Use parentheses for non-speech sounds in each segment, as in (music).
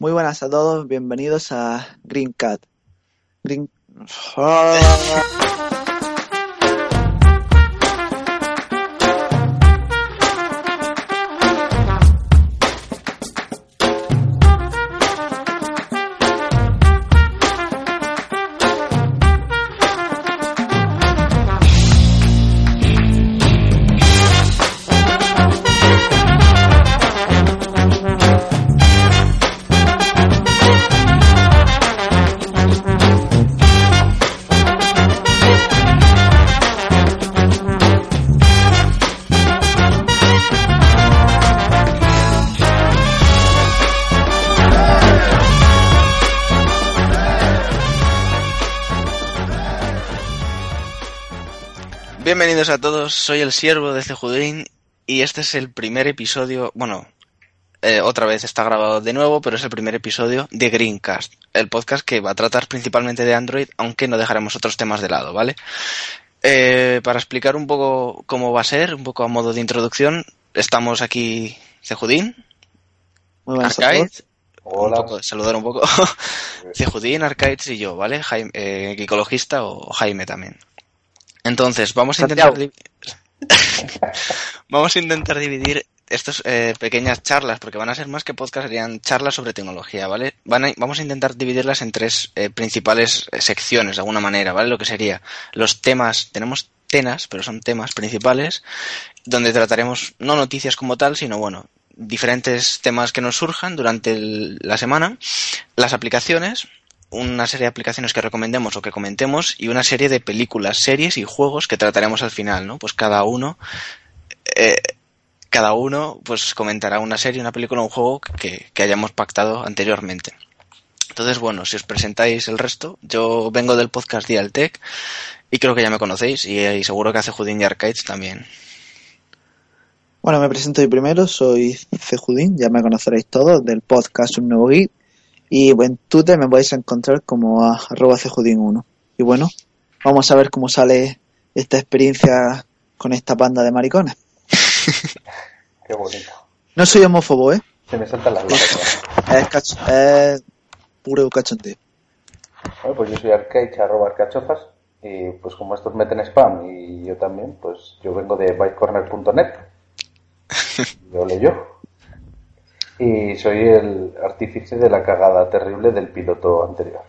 Muy buenas a todos, bienvenidos a Green Cat. Green... (laughs) soy el siervo de Cejudín y este es el primer episodio, bueno, eh, otra vez está grabado de nuevo, pero es el primer episodio de Greencast, el podcast que va a tratar principalmente de Android, aunque no dejaremos otros temas de lado, ¿vale? Eh, para explicar un poco cómo va a ser, un poco a modo de introducción, estamos aquí Cejudín, a Arcade, todos. un poco, saludar un poco, (laughs) Cejudín, Arcades y yo, ¿vale? Jaime, eh, ecologista o Jaime también. Entonces, vamos a intentar Santiago. (laughs) vamos a intentar dividir estas eh, pequeñas charlas, porque van a ser más que podcast, serían charlas sobre tecnología, ¿vale? Van a- vamos a intentar dividirlas en tres eh, principales eh, secciones, de alguna manera, ¿vale? Lo que sería los temas, tenemos temas, pero son temas principales, donde trataremos no noticias como tal, sino, bueno, diferentes temas que nos surjan durante el- la semana, las aplicaciones, una serie de aplicaciones que recomendemos o que comentemos y una serie de películas, series y juegos que trataremos al final, ¿no? Pues cada uno, eh, cada uno, pues comentará una serie, una película, un juego que, hayamos pactado anteriormente. Entonces, bueno, si os presentáis el resto, yo vengo del podcast Dial Tech y creo que ya me conocéis y, y seguro que hace Judín y Arcades también. Bueno, me presento yo primero, soy Cejudín, ya me conoceréis todos del podcast Un Nuevo Geek. Y en Twitter me podéis encontrar como a arroba Cejudín1. Y bueno, vamos a ver cómo sale esta experiencia con esta banda de maricones. (laughs) Qué bonito. No soy homófobo, ¿eh? Se me saltan las lágrimas. Es, cach- es puro cachondeo. Bueno, pues yo soy arcade, arroba arcachofas, y pues como estos meten spam y yo también, pues yo vengo de bytecorner.net. (laughs) Yo leo. Y soy el artífice de la cagada terrible del piloto anterior.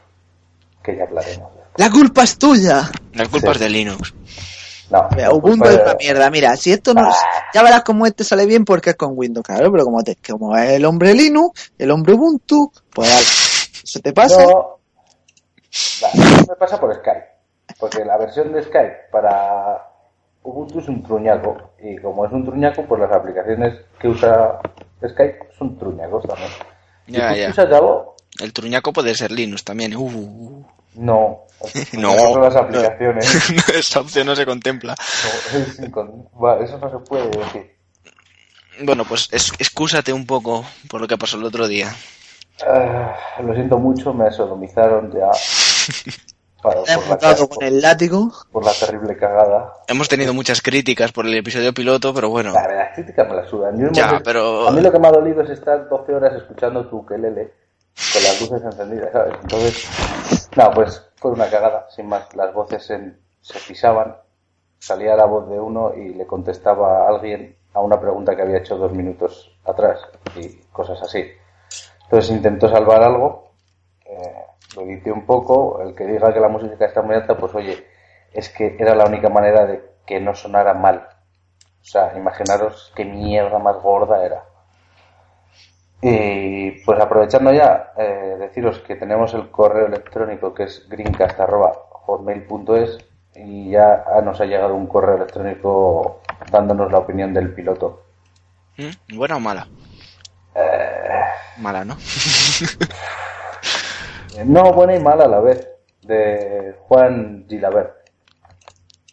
Que ya hablaremos. ¡La culpa es tuya! La culpa Sí. es de Linux. No, Mira, la Ubuntu es una mierda. Mira, si esto no. Ya verás cómo este sale bien porque es con Windows, claro. Pero como, te, como es el hombre Linux, el hombre Ubuntu, pues vale. Eso te pasa. No. Eso me pasa por Skype. Porque la versión de Skype para Ubuntu es un truñaco. Y como es un truñaco, pues las aplicaciones que usa Skype son truñacos también. Ya, ¿Y tú ya. usas Java? El truñaco puede ser Linux también. Uh, (laughs) No. No. Esas son las aplicaciones. (laughs) Esa opción no se contempla. No, es va, eso no se puede decir. Bueno, pues es, excúsate un poco por lo que pasó el otro día. Ah, lo siento mucho, me sodomizaron ya. (laughs) Para- por, la, con el látigo. por la terrible cagada. Hemos tenido muchas críticas por el episodio piloto, pero bueno. La verdad, las críticas me la sudan. Yo Ya, hemos- pero- A mí lo que me ha dolido es estar 12 horas escuchando tu quelele con las luces encendidas, ¿sabes? Entonces, no, pues fue una cagada, sin más. Las voces en- se pisaban, salía la voz de uno y le contestaba a alguien a una pregunta que había hecho dos minutos atrás y cosas así. Entonces intentó salvar algo, lo edité un poco, el que diga que la música está muy alta, pues oye, es que era la única manera de que no sonara mal. O sea, imaginaros qué mierda más gorda era. Y pues aprovechando ya, eh, deciros que tenemos el correo electrónico que es greencast.hotmail.es y ya nos ha llegado un correo electrónico dándonos la opinión del piloto. ¿Mm? ¿Buena o mala? Mala, ¿no? (laughs) No, buena y mala a la vez, de Juan Gilabert.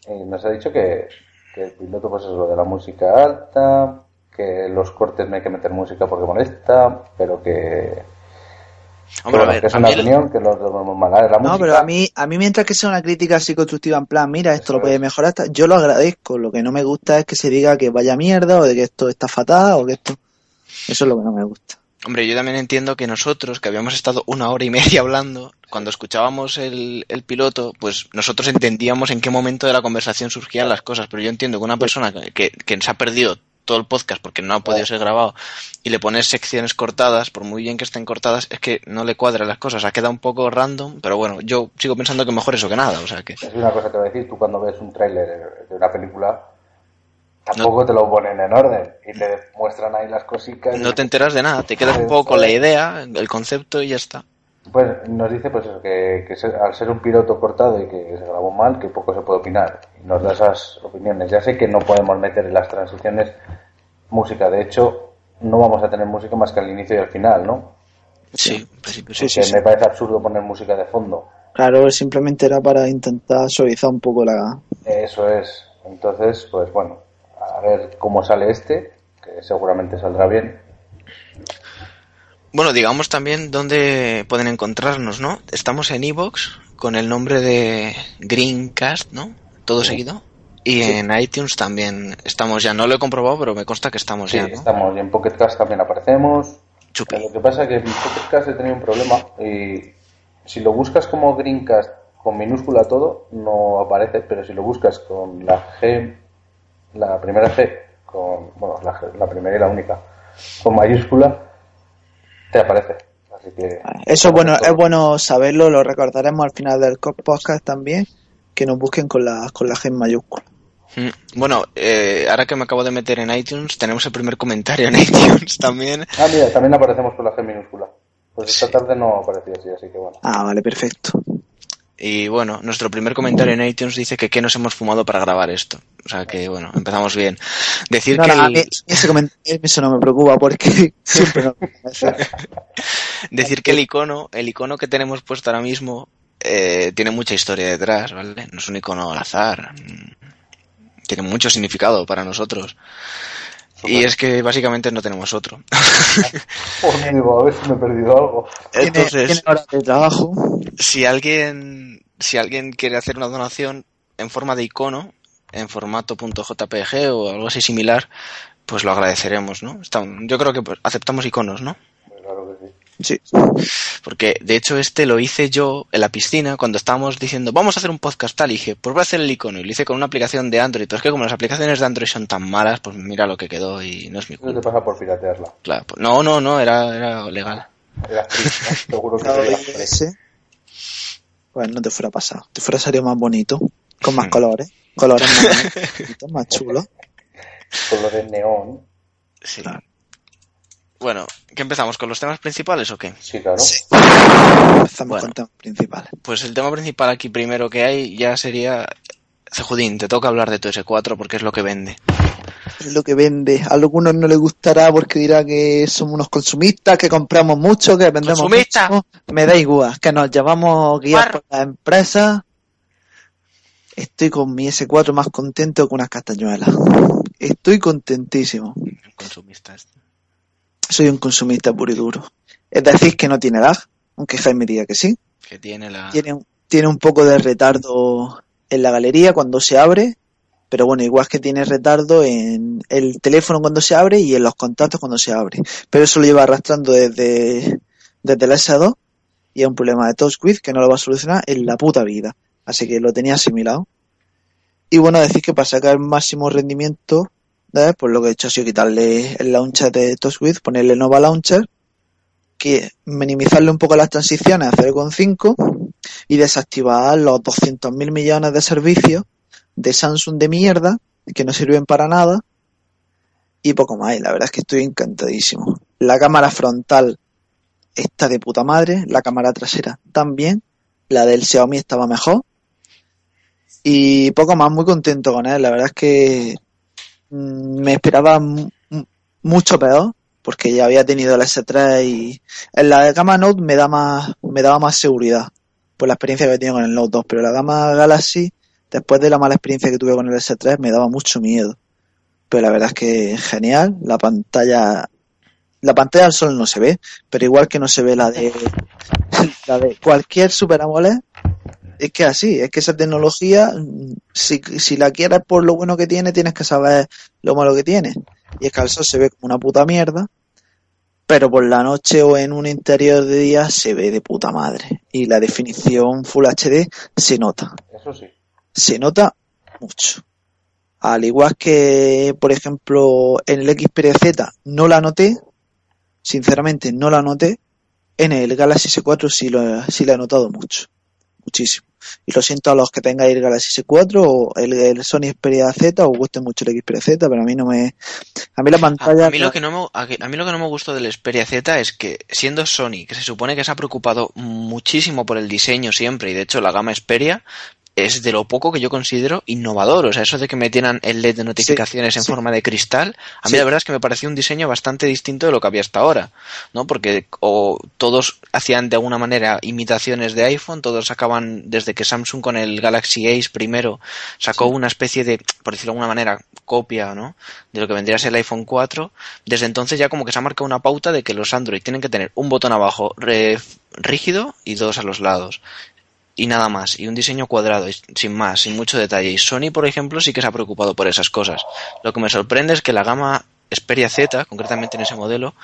Y nos ha dicho que, que el piloto pues es lo de la música alta, que los cortes no hay que meter música porque molesta, pero que, Hombre, a bueno, ver, que es a una mí el- opinión que lo tomamos mal. La No, música, pero a mí, a mí mientras que sea una crítica así constructiva en plan, mira, esto Eso lo puede es. mejorar, yo lo agradezco. Lo que no me gusta es que se diga que vaya mierda o de que esto está fatal o que esto... Eso es lo que no me gusta. Hombre, yo también entiendo que nosotros, que habíamos estado una hora y media hablando, cuando escuchábamos el, el piloto, pues nosotros entendíamos en qué momento de la conversación surgían las cosas, pero yo entiendo que una persona que, que, se ha perdido todo el podcast porque no ha podido ser grabado y le pones secciones cortadas, por muy bien que estén cortadas, es que no le cuadran las cosas. Ha quedado un poco random, pero bueno, yo sigo pensando que mejor eso que nada. O sea que... Es una cosa que te voy a decir, tú cuando ves un tráiler de una película, tampoco no. te lo ponen en orden y te muestran ahí las cositas. No te enteras de nada, te quedas un poco con la idea, el concepto y ya está. Pues nos dice pues eso, que, que se, al ser un piloto cortado y que se grabó mal, que poco se puede opinar. Y nos da esas opiniones. Ya sé que no podemos meter en las transiciones música. De hecho, no vamos a tener música más que al inicio y al final, ¿no? Sí, sí, sí, sí, me parece absurdo poner música de fondo. Claro, simplemente era para intentar suavizar un poco la... Eso es. Entonces, pues bueno, a ver cómo sale este, que seguramente saldrá bien. Bueno, digamos también dónde pueden encontrarnos, ¿no? Estamos en Evox con el nombre de Greencast, ¿no? Todo sí. seguido. Y sí. en iTunes también estamos ya. No lo he comprobado, pero me consta que estamos sí, ya. ¿no? estamos. Y en Pocket Cast también aparecemos. Chupi. Lo que pasa es que en Pocket Cast he tenido un problema. Y si lo buscas como Greencast con minúscula todo, no aparece. Pero si lo buscas con la G, la primera G, con, bueno, la, G, la primera y la única, con mayúscula, te aparece. Así que, Eso bueno, es bueno saberlo, lo recordaremos al final del podcast también, que nos busquen con la, con la G en mayúscula. Mm, Bueno, eh, ahora que me acabo de meter en iTunes, tenemos el primer comentario en (laughs) iTunes también. Ah, mira, también aparecemos con la G minúscula. Pues esta tarde no aparecía así, así que bueno. Ah, vale, perfecto. Y bueno, nuestro primer comentario en iTunes dice que qué nos hemos fumado para grabar esto. O sea que bueno, empezamos bien. Decir No, que no, el- ese comentario eso no me preocupa porque (laughs) siempre nos decir que el icono, el icono que tenemos puesto ahora mismo, eh, tiene mucha historia detrás, ¿vale? No es un icono al azar. Mm, Tiene mucho significado para nosotros. Y es que básicamente no tenemos otro. (laughs) A ver si me he perdido algo. Entonces, de trabajo. si alguien, si alguien quiere hacer una donación en forma de icono, en formato .jpg o algo así similar, pues lo agradeceremos, ¿no? Está- yo creo que pues, aceptamos iconos, ¿no? Claro que sí. Sí. Porque de hecho este lo hice yo en la piscina cuando estábamos diciendo vamos a hacer un podcast tal y dije pues voy a hacer el icono y lo hice con una aplicación de Android pero es que como las aplicaciones de Android son tan malas pues mira lo que quedó y no es mi Eso te culpa pasa por piratearla. claro, pues, no no no era, era legal triste, ¿no? (laughs) Seguro que te y ese, pues no te fuera pasado. Te fuera salido más bonito, con más Hmm. colores, colores más, (laughs) bonitos, más chulos. colores neón. sí Claro. Bueno ¿qué empezamos con los temas principales o qué? Sí, claro. Sí. Empezamos Bueno. con temas principales. pues el tema principal aquí primero que hay ya sería Cejudín, te toca hablar de tu S4 porque es lo que vende. Es lo que vende. A algunos no les gustará porque dirá que somos unos consumistas, que compramos mucho, que vendemos ¡Consumista! mucho. Me da igual, que nos llevamos guías por las empresas. Estoy con mi S4 más contento que unas castañuelas. Estoy contentísimo. Consumista este. Soy un consumista puro y duro. Es decir, que no tiene lag, aunque Jaime diga que sí. Que tiene la... Tiene, un- tiene un poco de retardo en la galería cuando se abre, pero bueno, igual que tiene retardo en el teléfono cuando se abre y en los contactos cuando se abre. Pero eso lo lleva arrastrando desde, desde el S2 y es un problema de TouchWiz que no lo va a solucionar en la puta vida. Así que lo tenía asimilado. Y bueno, decir que para sacar el máximo rendimiento, ¿sabes? pues lo que he hecho ha sido quitarle el launcher de TouchWiz, ponerle Nova Launcher, que minimizarle un poco las transiciones a 0,5 y desactivar los 200.000 millones de servicios de Samsung de mierda que no sirven para nada y poco más. La verdad es que estoy encantadísimo. La cámara frontal está de puta madre, la cámara trasera también, la del Xiaomi estaba mejor y poco más, muy contento con él. La verdad es que me esperaba mu- mu- mucho peor porque ya había tenido el S3 y en la gama Note me da más me daba más seguridad por la experiencia que he tenido con el Note 2, pero la gama Galaxy después de la mala experiencia que tuve con el S3 me daba mucho miedo. Pero la verdad es que genial, la pantalla la pantalla al sol no se ve, pero igual que no se ve la de (laughs) la de cualquier Super AMOLED es que así, es que esa tecnología, si, si la quieres por lo bueno que tiene, tienes que saber lo malo que tiene. Y es que al sol se ve como una puta mierda. pero por la noche o en un interior de día se ve de puta madre. Y la definición Full HD se nota. Eso sí. Se nota mucho. Al igual que, por ejemplo, en el Xperia Z no la noté, sinceramente no la noté, en el Galaxy S4 sí lo, sí la he notado mucho. Muchísimo. Y lo siento a los que tengáis el Galaxy S4 o el, el Sony Xperia Z o guste mucho el Xperia Z, pero a mí no me... A mí la pantalla... A, a mí lo que no me, a mí lo que no me gustó del Xperia Z es que siendo Sony, que se supone que se ha preocupado muchísimo por el diseño siempre, y de hecho la gama Xperia es de lo poco que yo considero innovador. O sea, eso de que metieran el LED de notificaciones en sí. forma de cristal, a mí Sí. la verdad es que me pareció un diseño bastante distinto de lo que había hasta ahora, ¿no? Porque o todos hacían de alguna manera imitaciones de iPhone, todos sacaban desde que Samsung con el Galaxy Ace primero sacó una especie de, por decirlo de alguna manera, copia, ¿no? De lo que vendría a ser el iPhone 4. Desde entonces ya como que se ha marcado una pauta de que los Android tienen que tener un botón abajo rígido y dos a los lados y nada más, y un diseño cuadrado, y sin más, sin mucho detalle. Y Sony, por ejemplo, sí que se ha preocupado por esas cosas. Lo que me sorprende es que la gama Xperia Z, concretamente en ese modelo,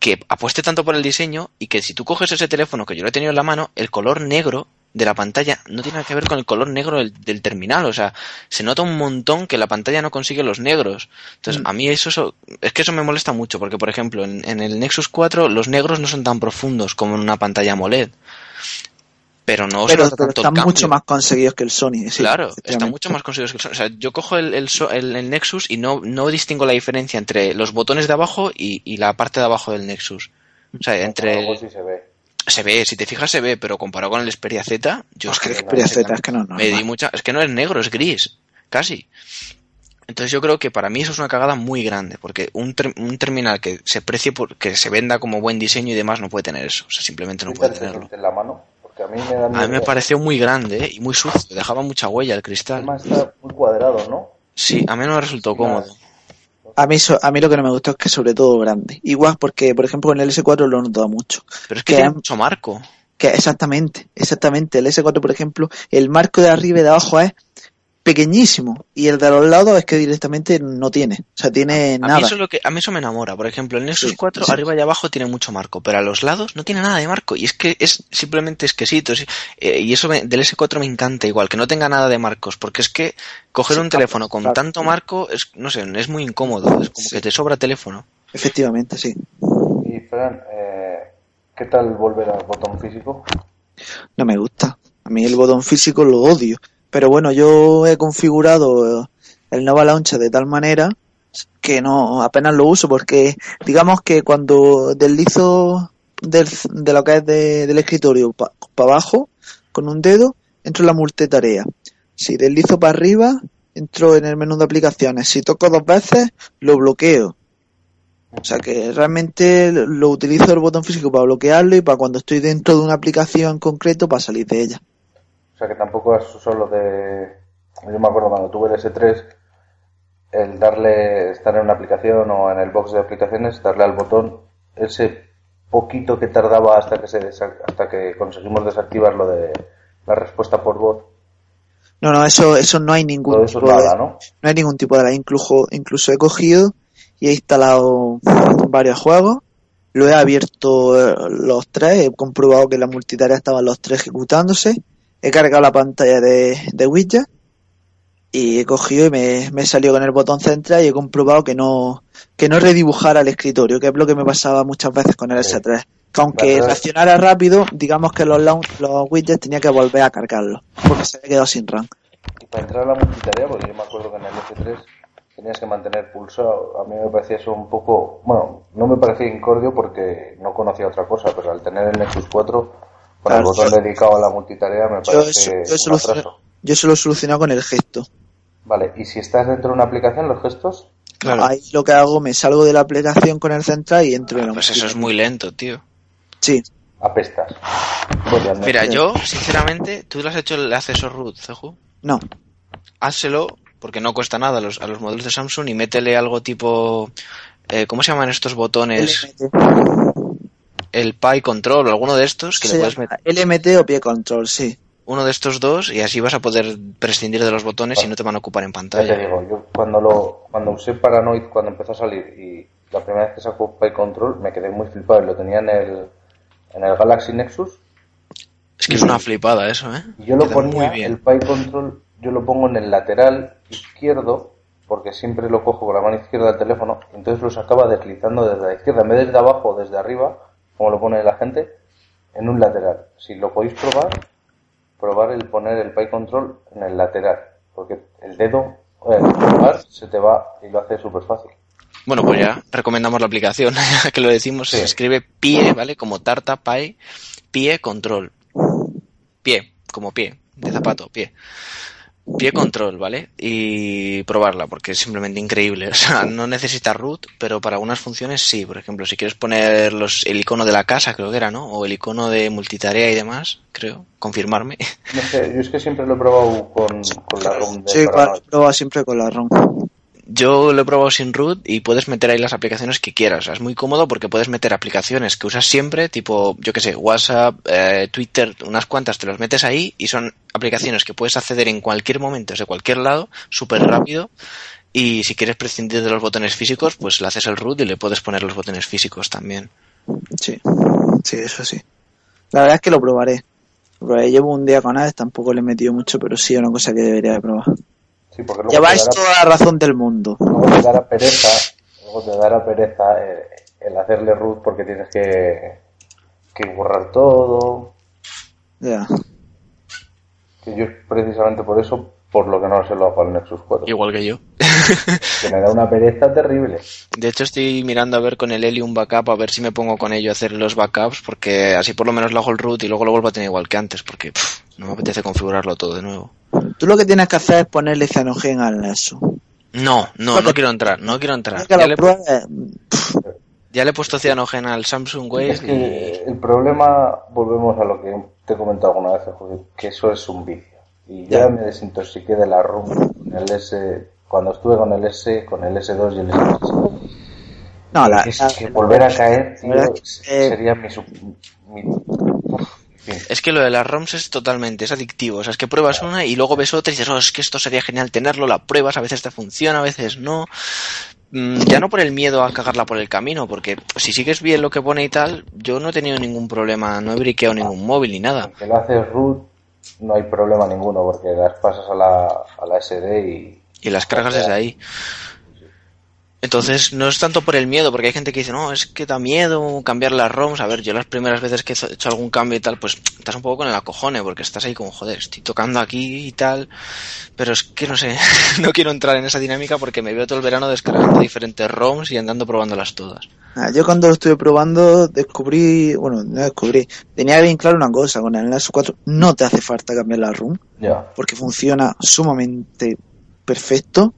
que apueste tanto por el diseño y que si tú coges ese teléfono que yo lo he tenido en la mano, el color negro de la pantalla no tiene nada que ver con el color negro del, del terminal. O sea, se nota un montón que la pantalla no consigue los negros. Entonces, Mm. a mí eso, eso- es que eso me molesta mucho porque, por ejemplo, en, en el Nexus 4 los negros no son tan profundos como en una pantalla AMOLED. Pero no pero, pero tanto están mucho más conseguidos que el Sony. sí, claro, están mucho más conseguidos que el Sony. O sea, yo cojo el, el, so- el- el Nexus y no, no distingo la diferencia entre los botones de abajo y, y la parte de abajo del Nexus. O sea, entre... Algo el- sí se ve. se ve, si te fijas se ve, pero comparado con el Xperia Z, yo es que el Xperia Z es que no es me di mucha, es que no es negro, es gris, casi. Entonces yo creo que para mí eso es una cagada muy grande, porque un, ter- un terminal que se precie por, que se venda como buen diseño y demás no puede tener eso, o sea, simplemente no ¿Qué puede tenerlo. en la mano? A mí me da A mí me miedo. pareció muy grande ¿eh? y muy sucio, dejaba mucha huella el cristal. Además está muy cuadrado, ¿no? Sí, a mí no me resultó Sí, cómodo. A mí, so- a mí lo que no me gustó es que sobre todo grande. Igual porque, por ejemplo, en el S4 lo he notado mucho. Pero es que Que tiene mucho marco. Que exactamente, exactamente. El S4, por ejemplo, el marco de arriba y de abajo es pequeñísimo. Y el de los lados es que directamente no tiene. O sea, tiene A mí, nada. eso es lo que, a mí eso me enamora. Por ejemplo, el Nexus Sí, 4 sí. arriba y abajo tiene mucho marco, pero a los lados no tiene nada de marco. Y es que es simplemente exquisito. Eh, y eso me- del S4 me encanta igual, que no tenga nada de marcos, porque es que coger Sí, un claro, teléfono con claro. tanto marco es, no sé, es muy incómodo. Es como Sí. que te sobra teléfono. Efectivamente, sí. Y Fran, eh, ¿qué tal volver al botón físico? No me gusta. A mí el botón físico lo odio. Pero bueno, yo he configurado el Nova Launcher de tal manera que no apenas lo uso porque digamos que cuando deslizo del, de lo que es de- del escritorio para abajo con un dedo entro en la multitarea. Si deslizo para arriba entro en el menú de aplicaciones. Si toco dos veces lo bloqueo. O sea que realmente lo utilizo el botón físico para bloquearlo y para cuando estoy dentro de una aplicación en concreto para salir de ella. O sea que tampoco es solo de... Yo me acuerdo cuando tuve el S3, el darle, estar en una aplicación o en el box de aplicaciones, darle al botón, ese poquito que tardaba hasta que se desa- hasta que conseguimos desactivar lo de la respuesta por voz, No, no, eso, eso no hay ningún todo eso es tipo de, nada, ¿no? no hay ningún tipo de la incluso, incluso he cogido y he instalado varios juegos, lo he abierto eh, los tres, he comprobado que la multitarea estaban los tres ejecutándose, he cargado la pantalla de, de widget y he cogido y me, me he salido con el botón central y he comprobado que no, que no redibujara el escritorio, que es lo que me pasaba muchas veces con el Sí. S3. Que aunque reaccionara rápido, digamos que los, launch- los widgets tenía que volver a cargarlos, porque se había quedado sin RAM. Y para entrar a la multitarea, porque yo me acuerdo que en el S3 tenías que mantener pulsado, a mí me parecía eso un poco, bueno, no me parecía incordio porque no conocía otra cosa, pero al tener el Nexus 4, con el botón yo- dedicado a la multitarea me Yo parece eso, yo un yo eso lo he solucionado con el gesto. Vale, y si estás dentro de una aplicación, los gestos, Claro. Ahí lo que hago, me salgo de la aplicación con el central y entro en la Pues eso es muy lento, tío. Sí, apestas. Voy al Mira, yo, sinceramente, tú le has hecho el acceso root, Ceju. no. Házselo, porque no cuesta nada a los, a los modelos de Samsung y métele algo tipo... eh, ¿Cómo se llaman estos botones? LMT. El Pi Control o alguno de estos que le puedes meter LMT o pie control, sí. uno de estos dos y así vas a poder prescindir de los botones y no te van a ocupar en Ya te pantalla. digo, yo cuando lo cuando usé Paranoid, cuando empezó a salir y la primera vez que sacó PyControl me quedé muy flipado. Lo tenía en el, en el Galaxy Nexus. Es que es una flipada eso, ¿eh? Y yo lo ponía, muy bien. el PyControl, yo lo pongo en el lateral izquierdo, porque siempre lo cojo con la mano izquierda del teléfono, entonces lo sacaba deslizando desde la izquierda, en vez desde abajo o desde arriba, como lo pone la gente, en un lateral. Si lo podéis probar, probar el poner el PyControl en el lateral, porque el dedo, el se te va y lo hace súper fácil. Bueno, pues ya recomendamos la aplicación, ya (laughs) que lo decimos, Sí. se escribe pie, ¿vale? Como tarta, pie, pie, control. Pie, como pie, de zapato, pie. Pie control, ¿vale? Y probarla, porque es simplemente increíble. (laughs) O sea, no necesita root, pero para algunas funciones sí. Por ejemplo, si quieres poner los, el icono de la casa, creo que era, ¿no? O el icono de multitarea y demás, creo, confirmarme. No sé, yo es que siempre lo he probado con, con la ROM de Sí, siempre con la ROM. Yo lo he probado sin root y puedes meter ahí las aplicaciones que quieras. Es muy cómodo porque puedes meter aplicaciones que usas siempre, tipo, yo que sé, WhatsApp, eh, Twitter, unas cuantas, te los metes ahí y son aplicaciones que puedes acceder en cualquier momento, desde cualquier lado, súper rápido. Y si quieres prescindir de los botones físicos, pues le haces el root y le puedes poner los botones físicos también. Sí, sí, eso sí. La verdad es que lo probaré. Lo probaré. Llevo un día con Aves, tampoco le he metido mucho, pero sí es una cosa que debería de probar. Sí, porque luego Lleváis dará- toda la razón del mundo. luego te dará pereza, luego te dará pereza eh, el hacerle root porque tienes que, que borrar todo. Ya. Que yo precisamente por eso, por lo que no se lo hago al Nexus 4. Igual que yo. (laughs) Que me da una pereza terrible. De hecho, estoy mirando a ver con el Helium Backup, a ver si me pongo con ello a hacer los backups, porque así por lo menos lo hago el root y luego lo vuelvo a tener igual que antes, porque pff, no me apetece configurarlo todo de nuevo. Tú lo que tienes que hacer es ponerle Cyanogen al Nexus. No, no, no quiero entrar, no quiero entrar. Que Ya le, pruebes, ya le he puesto cianogen al Samsung Es Wave y... el problema, volvemos a lo que te he comentado alguna vez, José, que eso es un vicio. Y ya Ya. me desintoxiqué de la ROM con el S, cuando estuve con el S, con el S2 y el S3. No, la, es la- que volver a caer, tío, que- sería mi, su- mi- Es que lo de las ROMs es totalmente, es adictivo. O sea, es que pruebas una y luego ves otra y dices, oh, es que esto sería genial tenerlo, la pruebas, a veces te funciona, a veces no. Mm, Ya no por el miedo a cagarla por el camino, porque si sigues bien lo que pone y tal, yo no he tenido ningún problema, no he briqueado ningún móvil ni nada. Lo haces root, no hay problema ninguno, porque las pasas a la, a la SD y Y las cargas desde ahí. Entonces, no es tanto por el miedo, porque hay gente que dice, no, es que da miedo cambiar las ROMs. A ver, yo las primeras veces que he hecho algún cambio y tal, pues estás un poco con el acojone, porque estás ahí como, joder, estoy tocando aquí y tal. Pero es que no sé, (laughs) no quiero entrar en esa dinámica porque me veo todo el verano descargando diferentes ROMs y andando probándolas todas. Ah, Yo cuando lo estuve probando descubrí, bueno, no descubrí, tenía bien claro una cosa, con el NAS 4 no te hace falta cambiar la ROM, ya. porque funciona sumamente perfecto.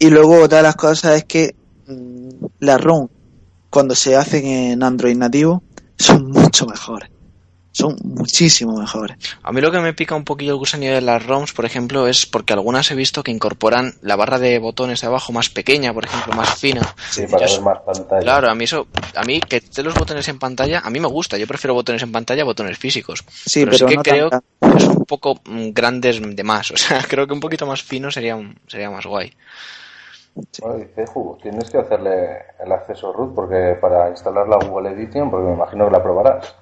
Y luego otra de las cosas es que mm, la ROM, cuando se hacen en Android nativo, son mucho mejores. Son muchísimo mejores. A mí lo que me pica un poquillo el gusanillo de las ROMs, por ejemplo, es porque algunas he visto que incorporan la barra de botones de abajo más pequeña, por ejemplo, más fina. Sí, para ver más pantalla. Claro, a mí eso, a mí que esté los botones en pantalla, a mí me gusta. Yo prefiero botones en pantalla a botones físicos. Sí, pero, pero, sí que no creo tanta. que es un poco mm, grandes de más. (laughs) O sea, creo que un poquito más fino sería un- sería más guay. Bueno, dice, "Ju, tienes que hacerle el acceso root porque para instalar la Google Edition, porque me imagino que la probarás.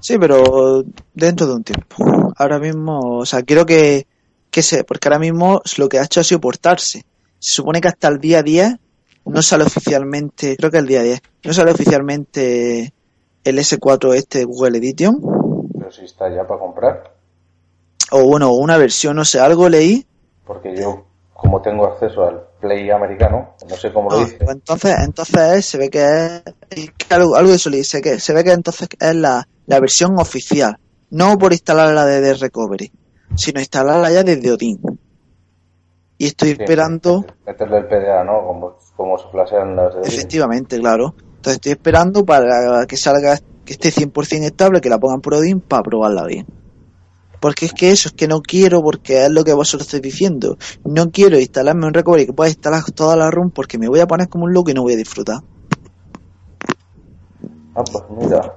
Sí, pero dentro de un tiempo. Ahora mismo, o sea, quiero que, que se, porque ahora mismo lo que ha hecho ha sido portarse. Se supone que hasta el día 10 no sale oficialmente, creo que el día 10, no sale oficialmente el S4 este de Google Edition, Pero si está ya para comprar, o bueno, una versión, no sé, algo leí. porque yo, como tengo acceso al Play americano, no sé cómo lo Ah, dice. pues entonces, entonces se ve que es, algo, algo de eso se, que, se ve que entonces es la, la versión oficial, no por instalarla desde Recovery, sino instalarla ya desde Odin. Y estoy Sí, esperando, Meterle el PDA, ¿no? Como, como se flashean las de Odin. efectivamente, claro. Entonces estoy esperando para que salga, que esté 100% estable, que la pongan por Odin para probarla bien. Porque es que eso, es que no quiero, porque es lo que vosotros estáis diciendo. No quiero instalarme un recovery que pueda instalar toda la ROM porque me voy a poner como un loco y no voy a disfrutar. Ah, pues mira.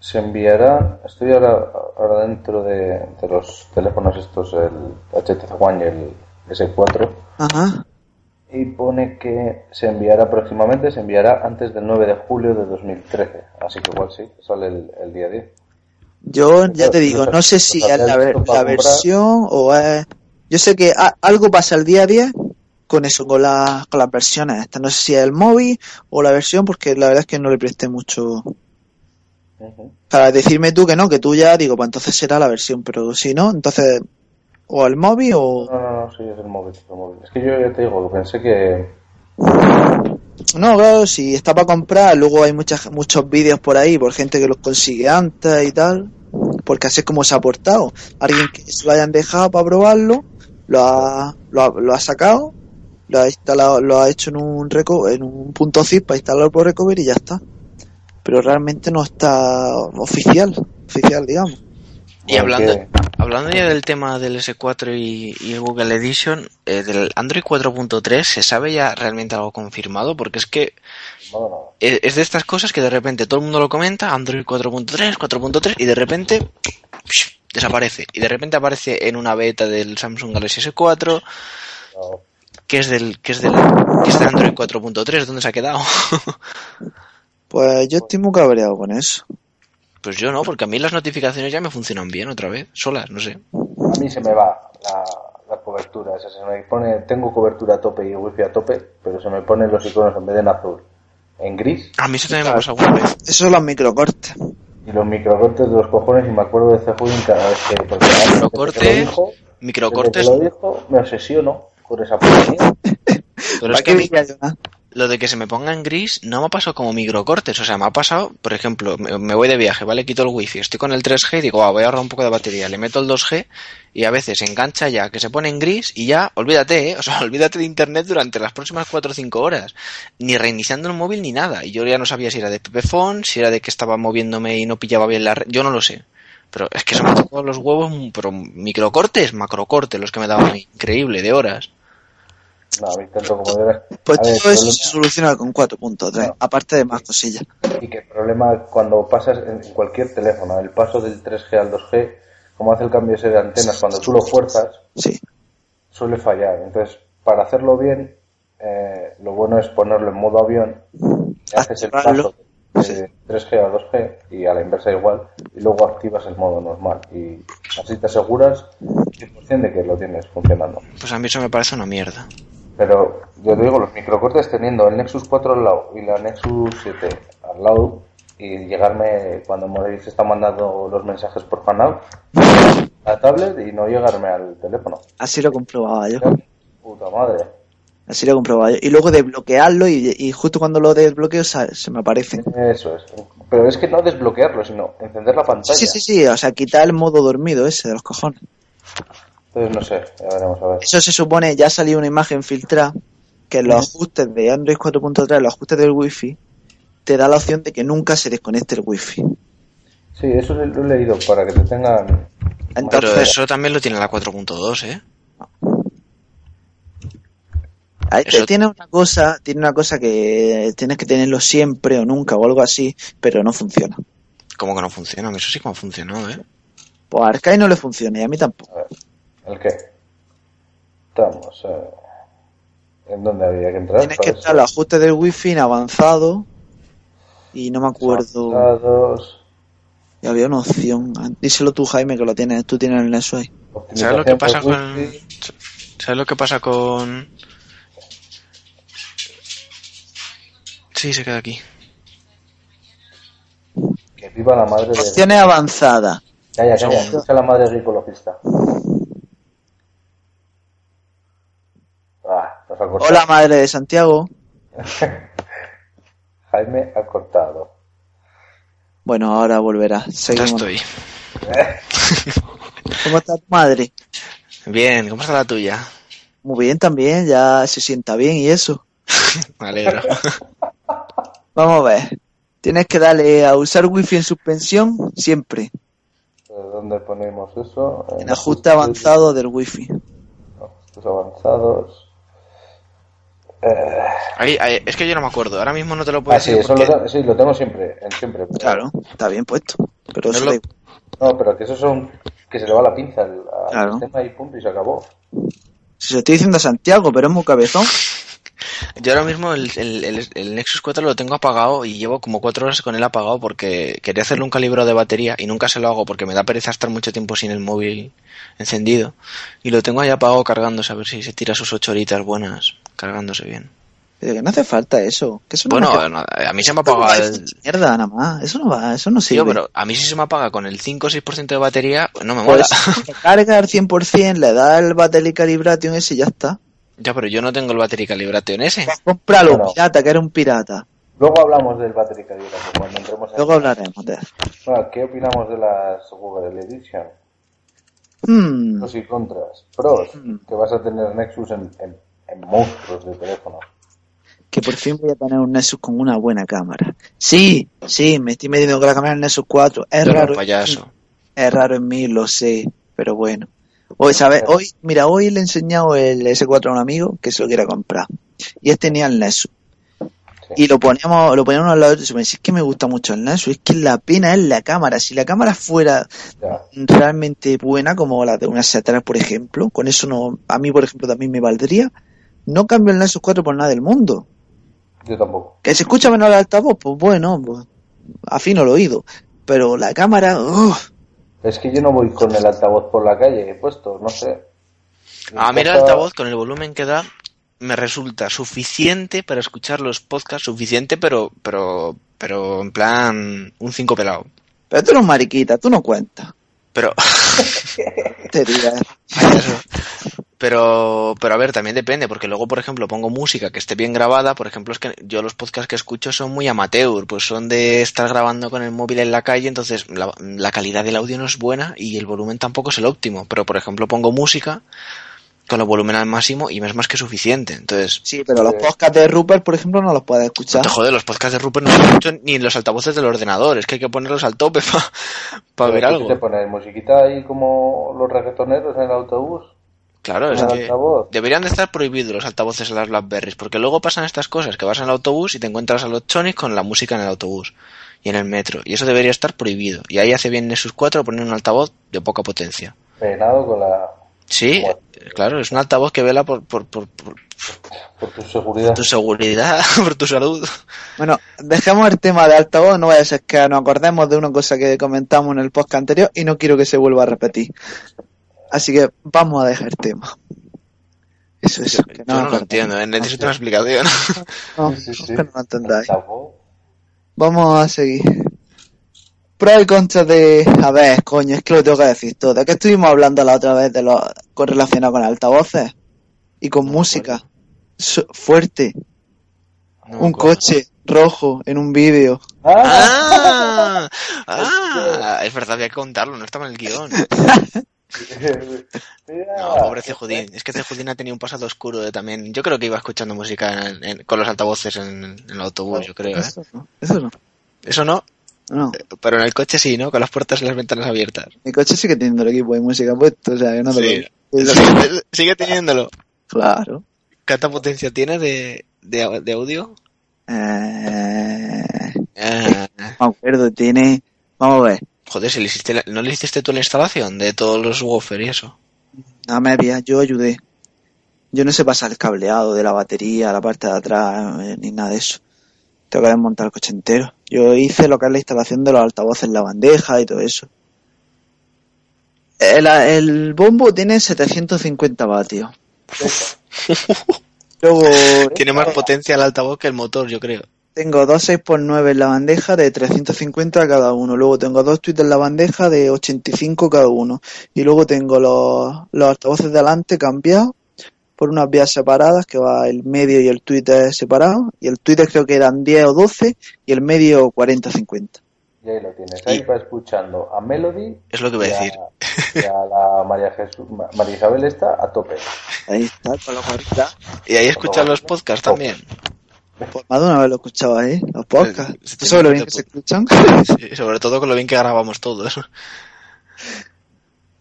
Se enviará. Estoy ahora, ahora dentro de, de los teléfonos estos, el HTC One y el S4. Ajá. y pone que se enviará próximamente, se enviará antes del 9 de julio de 2013. Así que igual sí, sale el, el día 10. Yo ya te digo, no sé si es la, ver- la versión o es... Yo sé que a- algo pasa el día 10 con eso, con, la, con las versiones estas. No sé si es el móvil o la versión, porque la verdad es que no le presté mucho... Para decirme tú que no, que tú ya digo, pues entonces será la versión, pero si no, entonces o el móvil o... No, no, no, sí, es el móvil, el móvil. Es que yo ya te digo, pensé que... No, claro, si está para comprar, luego hay muchas, muchos vídeos por ahí por gente que los consigue antes y tal, porque así es como se ha portado. Alguien que se lo hayan dejado para probarlo, lo ha, lo ha, lo ha sacado, lo ha instalado, lo ha hecho en un reco en un punto zip para instalarlo por recover y ya está. Pero realmente no está oficial, oficial digamos. Y hablando, porque- hablando ya del tema del S4 y, y el Google Edition, eh, del Android 4.3, ¿se sabe ya realmente algo confirmado? Porque es que No, no, es es de estas cosas que de repente todo el mundo lo comenta, Android 4.3, 4.3, y de repente psh, desaparece. Y de repente aparece en una beta del Samsung Galaxy S4, no. que es del, que es del, que es de Android 4.3, ¿dónde se ha quedado? (laughs) Pues yo estoy muy cabreado con eso. Pues yo no, porque a mí las notificaciones ya me funcionan bien otra vez, solas, no sé. A mí se me va la, la cobertura. O sea, se me pone, tengo cobertura a tope y wifi a tope, pero se me ponen los iconos en vez de en azul, en gris. A mí eso también me ha pasado alguna vez. Eso son los microcortes. Y los microcortes de los cojones, y me acuerdo de CJUIN cada vez que. Porque desde que lo Microcortes, dijo, desde que Microcortes, lo dijo, me obsesiono con esa porquería. pero es ¿Para que a mí? Lo de que se me ponga en gris no me ha pasado como microcortes. O sea, me ha pasado, por ejemplo, me, voy de viaje, ¿vale? Quito el wifi, estoy con el 3G y digo, ah, voy a ahorrar un poco de batería. Le meto el 2G y a veces engancha ya, que se pone en gris y ya, olvídate, ¿eh? O sea, (laughs) olvídate de internet durante las próximas 4 o 5 horas. Ni reiniciando el móvil ni nada. Y yo ya no sabía si era de Pepephone, si era de que estaba moviéndome y no pillaba bien la. Yo no lo sé. Pero es que se me han tocado los huevos, pero microcortes, macrocortes, los que me daban. Increíble, de horas. No, a mí tanto como de Pues ver, todo eso problema- se soluciona con 4.3, No. aparte de más cosillas. Y que el problema cuando pasas en cualquier teléfono, el paso del 3G al 2G, como hace el cambio ese de antenas, cuando tú lo fuerzas, Sí. suele fallar. Entonces, para hacerlo bien, eh, lo bueno es ponerlo en modo avión, y haces el paso de 3G a 2G y a la inversa igual, y luego activas el modo normal. Y así te aseguras 100% de que lo tienes funcionando. Pues a mí eso me parece una mierda. Pero yo te digo, los microcortes teniendo el Nexus 4 al lado y la Nexus 7 al lado y llegarme cuando Madrid se está mandando los mensajes por Hanout a la tablet y no llegarme al teléfono. Así lo comprobaba yo. Puta madre. Así lo comprobaba yo. Y luego desbloquearlo y, y justo cuando lo desbloqueo sa- se me aparece. Eso es. Pero es que no desbloquearlo, sino encender la pantalla. Sí, sí, sí, o sea, quitar el modo dormido ese de los cojones. Entonces no sé, ya veremos a ver. Eso se supone, ya salió una imagen filtrada que en los ajustes de Android 4.3, los ajustes del wifi, te da la opción de que nunca se desconecte el wifi. Sí, eso lo he leído para que te tengan... Pero Entonces, eso también lo tiene la 4.2, ¿eh? ahí eso- tiene una cosa, tiene una cosa que tienes que tenerlo siempre o nunca o algo así, pero no funciona. Como que no funciona, eso sí que me ha funcionado, ¿eh? Pues a Arcade no le funciona y a mí tampoco. ¿El qué? Estamos... eh, ¿En dónde había que entrar? Tienes que entrar a los ajustes del wifi en avanzado y no me acuerdo. Datos, Y había una opción. Díselo tú, Jaime, que lo tienes. Tú tienes el Nexus ahí. ¿Sabes lo que pasa con... ¿Sabes lo que pasa con... Sí, se queda aquí. Que viva la madre de... Opciones avanzadas. Calla, calla, escucha la madre agricologista. Nos ha cortado. Hola, madre de Santiago. (laughs) Jaime ha cortado. Bueno, ahora volverá. Ya Seguimos. estoy. (laughs) ¿Cómo está tu madre? Bien, ¿cómo está la tuya? Muy bien también, ya se sienta bien y eso. (laughs) Me alegro. Vamos a ver. Tienes que darle a usar wifi en suspensión siempre. ¿De ¿Dónde ponemos eso? En ajuste avanzado del wifi. Ajustes avanzados. Eh, Ahí- ahí- es que yo no me acuerdo. Ahora mismo no te lo puedo ah, sí, decir eso porque... lo, tengo- sí, lo tengo siempre, siempre. pero- Claro, está bien puesto. Pero No eso lo- pero que esos son que se le va la pinza al, Claro. sistema y punto y se acabó. Si se lo estoy diciendo a Santiago, pero es muy cabezón. (laughs) Yo ahora mismo el, el- el- el Nexus 4 lo tengo apagado y llevo como cuatro horas con él apagado porque quería hacerle un calibrado de batería y nunca se lo hago porque me da pereza estar mucho tiempo sin el móvil encendido. Y lo tengo ahí apagado cargándose a ver si se tira sus ocho horitas buenas cargándose bien. Pero que no hace falta eso. Que eso no Bueno, me hace- no, a mí se me apaga el... mierda nada más. Eso no va, eso no sirve. Tío, pero a mí si se me apaga con el 5 o 6% de batería, pues no me Pues mola. te carga al 100%, le da el battery calibration ese y ya está. ya, pero yo no tengo el battery calibration ese. Cómpralo, pirata, que eres un pirata. Luego hablamos del Battery Calibration cuando entremos en... Luego hablaremos de eso. Bueno, ¿Qué opinamos de las Google Edition? Hmm, Pros y contras. Pros, Mm. que vas a tener Nexus en, en, en monstruos de teléfono. que por fin voy a tener un Nexus con una buena cámara. Sí, sí, me estoy metiendo con la cámara del Nexus 4. Es Pero raro. payaso. Es raro en mí, lo sé, pero bueno. Hoy, ¿sabes? Hoy, mira, hoy le he enseñado el S4 a un amigo que se lo quiera comprar. Y este tenía el Nexus. Sí. Y lo poníamos, lo poníamos al lado de otro y me dice, es que me gusta mucho el Nexus, es que la pena es la cámara. Si la cámara fuera Ya. realmente buena, como la de una C3, por ejemplo, con eso no, a mí, por ejemplo, también me valdría, no cambio el Nexus 4 por nada del mundo. Yo tampoco. Que se escucha menos el altavoz, pues bueno, pues, afino el oído. Pero la cámara, uf, Es que yo no voy con el altavoz por la calle, he puesto, no sé. A mí el altavoz con el volumen que da me resulta suficiente para escuchar los podcasts, suficiente, pero, pero, pero en plan un 5 pelado. pero tú eres mariquita, tú no cuentas. Pero, (laughs) Te digas. Pero, pero a ver, también depende, porque luego, por ejemplo, pongo música que esté bien grabada, por ejemplo, es que yo los podcasts que escucho son muy amateur, pues son de estar grabando con el móvil en la calle, entonces la, la calidad del audio no es buena y el volumen tampoco es el óptimo, pero por ejemplo pongo música con el volumen al máximo y me es más que suficiente, entonces Sí, pero los podcasts de Rupert, por ejemplo, no los puedes No escuchar. te jode, los podcasts de Rupert no se escuchan ni en los altavoces del ordenador. Es que hay que ponerlos al tope (laughs) para ver algo. te pones musiquita ahí como los reggaetoneros en el autobús. Claro, es que altavoz. deberían de estar prohibidos los altavoces en las Blackberries, porque luego pasan estas cosas, que vas en el autobús y te encuentras a los chonis con la música en el autobús y en el metro. Y eso debería estar prohibido. Y ahí hace bien Nexus 4 poner un altavoz de poca potencia. Peinado con la... Sí, Bueno. eh, claro, es un altavoz que vela por, por, por, por por tu seguridad. tu seguridad, (laughs) por tu salud. Bueno, dejemos el tema de altavoz, no vaya a ser que nos acordemos de una cosa que comentamos en el podcast anterior y no quiero que se vuelva a repetir. Así que vamos a dejar el tema. Eso es, que Yo no, lo entiendo, eh, necesito una explicación. No, Sí, sí, es sí. que no lo entendáis. Vamos a seguir. Pros y contras de... A ver, coño, es que lo tengo que decir todo. ¿De qué estuvimos hablando la otra vez de lo con relacionado con altavoces? Y con música. Su- fuerte. Un acuerdo. coche rojo en un vídeo. ¡Ah! ¡Ah! (laughs) ¡Ah! Es verdad, había que contarlo, no estaba en el guion. (laughs) (laughs) No, pobre Cejudín. Es que Cejudín ha tenido un pasado oscuro de también. Yo creo que iba escuchando música en- en- con los altavoces en, en el autobús, yo creo. ¿eh? Eso no. Eso no. Eso no, No. pero en el coche sí, ¿no? Con las puertas y las ventanas abiertas. Mi coche sigue teniendo el equipo de música puesto, o sea, que no te Sí. lo- (laughs) Sigue, (laughs) sigue teniéndolo. Claro. ¿Cuánta potencia tiene de, de, de audio? Eh, Ah, no me acuerdo, tiene... Vamos a ver, joder, si le hiciste la- ¿no le hiciste tú la instalación de todos los woofer y eso? a media, yo ayudé. Yo no sé pasar el cableado de la batería, la parte de atrás, eh, ni nada de eso. Tengo que desmontar el coche entero. Yo hice lo que es la instalación de los altavoces en la bandeja y todo eso. El, el bombo tiene 750 vatios. (laughs) Luego Tiene más potencia el altavoz que el motor, yo creo. Tengo dos 6x9 en la bandeja de 350 cada uno. Luego tengo dos tweets en la bandeja de 85 cada uno. Y luego tengo los, los altavoces de adelante cambiados por unas vías separadas, que va el medio y el tweet separado. Y el tweet creo que eran 10 o 12 y el medio 40 o 50. Y ahí lo tienes. Ahí va escuchando a Melody. Es lo que voy a y decir. Y a la María, Jesús, Ma- María Isabel esta a tope. Ahí está, con los 40. Y ahí escuchar los podcasts también. Pues más de una vez lo escuchaba ahí, los podcasts. Se- se ¿Tú sabes lo bien que se escuchan? Sí, sobre todo con lo bien que grabamos todos. (laughs)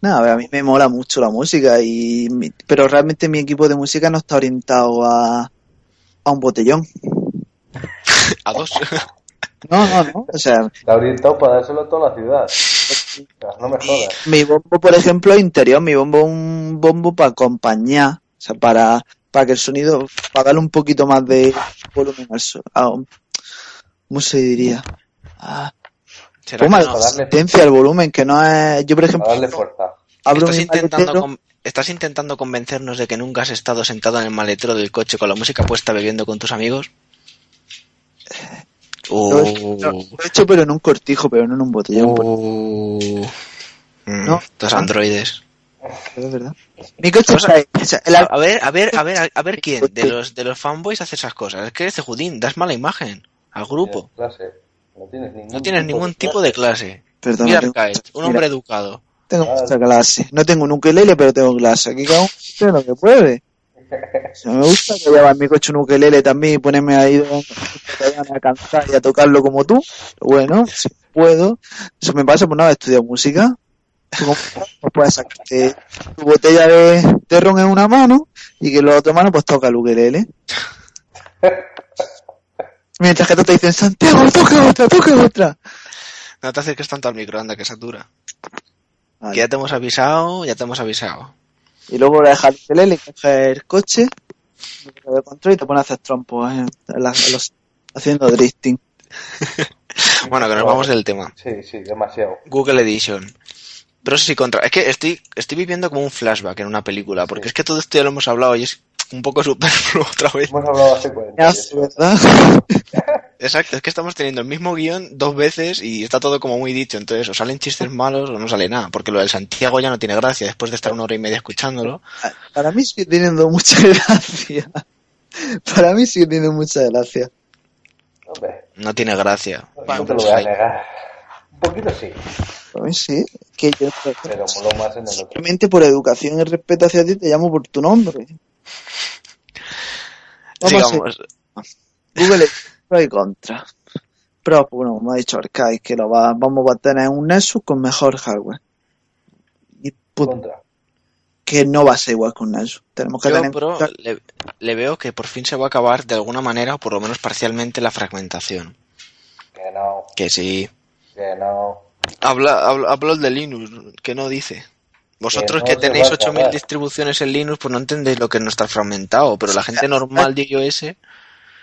Nada, a mí me mola mucho la música, y pero realmente mi equipo de música no está orientado a, a un botellón. (laughs) A dos. (laughs) No, no, no. O sea, Está orientado para dárselo a toda la ciudad. No me jodas. mi bombo, por ejemplo, interior, mi bombo es un bombo para acompañar, o sea, para, para que el sonido, para darle un poquito más de volumen al so- a- ¿Cómo se diría? Ah, ¿Será que la no? darle- potencia al volumen, que no es... Yo, por ejemplo, darle fuerza. abro Estás intentando, con- estás intentando convencernos de que nunca has estado sentado en el maletero del coche con la música puesta bebiendo con tus amigos. Lo Uh, he, lo he hecho, pero en un cortijo, pero no en un botellón. uh, mm, No. Estos androides. Es verdad. Mi coche está ahí. A, ver, a ver, a ver, a ver (laughs) quién de los de los fanboys hace esas cosas. Es que este Judín, das mala imagen al grupo. Tienes clase. No tienes ningún, No tienes ningún tipo de clase. Perdona, Mira, tengo- un mira, hombre educado. Tengo mucha clase. No tengo un ukelele, pero tengo clase. Aquí cada uno lo que puede. Si no me gusta que llevar mi coche un ukelele también y ponerme ahí a cantar y a tocarlo como tú. Pero bueno, si puedo. Eso me pasa por no haber estudiado música. Pues puedes sacarte tu botella de, de ron en una mano y que en la otra mano pues toca el ukelele. Mientras que tú te dicen, Santiago, toca otra, toca otra. No te acerques tanto al microondas que satura. Vale. Que ya te hemos avisado, ya te hemos avisado. Y luego la dejas el ukelele, coges el coche, de control y te pones a hacer trompos, eh, en la- en los- haciendo drifting. (laughs) Bueno, que nos vamos del tema. Sí, sí, demasiado. Google Edition. Pros y contras. Es que estoy, estoy viviendo como un flashback en una película, porque Sí. es que todo esto ya lo hemos hablado y es un poco superfluo (laughs) otra vez. Hemos hablado hace 40 Hace, años. ¿verdad? (laughs) Exacto, es que estamos teniendo el mismo guion dos veces y está todo como muy dicho, entonces o salen chistes (laughs) malos o no sale nada, porque lo del Santiago ya no tiene gracia después de estar una hora y media escuchándolo. Para mí sigue teniendo mucha gracia. Para mí sigue teniendo mucha gracia. No tiene gracia. no te lo voy a negar. Un poquito sí, mí sí. Que yo pero moló más en el otro. simplemente por educación y respeto hacia ti te llamo por tu nombre. Sigamos. Google pro y contra. Pro, pues, bueno, como ha dicho Arcade, que lo va, vamos a tener un Nexus con mejor hardware. Y punto. Contra. que no va a ser igual con Nexus. Tenemos que Yo, tener en pero cuenta- le, le veo que por fin se va a acabar de alguna manera, o por lo menos parcialmente, la fragmentación. Que no, Que sí. Que no. Habla, habla, habla el de Linux, que no dice. Vosotros no que tenéis va a 8000 acabar. distribuciones en Linux, pues no entendéis lo que no está fragmentado, pero la gente normal de iOS,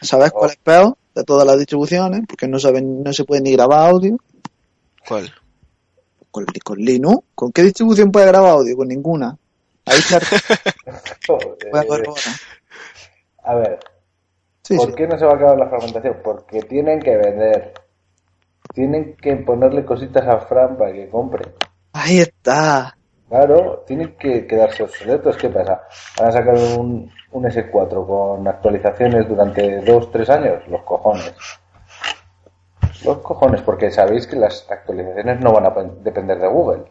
¿Sabes cuál es peor de todas las distribuciones? Porque no saben, no se puede ni grabar audio. ¿cuál? Con, con Linux. ¿Con qué distribución puede grabar audio? Con ninguna. Ahí (laughs) Joder. A ver, Sí, ¿por sí. qué no se va a acabar la fragmentación? Porque tienen que vender. Tienen que ponerle cositas a Fran para que compre. Ahí está. Claro, tienen que quedarse obsoletos. ¿Qué pasa? ¿Van a sacar un, un S4 con actualizaciones durante dos, tres años? Los cojones. Los cojones, porque sabéis que las actualizaciones no van a pen- depender de Google,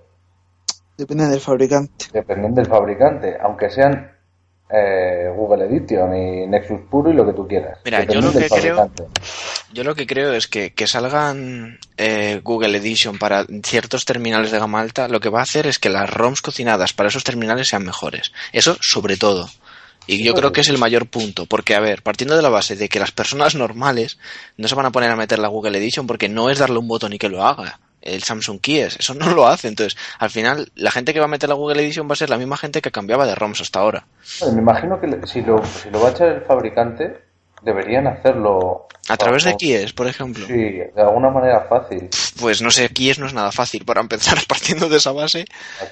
Depende del fabricante. dependen del fabricante, aunque sean eh, Google Edition y Nexus Puro y lo que tú quieras. Mira, yo lo que creo-. Yo lo que creo es que, que salgan eh, Google Edition para ciertos terminales de gama alta, lo que va a hacer es que las ROMs cocinadas para esos terminales sean mejores. Eso sobre todo. Y yo creo que es el mayor punto, porque a ver, partiendo de la base de que las personas normales no se van a poner a meter la Google Edition porque no es darle un botón y que lo haga. El Samsung Keys, eso no lo hace. Entonces, al final, la gente que va a meter la Google Edition va a ser la misma gente que cambiaba de ROMs hasta ahora. Me imagino que si lo, si lo va a echar el fabricante, deberían hacerlo. A través de Keys, por ejemplo. Sí, de alguna manera fácil. Pues no sé, Keys no es nada fácil para empezar (laughs) partiendo de esa base.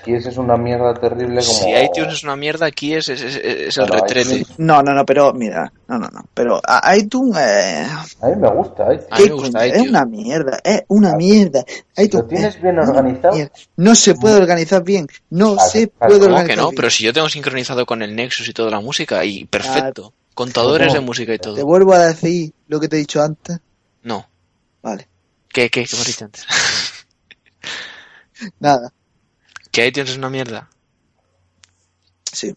Ese es una mierda terrible como. Si iTunes es una mierda, aquí es, es, es- el retrete. iTunes- No, no, no, pero mira, no, no, no. Pero a- iTunes, eh, A mí me gusta. ¿eh? A mí ¿qué me gusta coño? es iTunes. una mierda, es una mierda. ITunes lo tienes es bien organizado. No se puede organizar bien, no Claro, se claro, puede ¿Cómo organizar que no? bien. Pero si yo tengo sincronizado con el Nexus y toda la música, y perfecto. Contadores ¿Cómo? de música y Te todo. vuelvo a decir lo que te he dicho antes. No. Vale, ¿Qué, qué, qué hemos dicho antes? (laughs) nada, ¿Que iTunes es una mierda? sí.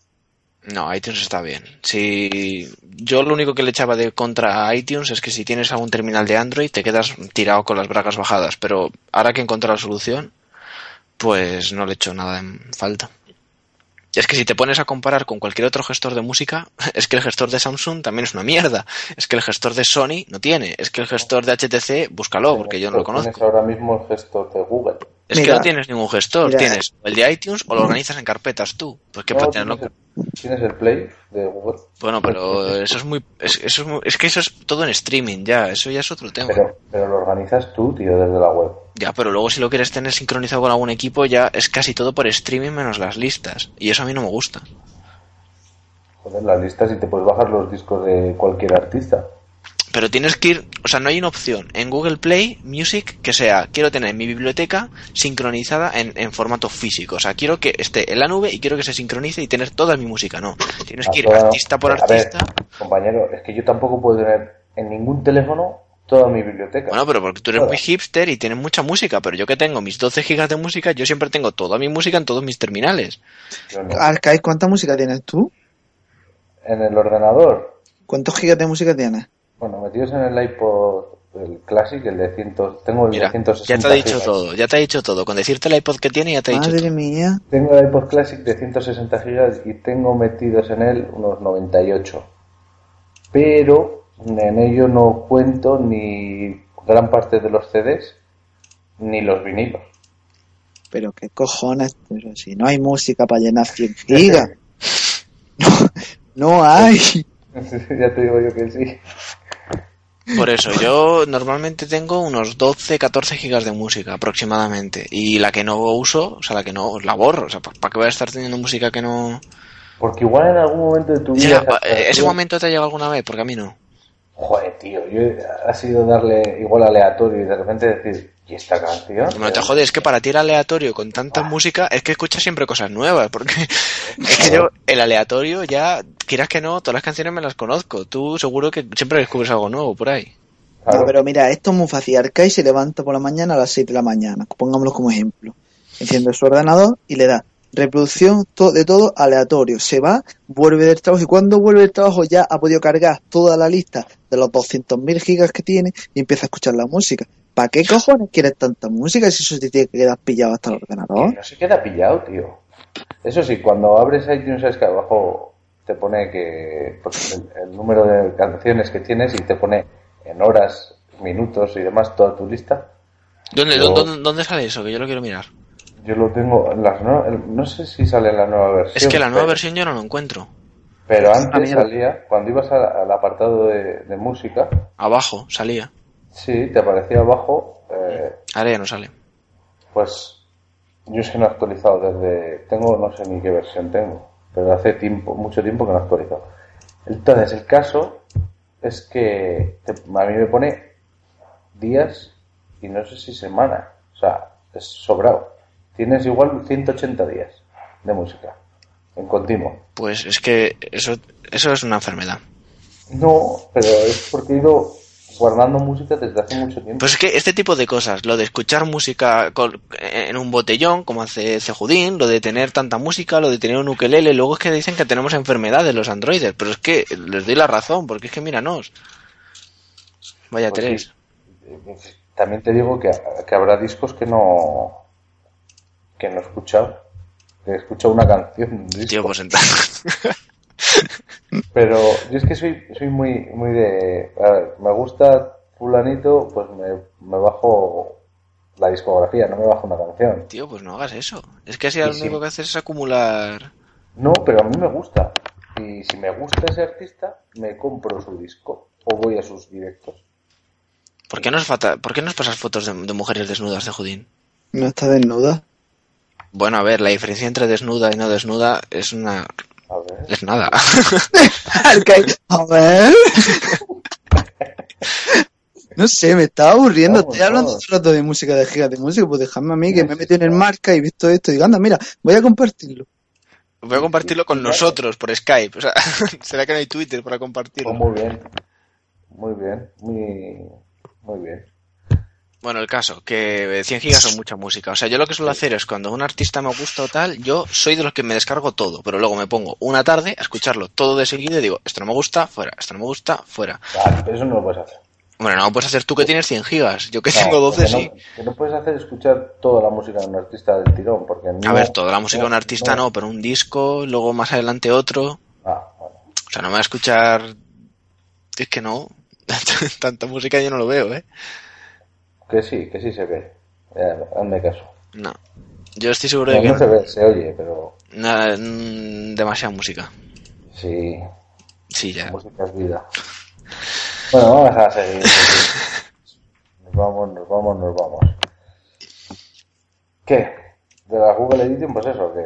No, iTunes está bien. Si yo lo único que le echaba de contra a iTunes es que si tienes algún terminal de Android te quedas tirado con las bragas bajadas, pero ahora que he encontrado la solución, pues no le echo nada en falta. Es que si te pones a comparar con cualquier otro gestor de música, (laughs) es que el gestor de Samsung también es una mierda. Es que el gestor de Sony no tiene. Es que el gestor de HTC, búscalo, porque yo no lo Tienes conozco. ahora mismo el gestor de Google. Es que no tienes ningún gestor. mira. Tienes o el de iTunes o lo organizas en carpetas tú. Pues que No, para tenerlo. tienes ¿Tienes el Play de Google? Bueno, pero eso es muy... Es, eso es, muy- es que eso es todo en streaming ya, eso ya es otro tema. Pero, pero lo organizas tú, tío, desde la web. Ya, pero luego si lo quieres tener sincronizado con algún equipo ya es casi todo por streaming menos las listas. Y eso a mí no me gusta. Joder, las listas y te puedes bajar los discos de cualquier artista. Pero tienes que ir, o sea, no hay una opción en Google Play Music que sea, quiero tener mi biblioteca sincronizada en, en formato físico. O sea, quiero que esté en la nube y quiero que se sincronice y tener toda mi música. No, tienes que ir artista por a ver, artista. compañero, es que yo tampoco puedo tener en ningún teléfono toda mi biblioteca. Bueno, pero porque tú eres Toda. muy hipster y tienes mucha música, pero yo que tengo mis 12 gigas de música, yo siempre tengo toda mi música en todos mis terminales. No. Arcais, ¿cuánta música tienes tú? En el ordenador, ¿Cuántos gigas de música tienes? bueno, metidos en el iPod, el Classic, el de 100, tengo el Mira, de 160 ya te ha dicho gigas. todo, ya te ha dicho todo. Con decirte el iPod que tiene ya te ha dicho Madre todo. mía. Tengo el iPod Classic de 160 gigas y tengo metidos en él unos 98. Pero en ello no cuento ni gran parte de los CDs ni los vinilos. Pero qué cojones, pero si no hay música para llenar 100 gigas. (laughs) No, no hay. ya te digo yo que sí. Por eso, yo normalmente tengo unos 12, 14 gigas de música aproximadamente. Y la que no uso, o sea, la que no, la borro. O sea, ¿para qué voy a estar teniendo música que no...? Porque igual en algún momento de tu vida... Eh, ese momento te ha llegado alguna vez, porque a mí no. Joder, tío, yo ha sido darle igual aleatorio y de repente decir, ¿y esta canción? No te jodes, es que para ti el aleatorio con tanta música es que escuchas siempre cosas nuevas, porque (laughs) es que yo, el aleatorio ya, quieras que no, todas las canciones me las conozco. Tú seguro que siempre descubres algo nuevo por ahí. Claro. No, pero mira, esto es muy fácil. Arcais se levanta por la mañana a las 6 de la mañana. Pongámoslo como ejemplo. Enciende su ordenador y le da reproducción to- de todo aleatorio. Se va, vuelve del trabajo y cuando vuelve del trabajo ya ha podido cargar toda la lista de los 200.000 gigas que tiene y empieza a escuchar la música. ¿Para qué cojones quieres tanta música si eso te tiene que quedar pillado hasta el Que ordenador? no se queda pillado, tío. Eso sí, cuando abres iTunes es que abajo te pone que pues, el, el número de canciones que tienes y te pone en horas, minutos y demás toda tu lista. ¿Dónde, Yo- dónde, dónde sale eso? Que yo lo quiero mirar. Yo lo tengo en las no, no sé si sale en la nueva versión. Es que la nueva versión yo no lo encuentro. Pero antes salía, cuando ibas al apartado de, de música, Abajo salía. sí, te aparecía abajo, eh, Ahora ya no sale. pues yo es que no he actualizado desde, tengo, no sé ni qué versión tengo, pero hace tiempo, mucho tiempo que no he actualizado. Entonces, el caso es que te- a mí me pone días y no sé si semanas, o sea, es sobrado. Tienes igual 180 días de música en continuo. Pues es que eso, eso es una enfermedad. No, pero es porque he ido guardando música desde hace mucho tiempo. Pues es que este tipo de cosas, lo de escuchar música con- en un botellón, como hace Cejudín, lo de tener tanta música, lo de tener un ukelele, luego es que dicen que tenemos enfermedades los androides, pero es que les doy la razón, porque es que míranos. Vaya Pues tres. sí. También te digo que, que habrá discos que no que no he escuchado. Que he escuchado una canción, un disco. Tío, pues entonces... (laughs) Pero yo es que soy, soy muy, muy de... a ver, me gusta fulanito, pues me, me bajo la discografía, no me bajo una canción. Tío, pues no hagas eso. Es que así lo Sí, sí. único que haces es acumular... No, pero a mí me gusta. Y si me gusta ese artista, me compro su disco o voy a sus directos. ¿Por qué nos, fata- ¿por qué nos pasas fotos de, de mujeres desnudas de Judín? No está desnuda. Bueno, a ver, la diferencia entre desnuda y no desnuda es una... A ver. es nada. (laughs) A ver. No sé, me estaba aburriendo. Estoy hablando todo el rato de música, de gigas de música, pues dejadme a mí que me he metido en el marca y he visto esto. Y digo, anda, mira, voy a compartirlo. Voy a compartirlo con nosotros por Skype. O sea, (laughs) ¿será que no hay Twitter para compartirlo? Pues muy bien. Muy bien. Muy, muy bien. Bueno, el caso, que 100 gigas son mucha música. O sea, yo lo que suelo hacer es cuando un artista me gusta o tal, yo soy de los que me descargo todo, pero luego me pongo una tarde a escucharlo todo de seguido y digo, esto no me gusta, fuera, esto no me gusta, fuera. Ah, pero eso no lo puedes hacer. Hombre, no lo puedes hacer tú que tienes 100 gigas. Yo que tengo 12 porque sí. No, que no puedes hacer es escuchar toda la música de un artista del tirón, porque A no- ver, toda la música de un artista no, pero un disco, luego más adelante otro. Ah, bueno. O sea, no me voy a escuchar... Es que no. (laughs) Tanta música yo no lo veo, ¿eh? Que sí, que sí se ve. Ya, hazme caso. No. Yo estoy seguro de que no se ve, se oye, pero mm, demasiada música. Sí, Sí, ya. música es vida. Bueno, vamos a seguir. Nos vamos, nos vamos, nos vamos. ¿Qué? De la Google Edition, pues eso, que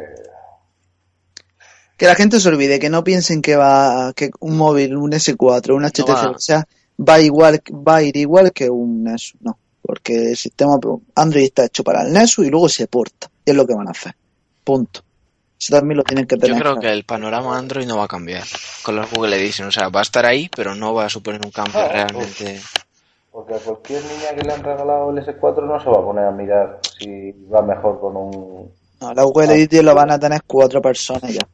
Que la gente se olvide, que no piensen que va, que un móvil, un S4, un HTC, va. o sea, va igual, va a ir igual que un Nexus, no. Porque el sistema Android está hecho para el Nexus y luego se porta. Y es lo que van a hacer. Punto. Eso también lo tienen que tener. Yo creo claro. que el panorama Android no va a cambiar con los Google Edition. O sea, va a estar ahí, pero no va a suponer un cambio Ah, realmente. Porque a cualquier niña que le han regalado el S4 no se va a poner a mirar si va mejor con un... No, la Google Edition lo van a tener cuatro personas ya.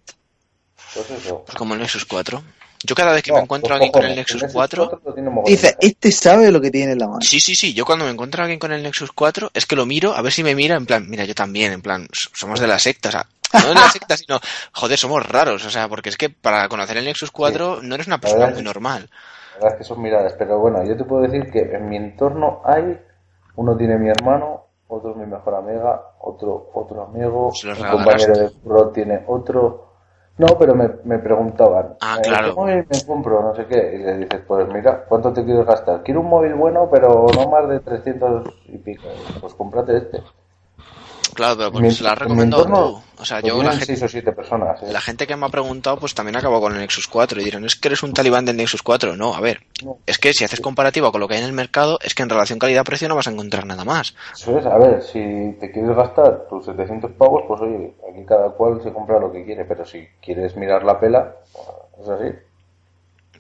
Pues eso. Como el Nexus 4. Yo cada vez que No, me encuentro a pues alguien con el Nexus 4... lo tiene mogollón Dice, de- este sabe lo que tiene en la mano. Sí, sí, sí. Yo cuando me encuentro a alguien con el Nexus 4 es que lo miro a ver si me mira en plan, mira, yo también, en plan, somos de la secta, o sea, no de la (laughs) secta, sino, joder, somos raros, o sea, porque es que para conocer el Nexus 4 no eres una persona verdad muy normal. La verdad es que son miradas, pero bueno, yo te puedo decir que en mi entorno hay, uno tiene mi hermano, otro es mi mejor amiga, otro otro amigo, un compañero de pro tiene otro. No, pero me, me preguntaban, Ah, claro. ¿qué móvil me compro? No sé qué. Y le dices, pues mira, ¿cuánto te quieres gastar? Quiero un móvil bueno, pero no más de 300 y pico. Pues cómprate este. Claro, pero porque Mi- se la has recomendado entorno tú. O sea, yo la tienen gente, seis o siete personas. ¿eh? la gente que me ha preguntado, pues también acabó con el Nexus 4 y dirán, es que eres un talibán del Nexus 4. No, a ver, No. es que si haces comparativa con lo que hay en el mercado, es que en relación calidad-precio no vas a encontrar nada más. Eso es, a ver, si te quieres gastar tus 700 pavos, pues oye, aquí cada cual se compra lo que quiere, pero si quieres mirar la pela, pues, es así.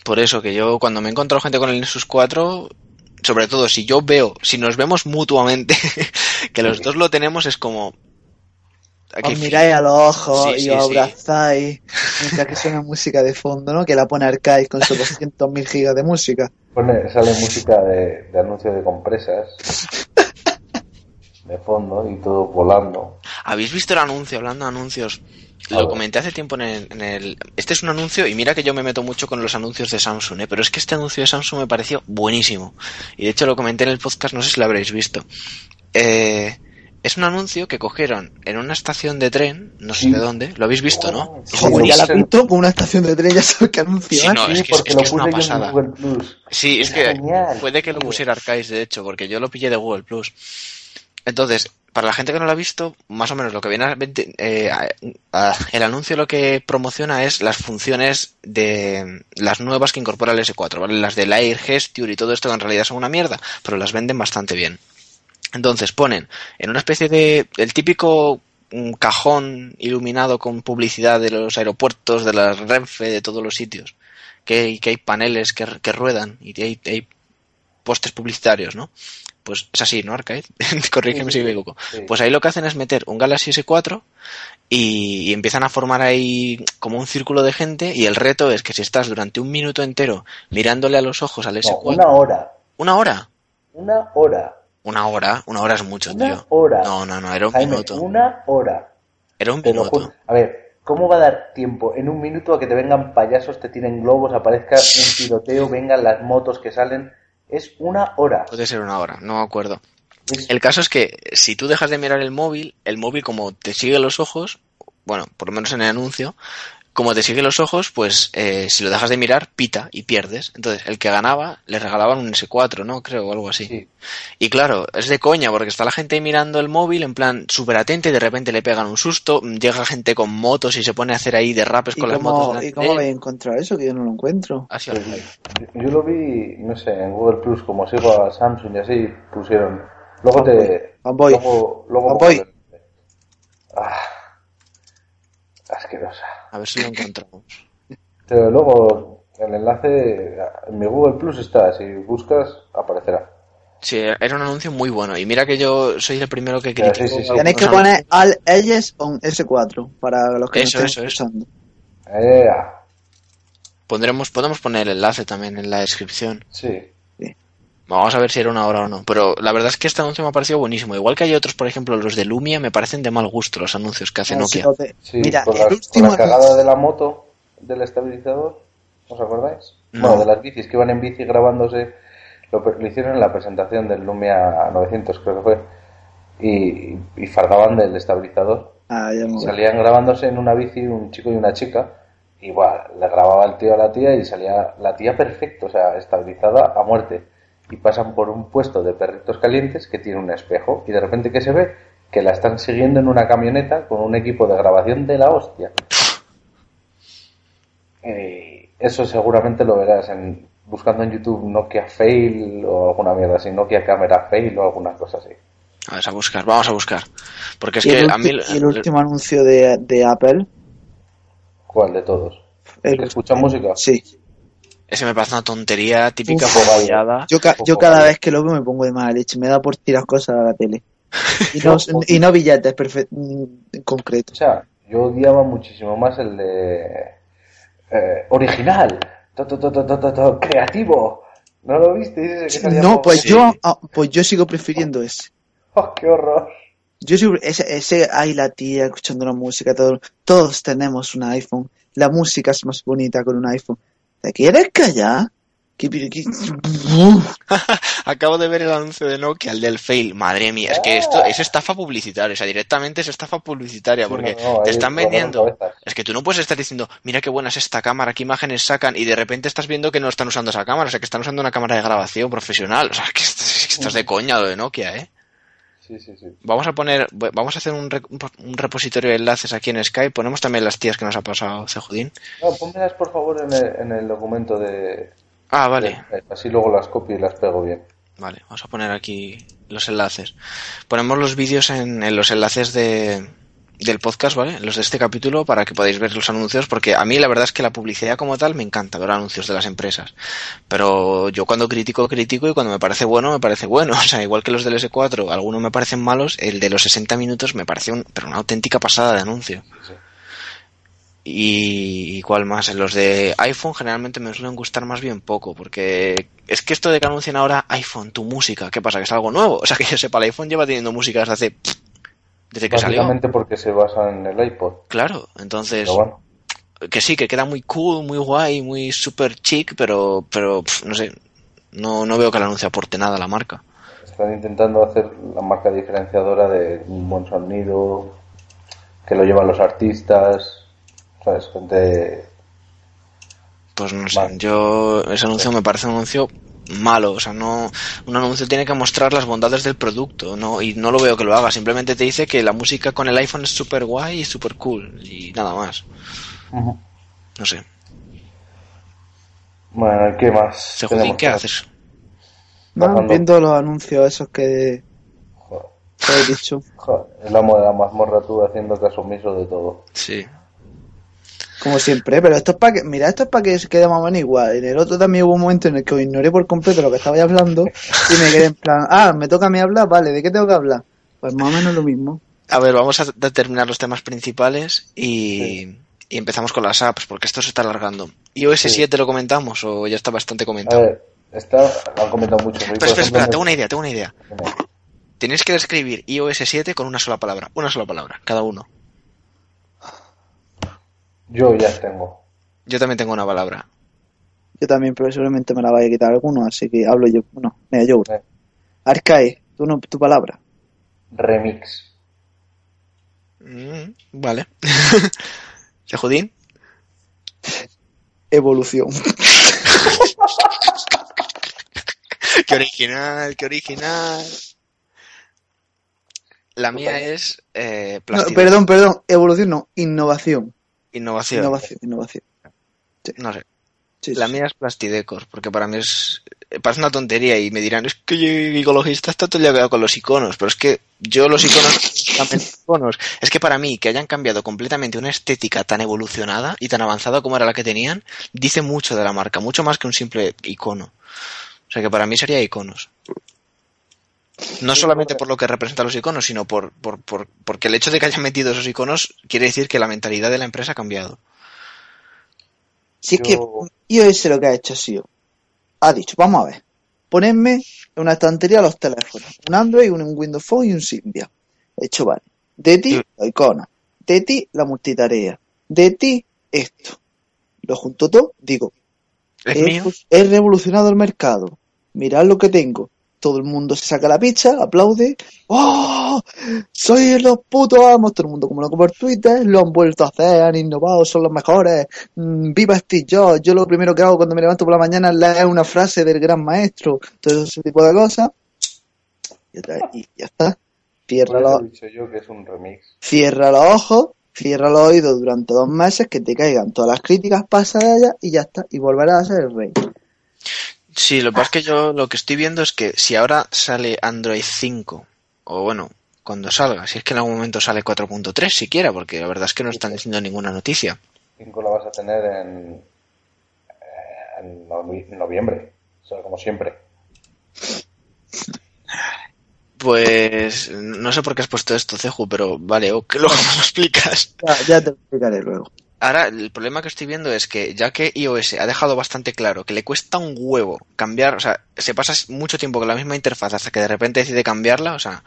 Por eso que yo cuando me he encontrado gente con el Nexus 4, sobre todo si yo veo, si nos vemos mutuamente (laughs) que los dos lo tenemos, es como... aquí Os miráis a los ojos Sí, y sí, os sí. abrazáis mientras que suena música de fondo, ¿no? Que la pone Arcade con sus 200.000 gigas de música. Pone, sale música de, de anuncio de compresas (laughs) de fondo y todo volando. ¿Habéis visto el anuncio? Hablando de anuncios, lo comenté hace tiempo en el, en el- Este es un anuncio, y mira que yo me meto mucho con los anuncios de Samsung, ¿eh? pero es que este anuncio de Samsung me pareció buenísimo. Y de hecho lo comenté en el podcast, no sé si lo habréis visto. Eh, es un anuncio que cogieron en una estación de tren, no sé Sí. de dónde, lo habéis visto, ¿no? Sí, Es Joder, ya la pintó con una estación de tren, ya sabes qué anuncio, Sí, ¿eh? no, sí, es que- porque es lo que es una pasada. Sí, es Es que genial, puede que lo pusiera Arcais, de hecho, porque yo lo pillé de Google Plus. Entonces, para la gente que no lo ha visto, más o menos lo que viene a, eh, el anuncio lo que promociona es las funciones de las nuevas que incorpora el S4, ¿vale? Las del Air Gesture y todo esto que en realidad son una mierda, pero las venden bastante bien. Entonces ponen en una especie de el típico mm, cajón iluminado con publicidad de los aeropuertos, de las Renfe, de todos los sitios, que que hay paneles que, que ruedan y hay, hay postes publicitarios, ¿no? Pues es así, ¿no, Arcade? (laughs) Corrígeme Sí, si me equivoco. sí. Pues ahí lo que hacen es meter un Galaxy S4 y, y empiezan a formar ahí como un círculo de gente y el reto es que si estás durante un minuto entero mirándole a los ojos al No, S4... una hora. ¿Una hora? Una hora. Una hora, una hora es mucho, Una tío. hora. No, no, no, era un Jaime, minuto. una hora. Era un minuto. A ver, ¿cómo va a dar tiempo en un minuto a que te vengan payasos, te tiren globos, aparezca un tiroteo, vengan las motos que salen? Es una hora. Puede ser una hora, no me acuerdo. Es- El caso es que si tú dejas de mirar el móvil, el móvil como te sigue los ojos, bueno, por lo menos en el anuncio, como te sigue los ojos, pues eh, si lo dejas de mirar, pita y pierdes. Entonces, el que ganaba, le regalaban un S4, ¿no? Creo, o algo así. sí. Y claro, es de coña, porque está la gente ahí mirando el móvil en plan súper atenta y de repente le pegan un susto, llega gente con motos y se pone a hacer ahí derrapes ¿Y con las motos. ¿Y cómo habéis encontrado eso? Que yo no lo encuentro. Así Pues, yo lo vi, no sé, en Google Plus, como sigo a Samsung y así, pusieron. Luego te. Luego, luego. Ah, asquerosa. A ver si lo encontramos. Pero luego el enlace en mi Google Plus está, si buscas, aparecerá. Sí, era un anuncio muy bueno. Y mira que yo soy el primero que critico. sí, sí. Tenéis que poner al Elles on S4 para los que Eso, no eso, estén eso. escuchando. Eh, Pondremos, podemos poner el enlace también en la descripción. sí. Vamos a ver si era una hora o no. Pero la verdad es que este anuncio me ha parecido buenísimo. Igual que hay otros, por ejemplo, los de Lumia, me parecen de mal gusto los anuncios que hace Ah, sí, Nokia. Sí, Mira, con, el la, con último la cagada de la moto del estabilizador, ¿os acordáis? No. Bueno, de las bicis que iban en bici grabándose, lo, lo hicieron en la presentación del Lumia 900, creo que fue, y, y fardaban del estabilizador. Ah, ya. Salían grabándose en una bici un chico y una chica. Igual, le grababa el tío a la tía y salía la tía perfecto, o sea, estabilizada a muerte. Y pasan por un puesto de perritos calientes que tiene un espejo. Y de repente, ¿qué se ve? Que la están siguiendo en una camioneta con un equipo de grabación de la hostia. Y eso seguramente lo verás en, buscando en YouTube Nokia Fail o alguna mierda así, Nokia Camera Fail o alguna cosa así. Vamos a buscar, vamos a buscar. Porque es y, que el a mí... y el último anuncio de, de Apple. ¿Cuál de todos? el- ¿Que escuchan música? Sí. Ese me parece una tontería típica Uf, fogollada. Yo, ca- yo cada vez que lo veo me pongo de mala leche. Me da por tirar cosas a la tele. Y (laughs) no, y no billetes mm, en concreto. O sea, yo odiaba muchísimo más el de eh, original, to, to, to, to, to, to, to, creativo. ¿No lo viste? No, pues Sí. yo ah, pues yo sigo prefiriendo ese. (laughs) ¡Oh, ¡Qué horror! Yo sigo, ese, ese, ahí la tía escuchando la música, todo, todos tenemos un iPhone. La música es más bonita con un iPhone. ¿Te quieres callar? ¿Qué, qué- qué- (laughs) Acabo de ver el anuncio de Nokia, el del fail. Madre mía, es que esto es estafa publicitaria. O sea, directamente es estafa publicitaria. Sí, Porque no, no, te están vendiendo. Es que tú no puedes estar diciendo, mira qué buena es esta cámara, qué imágenes sacan, y de repente estás viendo que no están usando esa cámara, o sea, que están usando una cámara de grabación profesional. O sea, (laughs) que esto, es que esto es de coña lo de Nokia, ¿eh? Sí, sí, sí. Vamos a poner, vamos a hacer un, re- un repositorio de enlaces aquí en Skype. Ponemos también las tías que nos ha pasado Cejudín. No, pónmelas por favor en el, en el documento de, Ah, vale. de- Así luego las copio y las pego bien. Vale, vamos a poner aquí los enlaces. Ponemos los vídeos en, en los enlaces de, del podcast, ¿vale? Los de este capítulo para que podáis ver los anuncios, porque a mí la verdad es que la publicidad como tal me encanta ver anuncios de las empresas. Pero yo cuando critico, critico y cuando me parece bueno, me parece bueno. (laughs) O sea, igual que los del S4, algunos me parecen malos, el de los 60 minutos me parece un, pero una auténtica pasada de anuncio. Sí. Y, y cuál más, en los de iPhone generalmente me suelen gustar más bien poco, porque es que esto de que anuncien ahora iPhone, tu música, ¿qué pasa? ¿Que es algo nuevo? (laughs) O sea, que yo sepa, el iPhone lleva teniendo música desde hace... desde que salió. Básicamente porque se basa en el iPod. Claro, entonces, bueno, que sí, que queda muy cool, muy guay, muy super chic, pero, pero no sé, no, no veo que el anuncio aporte nada a la marca. están intentando hacer la marca diferenciadora de un buen sonido, que lo llevan los artistas, ¿sabes? Gente... Pues no sé, yo ese anuncio me parece un anuncio malo, o sea, no un anuncio tiene que mostrar las bondades del producto, no y no lo veo que lo haga, simplemente te dice que la música con el iPhone es súper guay y súper cool y nada más, no sé. Bueno, ¿qué más? Tenemos ¿qué haces? No, Bajando. viendo los anuncios esos que, Joder, he dicho. joder, el amo de la mazmorra tú haciendo caso omiso de todo. Sí. Como siempre, pero esto es para que, mira, esto es para que se quede más o menos igual. En el otro también hubo un momento en el que os ignoré por completo lo que estabais hablando y me quedé en plan, ah, me toca a mí hablar, vale, ¿de qué tengo que hablar? Pues más o menos lo mismo. A ver, vamos a determinar los temas principales y, y empezamos con las apps, porque esto se está alargando. iOS Sí. 7 lo comentamos o ya está bastante A comentado? ver, está, lo han comentado mucho. Espera, espera, espera, tengo una idea, tengo una idea. Tienes que describir iOS 7 con una sola palabra, una sola palabra, cada uno. Yo ya tengo. Yo también tengo una palabra. Yo también, pero seguramente me la vaya a quitar alguno, así que hablo yo. Bueno, mira, yo. Eh, Arcae, tú no, tu palabra. remix. Mm, vale. (laughs) ¿Sejudín? Evolución. (laughs) qué original, qué original. La mía es eh, No, perdón, perdón, evolución no, innovación. Innovación. Innovación, innovación. No sé. Sí, La sí. mía es plastidecor, porque para mí es. Parece una tontería y me dirán, es que yo, ecologista está todo el con los iconos, pero es que yo los iconos (laughs) iconos. Es que para mí, que hayan cambiado completamente una estética tan evolucionada y tan avanzada como era la que tenían, dice mucho de la marca, mucho más que un simple icono. O sea que para mí sería iconos. No solamente por lo que representan los iconos, sino por, por, por, porque el hecho de que hayan metido esos iconos quiere decir que la mentalidad de la empresa ha cambiado. Si es Yo- que iOS lo que ha hecho ha sido, ha dicho, vamos a ver, ponedme en una estantería los teléfonos, un Android, un Windows Phone y un Symbian. He hecho, vale, de ti la icona, de ti la multitarea, de ti esto. Lo junto todo, digo, ¿Es he, mío? he revolucionado el mercado, mirad lo que tengo. Todo el mundo se saca la picha, aplaude. ¡Oh! ¡Soy los putos amos! Todo el mundo como loco por Twitter, lo han vuelto a hacer, han innovado, son los mejores. Mm, ¡Viva Steve Jobs! Yo lo primero que hago cuando me levanto por la mañana es leer una frase del gran maestro, todo ese tipo de cosas. Y, otra vez, y ya está. Cierra los, yo que es un remix. cierra los ojos, cierra los oídos durante dos meses, que te caigan todas las críticas pasadas y ya está. Y volverás a ser el rey. Sí, lo que pasa es que yo lo que estoy viendo es que si ahora sale Android 5, o bueno, cuando salga, si es que en algún momento sale 4.3 siquiera, porque la verdad es que no están diciendo ninguna noticia. 5 la vas a tener en, eh, en noviembre. O sea, como siempre. Pues no sé por qué has puesto esto, Ceju, pero vale, o que luego me lo explicas. Ya, ya te lo explicaré luego. Ahora, el problema que estoy viendo es que ya que iOS ha dejado bastante claro que le cuesta un huevo cambiar, o sea, se pasa mucho tiempo con la misma interfaz hasta que de repente decide cambiarla, o sea,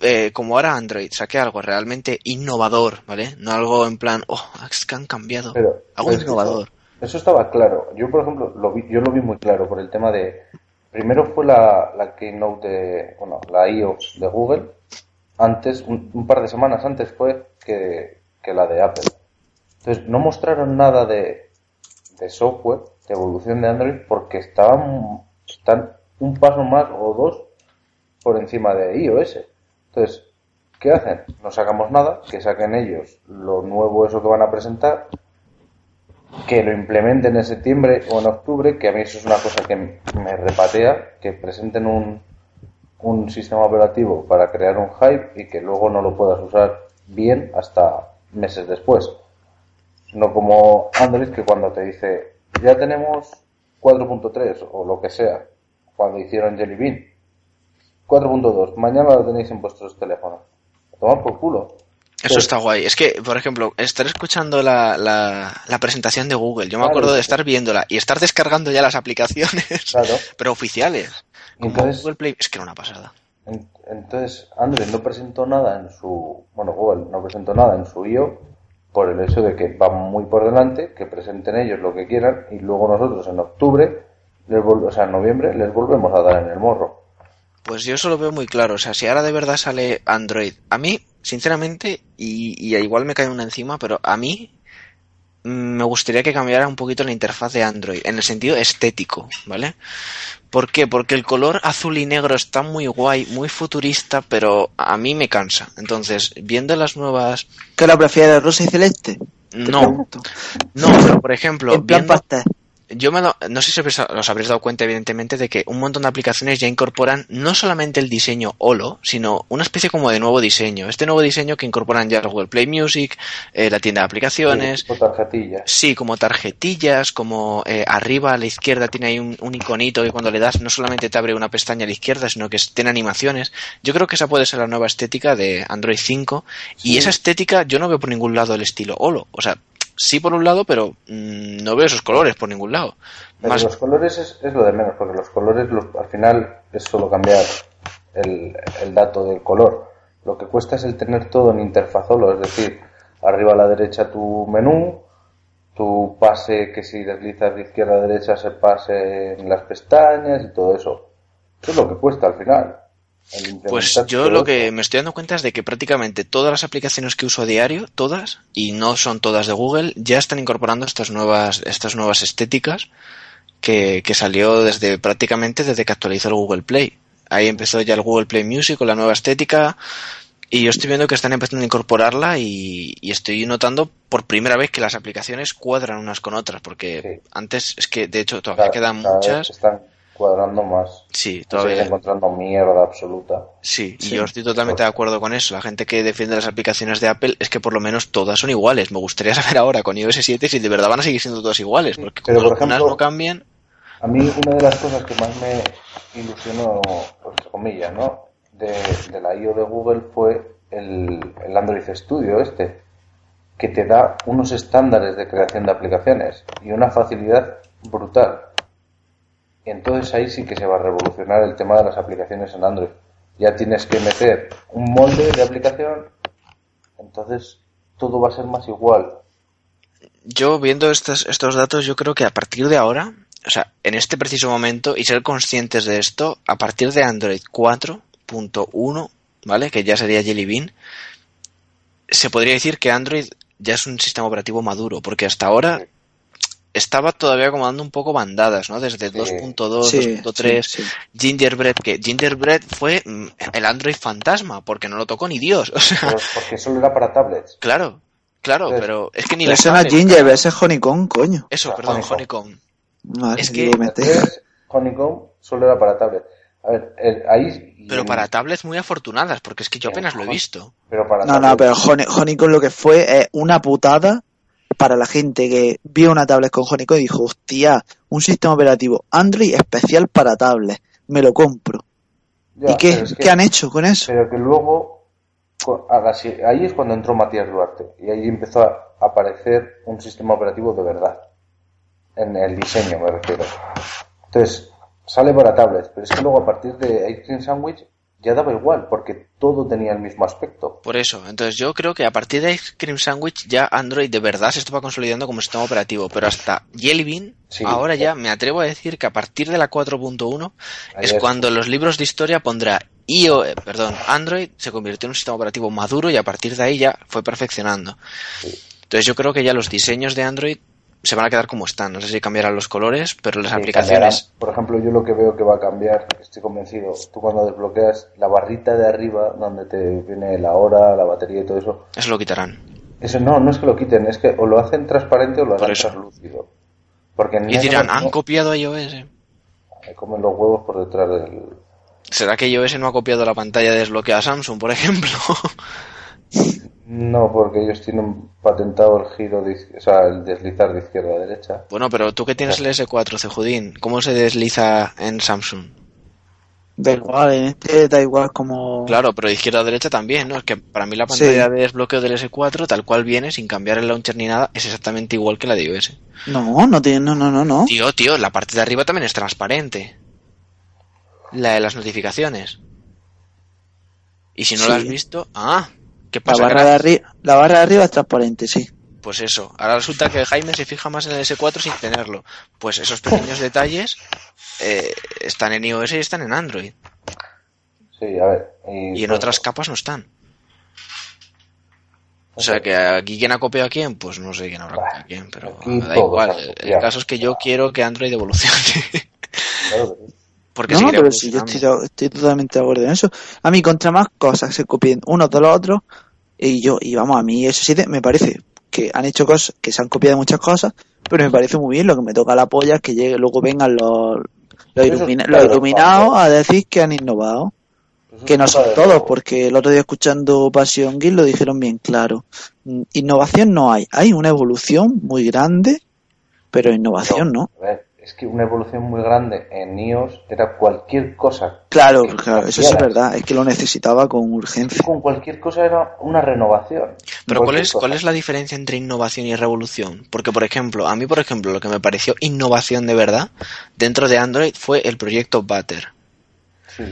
eh, como ahora Android saque algo realmente innovador, ¿vale? No algo en plan, oh, es que han cambiado, Pero, algo innovador. Eso, estaba claro. Yo, por ejemplo, lo vi, yo lo vi muy claro por el tema de. Primero fue la, la Keynote de. Bueno, la I.O. de Google. Antes, un, un par de semanas antes fue que, que la de Apple. Entonces, no mostraron nada de, software, de evolución de Android, porque estaban, están un paso más o dos por encima de iOS. Entonces, ¿qué hacen? No sacamos nada, que saquen ellos lo nuevo eso que van a presentar, que lo implementen en septiembre o en octubre, que a mí eso es una cosa que me repatea, que presenten un, un sistema operativo para crear un hype y que luego no lo puedas usar bien hasta meses después. No como Android que cuando te dice ya tenemos 4.3 o lo que sea, cuando hicieron Jelly Bean. 4.2, mañana lo tenéis en vuestros teléfonos. Tomad por culo. Eso está guay. Es que, por ejemplo, estar escuchando la, la, la presentación de Google, yo me Claro. acuerdo de estar viéndola y estar descargando ya las aplicaciones, Claro. (laughs) pero oficiales. Como Entonces- Google Play, es que era una pasada. En- Entonces, Android no presentó nada en su. Bueno, Google no presentó nada en su IO por el hecho de que van muy por delante, que presenten ellos lo que quieran y luego nosotros en octubre, les o sea, en noviembre, les volvemos a dar en el morro. Pues yo eso lo veo muy claro. O sea, si ahora de verdad sale Android, a mí, sinceramente, y, y igual me cae una encima, pero a mí me gustaría que cambiara un poquito la interfaz de Android, en el sentido estético, ¿vale? ¿Por qué? Porque el color azul y negro está muy guay, muy futurista, pero a mí me cansa. Entonces, viendo las nuevas... ¿Qué lo prefieres, rosa y celeste? Te No, pregunto. no, pero por ejemplo, viendo-. Yo me do- no sé si os habréis dado cuenta, evidentemente, de que un montón de aplicaciones ya incorporan no solamente el diseño holo, sino una especie como de nuevo diseño. Este nuevo diseño que incorporan ya el Google Play Music, eh, la tienda de aplicaciones, Tipo tarjetillas. Sí, como tarjetillas, como eh, arriba a la izquierda tiene ahí un, un iconito que cuando le das no solamente te abre una pestaña a la izquierda, sino que tiene animaciones. Yo creo que esa puede ser la nueva estética de Android 5 y Sí. esa estética yo no veo por ningún lado el estilo holo. O sea, sí por un lado, pero mm, no veo esos colores por ningún lado. Pero Más, los colores es, es lo de menos, porque los colores los- al final es solo cambiar el, el dato del color. Lo que cuesta es el tener todo en interfaz solo, es decir, arriba a la derecha tu menú, tu pase que si deslizas de izquierda a derecha se pase en las pestañas y todo eso. Eso es lo que cuesta al final. Pues yo lo que me estoy dando cuenta es de que prácticamente todas las aplicaciones que uso a diario, todas, y no son todas de Google, ya están incorporando estas nuevas, estas nuevas estéticas que, que salió desde prácticamente desde que actualizó el Google Play. Ahí empezó ya el Google Play Music con la nueva estética y yo estoy viendo que están empezando a incorporarla y, y estoy notando por primera vez que las aplicaciones cuadran unas con otras porque Sí. antes es que de hecho todavía Cada- quedan cada muchas. están cuadrando más. Sí, todavía. encontrando mierda absoluta. Sí, yo estoy totalmente de acuerdo con eso. La gente que defiende las aplicaciones de Apple es que por lo menos todas son iguales. Me gustaría (laughs) saber ahora con iOS 7 si de verdad van a seguir siendo todas iguales, porque Pero, como por algunas ejemplo- no cambien, A mí una de las cosas que más me ilusionó, entre comillas, ¿no? De, de la I.O. de Google fue el, el Android Studio este, que te da unos estándares de creación de aplicaciones y una facilidad brutal. Entonces ahí sí que se va a revolucionar el tema de las aplicaciones en Android. Ya tienes que meter un molde de aplicación, entonces todo va a ser más igual. yo viendo estos, estos datos, yo creo que a partir de ahora o sea, en este preciso momento y ser conscientes de esto, a partir de Android 4.1, ¿vale? Que ya sería Jelly Bean, se podría decir que Android ya es un sistema operativo maduro, porque hasta ahora estaba todavía como dando un poco bandadas, ¿no? Desde 2.2, Sí, 2.3, sí, sí. Gingerbread, que Gingerbread fue mm, el Android fantasma, porque no lo tocó ni Dios. O sea, Pero porque solo era para tablets. claro, claro, Pues- pero es que ni las ese no es tablets, Ginger, claro. ese es Honeycomb, coño. Eso, Ah, perdón, Honeycomb. Es que- Honeycomb solo era para tablet. A ver, el- ahí... Pero para tablets muy afortunadas, porque es que yo apenas lo he visto. Pero para No, no, pero Honey- Honeycomb lo que fue es una putada para la gente que vio una tablet con Honeycomb y dijo, hostia, un sistema operativo Android especial para tablets, me lo compro. Ya, ¿Y qué, pero es que- qué han hecho con eso? Pero que luego, ahí es cuando entró Matías Duarte y ahí empezó a aparecer un sistema operativo de verdad. En el diseño me refiero. Entonces, sale para tablets, pero es que luego a partir de Ice Cream Sandwich ya daba igual, porque todo tenía el mismo aspecto. Por eso, entonces yo creo que a partir de Ice Cream Sandwich ya Android de verdad se estaba consolidando como sistema operativo, pero hasta Jelly Bean, Sí. ahora ya me atrevo a decir que a partir de la 4.1 Ahí es es- cuando los libros de historia pondrá IO, eh, perdón, Android se convirtió en un sistema operativo maduro y a partir de ahí ya fue perfeccionando. Entonces yo creo que ya los diseños de Android se van a quedar como están, no sé si cambiarán los colores, pero las Sí, aplicaciones cambiarán. Por ejemplo, yo lo que veo que va a cambiar, estoy convencido, tú cuando desbloqueas la barrita de arriba, donde te viene la hora, la batería y todo eso, eso lo quitarán. Eso no, no es que lo quiten, es que o lo hacen transparente o lo Por hacen eso. translúcido. Porque Y dirán, no- han copiado a iOS. me comen los huevos por detrás del... ¿Será que iOS no ha copiado la pantalla de desbloqueo a Samsung, por ejemplo? (laughs) No, porque ellos tienen patentado el giro, de o sea, el deslizar de izquierda a derecha. Bueno, pero tú que tienes el S4, Cejudín, ¿cómo se desliza en Samsung? Da igual, en este da igual como... Claro, pero de izquierda a derecha también, ¿no? Es que para mí la Sí. pantalla de desbloqueo del S4, tal cual viene, sin cambiar el launcher ni nada, es exactamente igual que la de iOS. No, no tiene, no, no, no, no. Tío, tío, la parte de arriba también es transparente. La de las notificaciones. Y si no Sí. la has visto, ah, ¿qué La pasa? barra, de arri- la barra de arriba es transparente, sí. Pues eso, ahora resulta que Jaime se fija más en el S4 sin tenerlo. Pues esos pequeños detalles eh, están en iOS y están en Android. Sí, a ver. Y, Y en otras capas no están. O sea que aquí quién ha copiado a quién, pues no sé quién habrá copiado a quién, pero Aquí da igual. El caso es que yo quiero que Android evolucione. Claro que sí. (laughs) Porque No, no, pero sí, yo estoy, estoy totalmente de acuerdo en eso. A mí, contra más cosas se copien unos de los otros, y yo, y vamos, a mí eso sí te- me parece que han hecho cosas, que se han copiado muchas cosas, pero me parece muy bien, lo que me toca la polla es que llegue, luego vengan los, los, ilumina- los iluminados a decir que han innovado. Que no son todos, porque el otro día escuchando Pasión Guild lo dijeron bien claro. Mm, Innovación no hay, hay una evolución muy grande, pero innovación no. A ver, es que una evolución muy grande en iOS era cualquier cosa. Claro, claro, eso es verdad, es que lo necesitaba con urgencia. Con cualquier cosa era una renovación. Pero ¿cuál es, cosa. ¿cuál es la diferencia entre innovación y revolución? Porque, por ejemplo, a mí, por ejemplo, lo que me pareció innovación de verdad dentro de Android fue el proyecto Butter. Sí.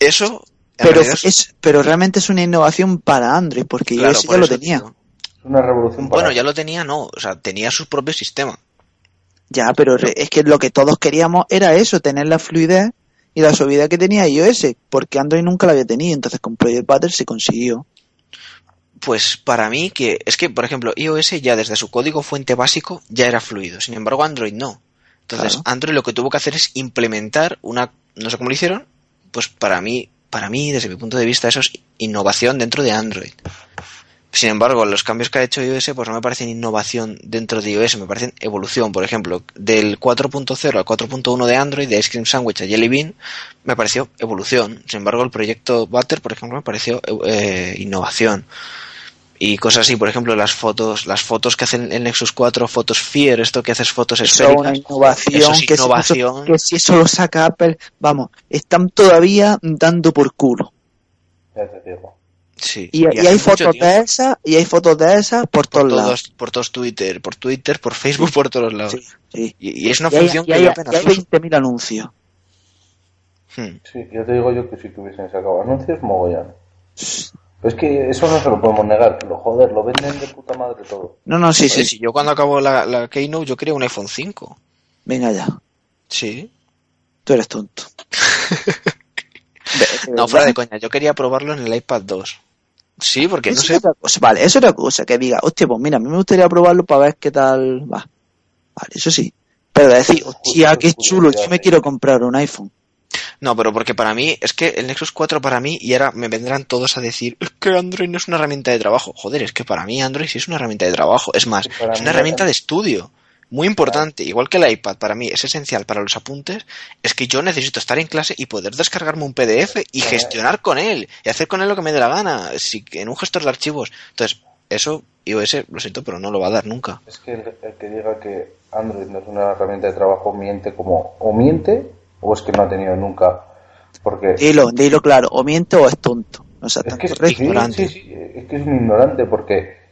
Eso, Pero, es, pero realmente es una innovación para Android, porque claro, yo ese por ya lo tenía. Es una revolución para Bueno, ya lo tenía, no. O sea, tenía su propio sistema. Ya, pero es que lo que todos queríamos era eso, tener la fluidez y la suavidad que tenía iOS, porque Android nunca la había tenido, entonces con Project Butter se consiguió. Pues para mí que es que, por ejemplo, iOS ya desde su código fuente básico ya era fluido. Sin embargo, Android no. Entonces, Claro. Android lo que tuvo que hacer es implementar una, no sé cómo lo hicieron, pues para mí, para mí, desde mi punto de vista, eso es innovación dentro de Android. Sin embargo, los cambios que ha hecho iOS, pues no me parecen innovación dentro de iOS, me parecen evolución. Por ejemplo, del 4.0 al 4.1 de Android, de Ice Cream Sandwich a Jelly Bean, me pareció evolución. Sin embargo, el proyecto Butter, por ejemplo, me pareció eh, innovación. Y cosas así, por ejemplo, las fotos, las fotos que hacen el Nexus 4, fotos Fear, esto que haces fotos esféricas. una innovación, Eso es que, si eso- innovación. que si eso lo saca Apple, vamos, están todavía dando por culo. Sí, Y, hay fotos tiempo. de esas, y hay fotos de esas por, por todos lados. por todos Twitter, por Twitter, por Facebook, por todos lados. Sí, sí. Y, y es una Y hay, función y que hay- yo apenas y hay uso. 20.000 anuncios. Hmm. Sí, yo te digo yo que si tuviesen sacado anuncios, mogollón. Pero es que eso no se lo podemos negar. Lo joder, lo venden de puta madre todo. No, no, sí, sí. Si yo cuando acabo la, la Keynote yo quería un iPhone 5. Venga ya, Sí. tú eres tonto. (laughs) No, fuera de coña. Yo quería probarlo en el iPad 2. Sí, porque no sé. es otra cosa. Vale, eso es otra cosa, que diga, hostia, pues mira, a mí me gustaría probarlo para ver qué tal va. Vale, eso sí. Pero decir, hostia, qué chulo, yo me quiero comprar un iPhone. No, pero porque para mí, es que el Nexus 4 para mí, y ahora me vendrán todos a decir, es que Android no es una herramienta de trabajo. Joder, es que para mí Android sí es una herramienta de trabajo. Es más, es una herramienta de estudio. Muy importante, igual que el iPad para mí es esencial para los apuntes, es que yo necesito estar en clase y poder descargarme un PDF y gestionar con él y hacer con él lo que me dé la gana, si, en un gestor de archivos. Entonces, eso iOS, lo siento, pero no lo va a dar nunca. Es que el, el que diga que Android no es una herramienta de trabajo miente como o miente o es que no ha tenido nunca. Porque Dilo, dilo claro, o miente o es tonto. O sea, es que, sí, sí, es que es un ignorante porque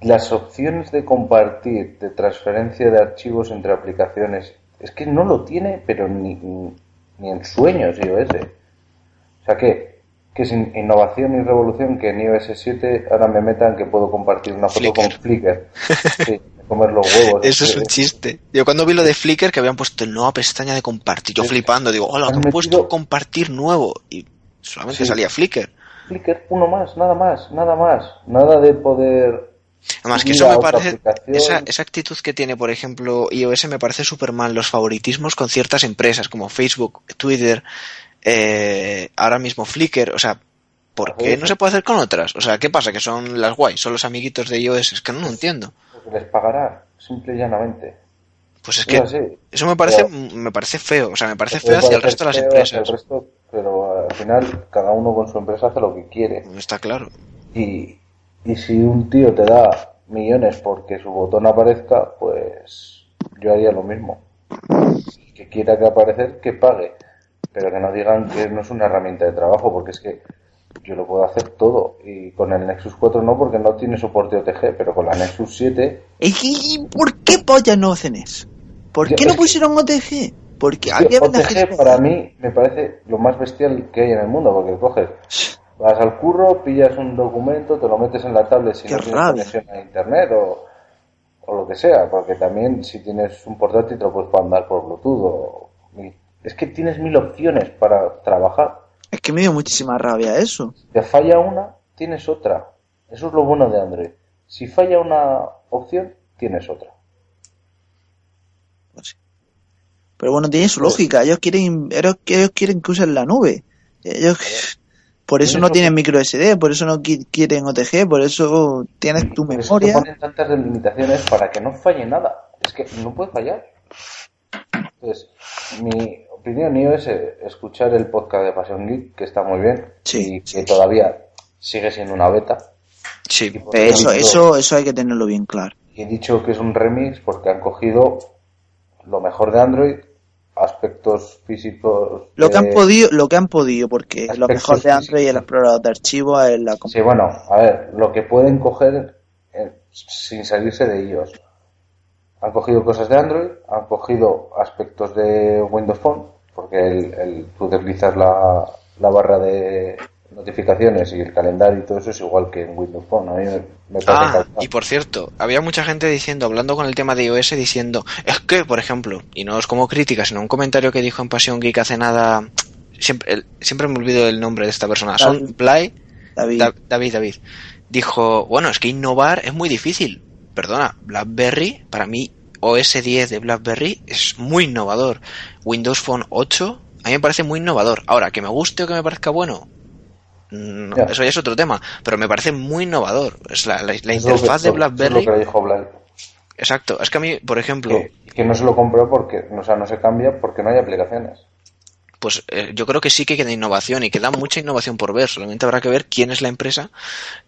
las opciones de compartir, de transferencia de archivos entre aplicaciones, es que no lo tiene, pero ni, ni en sueños iOS. O sea que, que es in- innovación y revolución que en iOS 7 ahora me metan que puedo compartir una foto con Flickr. (laughs) Sí, comer los huevos. Eso es que- un chiste. Yo cuando vi lo de Flickr que habían puesto nueva pestaña de compartir, yo Sí. flipando, digo, hola, Han han puesto metido- compartir nuevo. Y solamente Sí. salía Flickr. Flickr, uno más, nada más, nada más. Nada de poder. Además, que eso me parece, esa, esa actitud que tiene, por ejemplo, iOS me parece súper mal, los favoritismos con ciertas empresas como Facebook, Twitter, eh, ahora mismo Flickr, o sea, ¿por qué no se puede hacer con otras? O sea, ¿qué pasa? ¿Que son las guay? ¿Son los amiguitos de iOS? Es que no lo entiendo. Porque les pagará, simple y llanamente. Pues es que eso me parece, Pero- me parece feo, o sea, me parece feo hacia el resto de las empresas. el resto, pero al final cada uno con su empresa hace lo que quiere. Está claro. Y, y si un tío te da millones porque su botón aparezca, pues yo haría lo mismo. Que quiera que aparecer, que pague. Pero que no digan que no es una herramienta de trabajo, porque es que yo lo puedo hacer todo. Y con el Nexus 4 no, porque no tiene soporte OTG, pero con la Nexus 7 ¿Y por qué pollas no hacen eso? ¿Por qué no pusieron OTG? Porque había OTG para mí me parece lo más bestial que hay en el mundo, porque coges, vas al curro, pillas un documento, te lo metes en la tablet si Qué no tienes rabia. conexión a internet o, o lo que sea, porque también si tienes un portátil te lo puedes mandar por Bluetooth. O, es que tienes mil opciones para trabajar. Es que me dio muchísima rabia eso. Te falla una, tienes otra. Eso es lo bueno de Android. Si falla una opción, tienes otra. Pero bueno, tiene su lógica. Ellos quieren, ellos, ellos quieren que usen la nube. Ellos, por eso no tienen micro SD, por eso no qui- quieren OTG, por eso tienes tu Por eso te memoria. ponen tantas limitaciones para que no falle nada. Es que no puede fallar. Entonces, mi opinión mío es eh, escuchar el podcast de Pasión Geek, que está muy bien, Sí, y que todavía sigue siendo una beta. Sí. Por Eso, eso, eso hay que tenerlo bien claro. y he dicho que es un remix porque han cogido lo mejor de Android, aspectos físicos. Lo que han podido, lo que han podido, porque lo mejor de Android y el explorador de archivos es la Sí, bueno, a ver, lo que pueden coger eh, sin salirse de ellos. Han cogido cosas de Android, han cogido aspectos de Windows Phone, porque el, el, tú deslizas la, la barra de notificaciones y el calendario y todo eso es igual que en Windows Phone. A mí me, me parece Ah, y por cierto, había mucha gente diciendo, hablando con el tema de iOS, diciendo, es que, por ejemplo, y no es como crítica, sino un comentario que dijo en Pasión Geek hace nada, siempre, el- siempre me olvido el nombre de esta persona, David. Son Play, David. Da- David, David, dijo, bueno, es que innovar es muy difícil. Perdona, BlackBerry, para mí, OS 10 de BlackBerry es muy innovador. Windows Phone 8, a mí me parece muy innovador. Ahora, que me guste o que me parezca bueno, no, eso ya es otro tema, pero me parece muy innovador. Es la, la- la Es lo que- interfaz de eso es BlackBerry, lo que dijo Black. exacto. Es que a mí, por ejemplo, Que, que no se lo compró porque, o sea, no se cambia porque no hay aplicaciones. pues eh, yo creo que sí que queda innovación y queda mucha innovación por ver. Solamente habrá que ver quién es la empresa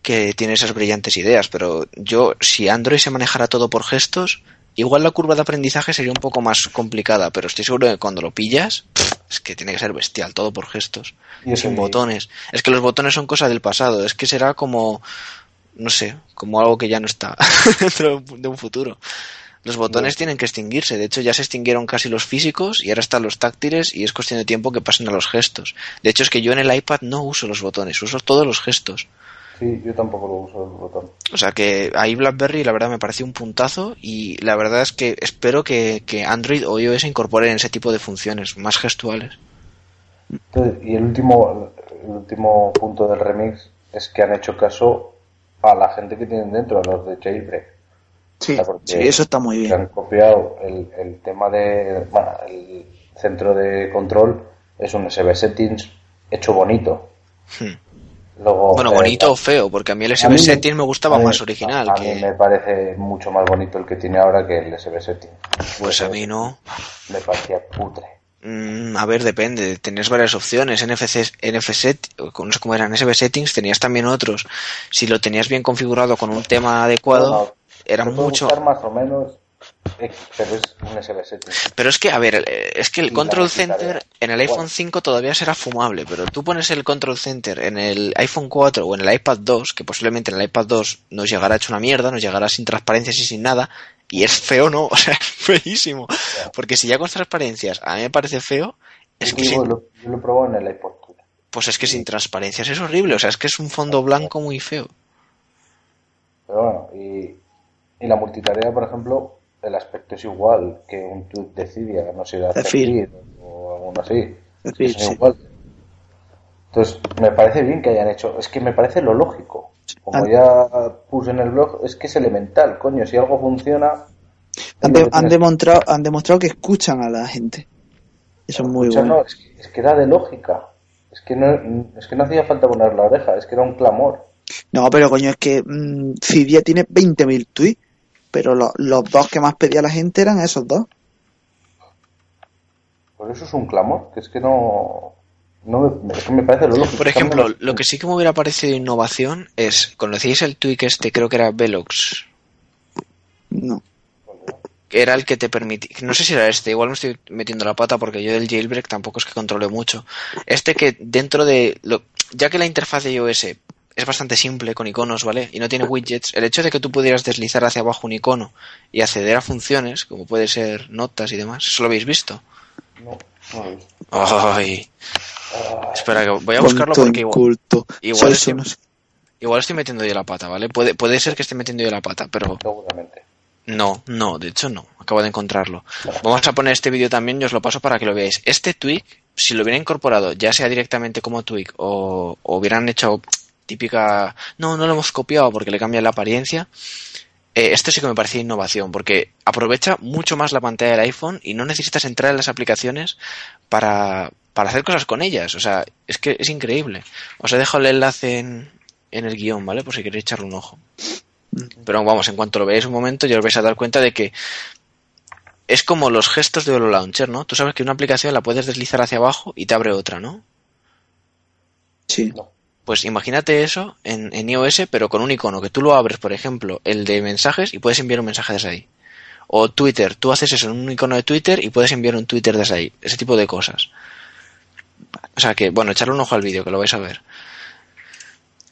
que tiene esas brillantes ideas. Pero yo, si Android se manejara todo por gestos, igual la curva de aprendizaje sería un poco más complicada. Pero estoy seguro de que cuando lo pillas, es que tiene que ser bestial, todo por gestos, Y eso sin botones. Es que los botones son cosa del pasado. Es que será como, no sé, como algo que ya no está (laughs) dentro de un futuro. Los botones tienen que extinguirse. De hecho, ya se extinguieron casi los físicos y ahora están los táctiles y es cuestión de tiempo que pasen a los gestos. De hecho, es que yo en el iPad no uso los botones, uso todos los gestos. Sí, yo tampoco lo uso el botón. O sea que ahí BlackBerry la verdad me pareció un puntazo y la verdad es que espero que, que Android o iOS incorporen ese tipo de funciones más gestuales. Entonces, y el último, el último punto del remix es que han hecho caso a la gente que tienen dentro, a los de Jailbreak. Sí, O sea, porque sí, eso está muy que han bien. copiado el, el tema de. Bueno, el centro de control es un USB settings hecho bonito. Hmm. Luego, Bueno, eh, bonito o feo, porque a mí el mí me- Settings me gustaba mí- más original. A, que... mí me parece mucho más bonito el que tiene ahora que el settings. Pues a mí no. Me parecía putre. Mm, a ver, depende. Tenías varias opciones. NFC, NFC, no sé cómo eran, SB Settings, tenías también otros. Si lo tenías bien configurado con un tema adecuado, era mucho. más o menos, pero es un USB settings. Pero es que, a ver, eh, es que el Control. Center en el iPhone 5 todavía será fumable, pero tú pones el Control Center en el iPhone 4 o en el iPad 2, que posiblemente en el iPad 2 nos llegará hecho una mierda, nos llegará sin transparencias y sin nada, y es feo, ¿no? (laughs) O sea, es feísimo. Porque si ya con transparencias a mí me parece feo, es que Digo, sin, lo- yo lo he probado en el iPod pues es que sin transparencias es horrible, o sea, es que es un fondo blanco muy feo. Pero bueno, y, y la multitarea, por ejemplo, el aspecto es igual que un tweet de Cydia, no sé, de Zephyr. O alguno así. Zephyr, Es sí. igual. Entonces, me parece bien que hayan hecho, es que me parece lo lógico. Como ya puse en el blog, es que es elemental, coño, si algo funciona... Han, de- demostrado, han demostrado que escuchan a la gente. Eso es muy bueno. no, es, que, es que era de lógica. Es que, no, es que no hacía falta poner la oreja, es que era un clamor. No, pero coño, es que mm, Cydia tiene 20.000 tweets, pero lo- los dos que más pedía la gente eran esos dos. Por eso es un clamor, que es que no... no me, es que me parece lo lógico. Por ejemplo, lo que sí que me hubiera parecido innovación es, conocíais el tweak este, creo que era Velox, No. era el que te permitía, no sé si era este, igual me estoy metiendo la pata porque yo del jailbreak tampoco es que controle mucho. Este que dentro de, lo, ya que la interfaz de iOS es bastante simple con iconos, ¿vale? Y no tiene widgets, el hecho de que tú pudieras deslizar hacia abajo un icono y acceder a funciones, como puede ser notas y demás, ¿eso lo habéis visto? No. Ay, espera que voy a buscarlo porque igual, igual estoy- unos- igual estoy metiendo yo la pata, ¿vale? Puede, puede ser que esté metiendo yo la pata, pero seguramente. No, no, de hecho no. Acabo de encontrarlo. Vamos a poner este vídeo también y os lo paso para que lo veáis. Este tweak, si lo hubiera incorporado, ya sea directamente como tweak o, o hubieran hecho típica... No, no lo hemos copiado porque le cambia la apariencia. eh, esto sí que me parecía innovación porque aprovecha mucho más la pantalla del iPhone y no necesitas entrar en las aplicaciones para, para hacer cosas con ellas. O sea, es que es increíble. Os he dejado el enlace en, en el guion, ¿vale? Por si queréis echarle un ojo. Pero vamos, en cuanto lo veáis un momento, ya os vais a dar cuenta de que es como los gestos de Holo Launcher, ¿no? Tú sabes que una aplicación la puedes deslizar hacia abajo y te abre otra, ¿no? Sí. Pues imagínate eso en, en iOS, pero con un icono, que tú lo abres, por ejemplo, el de mensajes y puedes enviar un mensaje desde ahí. O Twitter, tú haces eso en un icono de Twitter y puedes enviar un Twitter desde ahí. Ese tipo de cosas. O sea que, bueno, echarle un ojo al vídeo, que lo vais a ver.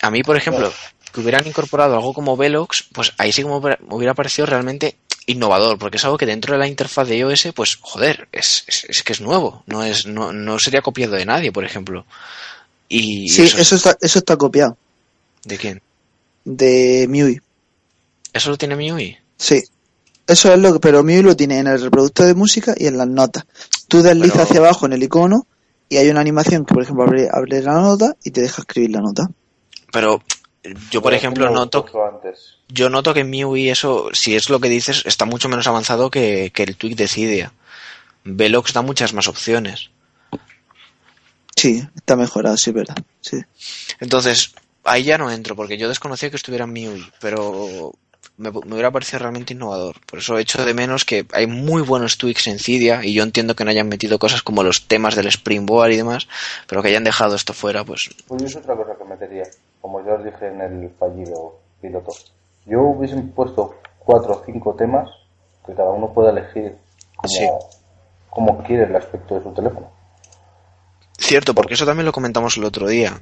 A mí, por ejemplo, que hubieran incorporado algo como Velox, pues ahí sí hubiera- me hubiera parecido realmente innovador, porque es algo que dentro de la interfaz de iOS, pues joder, es, es, es que es nuevo, no es no, no sería copiado de nadie, por ejemplo. Y Sí, eso, eso está, eso está copiado. ¿De quién? De MIUI. ¿Eso lo tiene MIUI? Sí. Eso es lo que, pero MIUI lo tiene en el reproductor de música y en las notas. Tú deslizas Pero- hacia abajo en el icono y hay una animación que, por ejemplo, abre, abre la nota y te deja escribir la nota. Pero yo, por Pero ejemplo, noto, antes. yo noto que en MIUI eso, si es lo que dices, está mucho menos avanzado que, que el tweak de Cydia. Velox da muchas más opciones. Sí, está mejorado, sí, es verdad. Sí. Entonces, ahí ya no entro, porque yo desconocía que estuviera en MIUI, pero me, me hubiera parecido realmente innovador. Por eso echo de menos que hay muy buenos tweaks en Cydia, y yo entiendo que no hayan metido cosas como los temas del Springboard y demás, pero que hayan dejado esto fuera, pues Pues yo es otra cosa que metería, como ya os dije en el fallido piloto. Yo hubiese puesto cuatro o cinco temas que cada uno pueda elegir como, Sí. como quiere el aspecto de su teléfono. Cierto, porque eso también lo comentamos el otro día.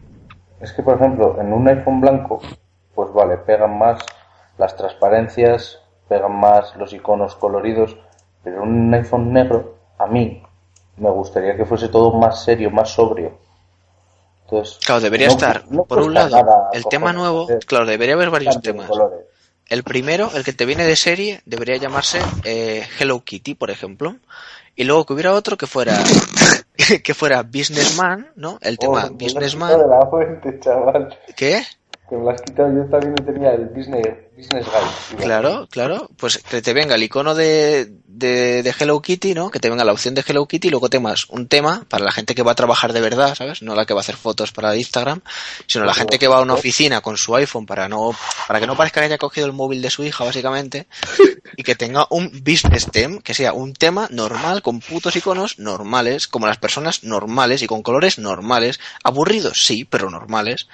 Es que, por ejemplo, en un iPhone blanco, pues vale, pegan más las transparencias, pegan más los iconos coloridos, pero en un iPhone negro, a mí me gustaría que fuese todo más serio, más sobrio. Entonces, Claro, debería no- estar, no por un lado, el tema nuevo, hacer claro, debería haber varios temas. colores. El primero, el que te viene de serie, debería llamarse eh, Hello Kitty, por ejemplo. Y luego que hubiera otro que fuera (laughs) (laughs) que fuera Businessman, ¿no? El tema Oh, Businessman. quitado de la fuente, chaval. ¿Qué? Que me lo has. Yo también tenía el Business, Guide. Claro, claro. Pues que te venga el icono de, de, de Hello Kitty, ¿no? Que te venga la opción de Hello Kitty y luego temas un tema para la gente que va a trabajar de verdad, ¿sabes? No la que va a hacer fotos para Instagram, sino la gente que va a una oficina con su iPhone para no para que no parezca que haya cogido el móvil de su hija, básicamente, y que tenga un business theme, que sea un tema normal, con putos iconos normales, como las personas normales y con colores normales, aburridos, sí, pero normales.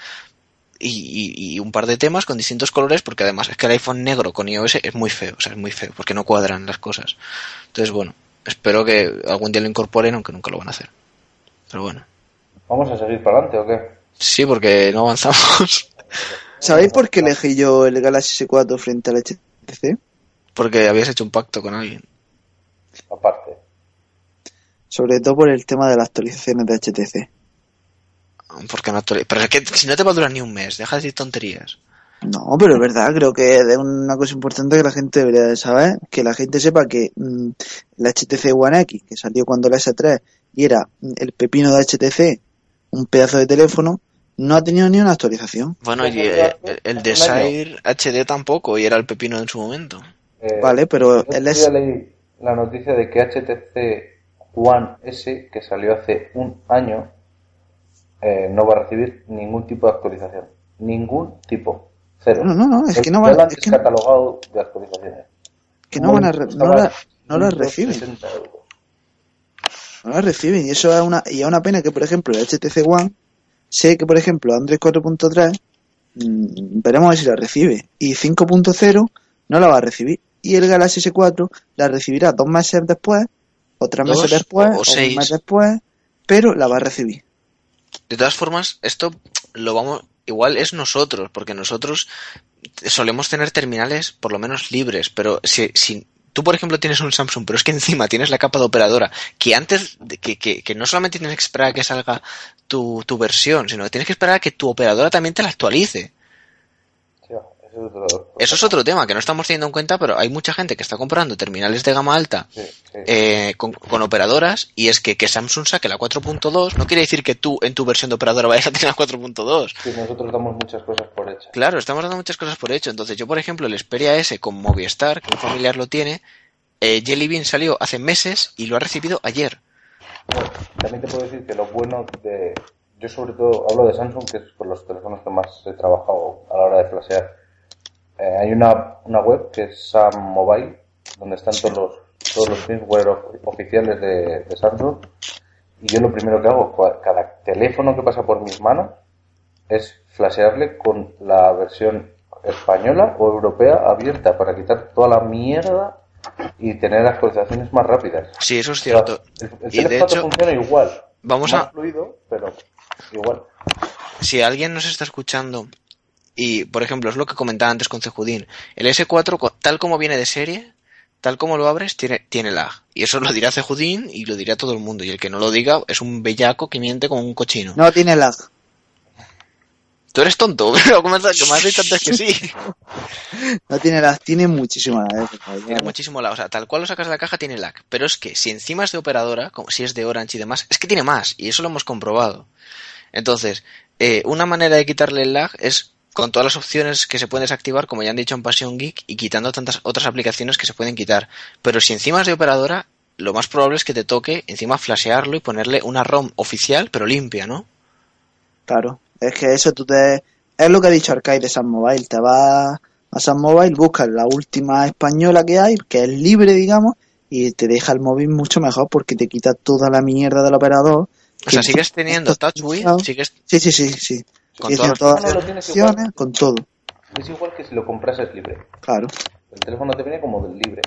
Y, y- un par de temas con distintos colores, porque además es que el iPhone negro con iOS es muy feo, o sea, es muy feo, porque no cuadran las cosas. Entonces, bueno, espero que algún día lo incorporen, aunque nunca lo van a hacer. Pero bueno. ¿Vamos a seguir para adelante o qué? Sí, porque no avanzamos. ¿Sabéis por qué elegí yo el Galaxy S4 frente al HTC? Porque habías hecho un pacto con alguien. Aparte. Sobre todo por el tema de las actualizaciones de HTC. Porque no actualiz- Pero es que si no te va a durar ni un mes, deja de decir tonterías. No, pero es verdad, creo que es una cosa importante que la gente debería de saber, que la gente sepa que mm, el HTC One X, que salió cuando el S3 y era mm, el pepino de HTC, un pedazo de teléfono, no ha tenido ni una actualización. Bueno, y eh, el, el Desire HD tampoco, y era el pepino en su momento. Eh, Vale, pero es... leí la noticia de que HTC One S, que salió hace un año, eh, no va a recibir ningún tipo de actualización. Ningún tipo. Cero. No, no, no, es que no van, lo han es que no, descatalogado de actualizaciones. que no van a, re- no la, no la 160 reciben. No la reciben. Y eso es una, y es una pena que, por ejemplo, el HTC One, sé que, por ejemplo, Android 4.3, mm, veremos a ver si la recibe. Y 5.0 no la va a recibir. Y el Galaxy S4 la recibirá dos meses después, o tres Dos, meses después, o- o un seis. mes después, pero la va a recibir. De todas formas, esto lo vamos, igual es nosotros, porque nosotros solemos tener terminales por lo menos libres, pero si, si tú, por ejemplo, tienes un Samsung, pero es que encima tienes la capa de operadora, que antes, que, que no solamente tienes que esperar a que salga tu, tu versión, sino que tienes que esperar a que tu operadora también te la actualice. Eso es otro- Eso es otro tema que no estamos teniendo en cuenta, pero hay mucha gente que está comprando terminales de gama alta Sí, sí. eh, con, con operadoras y es que, que Samsung saque la 4.2 no quiere decir que tú en tu versión de operadora vayas a tener la 4.2. Sí, nosotros damos muchas cosas por hechas. Claro, estamos dando muchas cosas por hecho. Entonces, yo, por ejemplo, el Xperia S con Movistar, que un familiar lo tiene, eh, Jelly Bean salió hace meses y lo ha recibido ayer. Bueno, también te puedo decir que lo bueno de... Yo sobre todo hablo de Samsung, que es con los teléfonos que más he trabajado a la hora de flashear. Eh, hay una, una web que es Sam Mobile, donde están todos los, todos los firmware of- oficiales de, de Samsung. Y yo lo primero que hago, cada teléfono que pasa por mis manos, es flashearle con la versión española o europea abierta para quitar toda la mierda y tener actualizaciones más rápidas. Sí, eso es cierto. El, el Y de hecho, funciona igual. vamos Más a, fluido, pero igual. si alguien nos está escuchando y, por ejemplo, es lo que comentaba antes con Cejudín, el S4, co- tal como viene de serie, tal como lo abres, tiene, tiene lag. Y eso lo dirá Cejudín y lo dirá todo el mundo. Y el que no lo diga es un bellaco que miente como un cochino. No tiene lag. Tú eres tonto, (laughs) pero como me has dicho antes que sí. (laughs) No tiene lag, tiene muchísima lag. eh, Tiene muchísimo lag. O sea, tal cual lo sacas de la caja tiene lag. Pero es que si encima es de operadora, como si es de Orange y demás, es que tiene más. Y eso lo hemos comprobado. Entonces, eh, una manera de quitarle el lag es con todas las opciones que se pueden desactivar, como ya han dicho en Passion Geek, y quitando tantas otras aplicaciones que se pueden quitar. Pero si encima es de operadora, lo más probable es que te toque encima flashearlo y ponerle una ROM oficial, pero limpia, ¿no? Claro, es que eso tú te... Es lo que ha dicho Arcade de San Mobile. Te vas a San Mobile, buscas la última española que hay, que es libre, digamos, y te deja el móvil mucho mejor porque te quita toda la mierda del operador. O sea, sigues teniendo TouchWiz, sigues Sí, sí, sí, sí. Con Sí, todas las todas opciones, con todo. Es igual que si lo comprases libre. Claro. El teléfono te viene como del libre.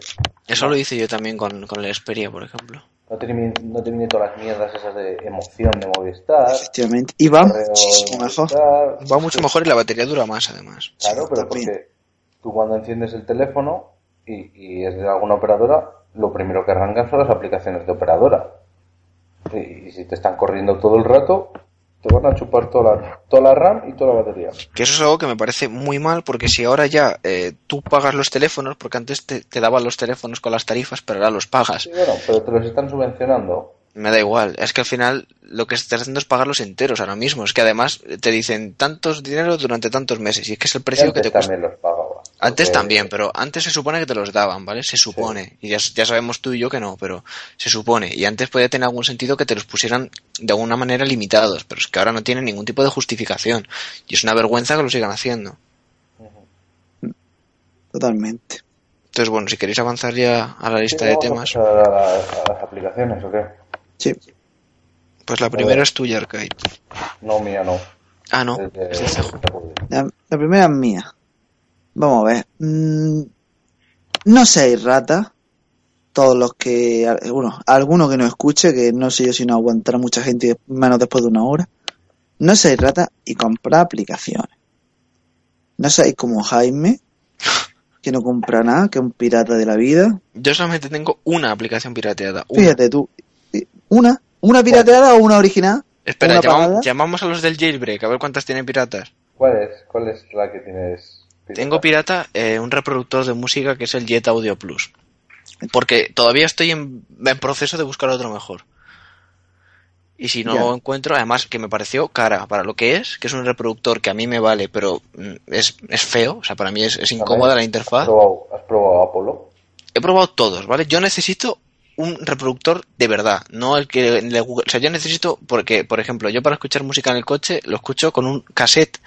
Eso lo hice yo también con, con el Xperia, por ejemplo. No te, viene, no te viene todas las mierdas esas de emoción de Movistar. Efectivamente. Y va muchísimo mejor. Va mucho mejor y la batería dura más, además. Claro, pero también. porque tú cuando enciendes el teléfono y, y es de alguna operadora, lo primero que arrancan son las aplicaciones de operadora. Y, y si te están corriendo todo el rato, te van a chupar toda la, toda la RAM y toda la batería. Que eso es algo que me parece muy mal porque si ahora ya eh, tú pagas los teléfonos, porque antes te, te daban los teléfonos con las tarifas, pero ahora los pagas. Sí, bueno, pero te los están subvencionando. Me da igual, es que al final lo que estás haciendo es pagarlos enteros ahora mismo. Es que además te dicen tantos dinero durante tantos meses y es que es el precio que te cuesta. también los pagaba. Antes también, pero antes se supone que te los daban, ¿vale? Se supone. Y ya, ya sabemos tú y yo que no, pero se supone. Y antes podía tener algún sentido que te los pusieran de alguna manera limitados, pero es que ahora no tienen ningún tipo de justificación. Y es una vergüenza que lo sigan haciendo. Totalmente. Entonces, bueno, si queréis avanzar ya a la lista Sí, de a temas, pasar a, a las aplicaciones, ¿o qué? Sí. pues la primera es tuya, Arcade. No, mía no. Ah, no, Es de- es de Cejo. La, la primera es mía. Vamos a ver. Mm, no seáis ratas. Todos los que. Bueno, alguno que no escuche, que no sé yo si no aguantará mucha gente menos después de una hora. No seáis ratas y comprad aplicaciones. No seáis como Jaime, que no compra nada, que es un pirata de la vida. Yo solamente tengo una aplicación pirateada. Una. Fíjate tú. ¿Una? ¿Una pirateada o una original? Espera, ¿Una llamamos, llamamos a los del jailbreak, a ver cuántas tienen piratas. ¿Cuál es? ¿Cuál es la que tienes? Tengo pirata eh, un reproductor de música que es el Jet Audio Plus. Porque todavía estoy en, en proceso de buscar otro mejor. Y si no lo encuentro, además que me pareció cara para lo que es, que es un reproductor que a mí me vale, pero mm, es, es feo, o sea, para mí es, es incómoda la ¿Has interfaz. probado, ¿Has probado Apolo? He probado todos, ¿vale? Yo necesito un reproductor de verdad, no el que le Google. O sea, yo necesito, porque, por ejemplo, yo para escuchar música en el coche lo escucho con un cassette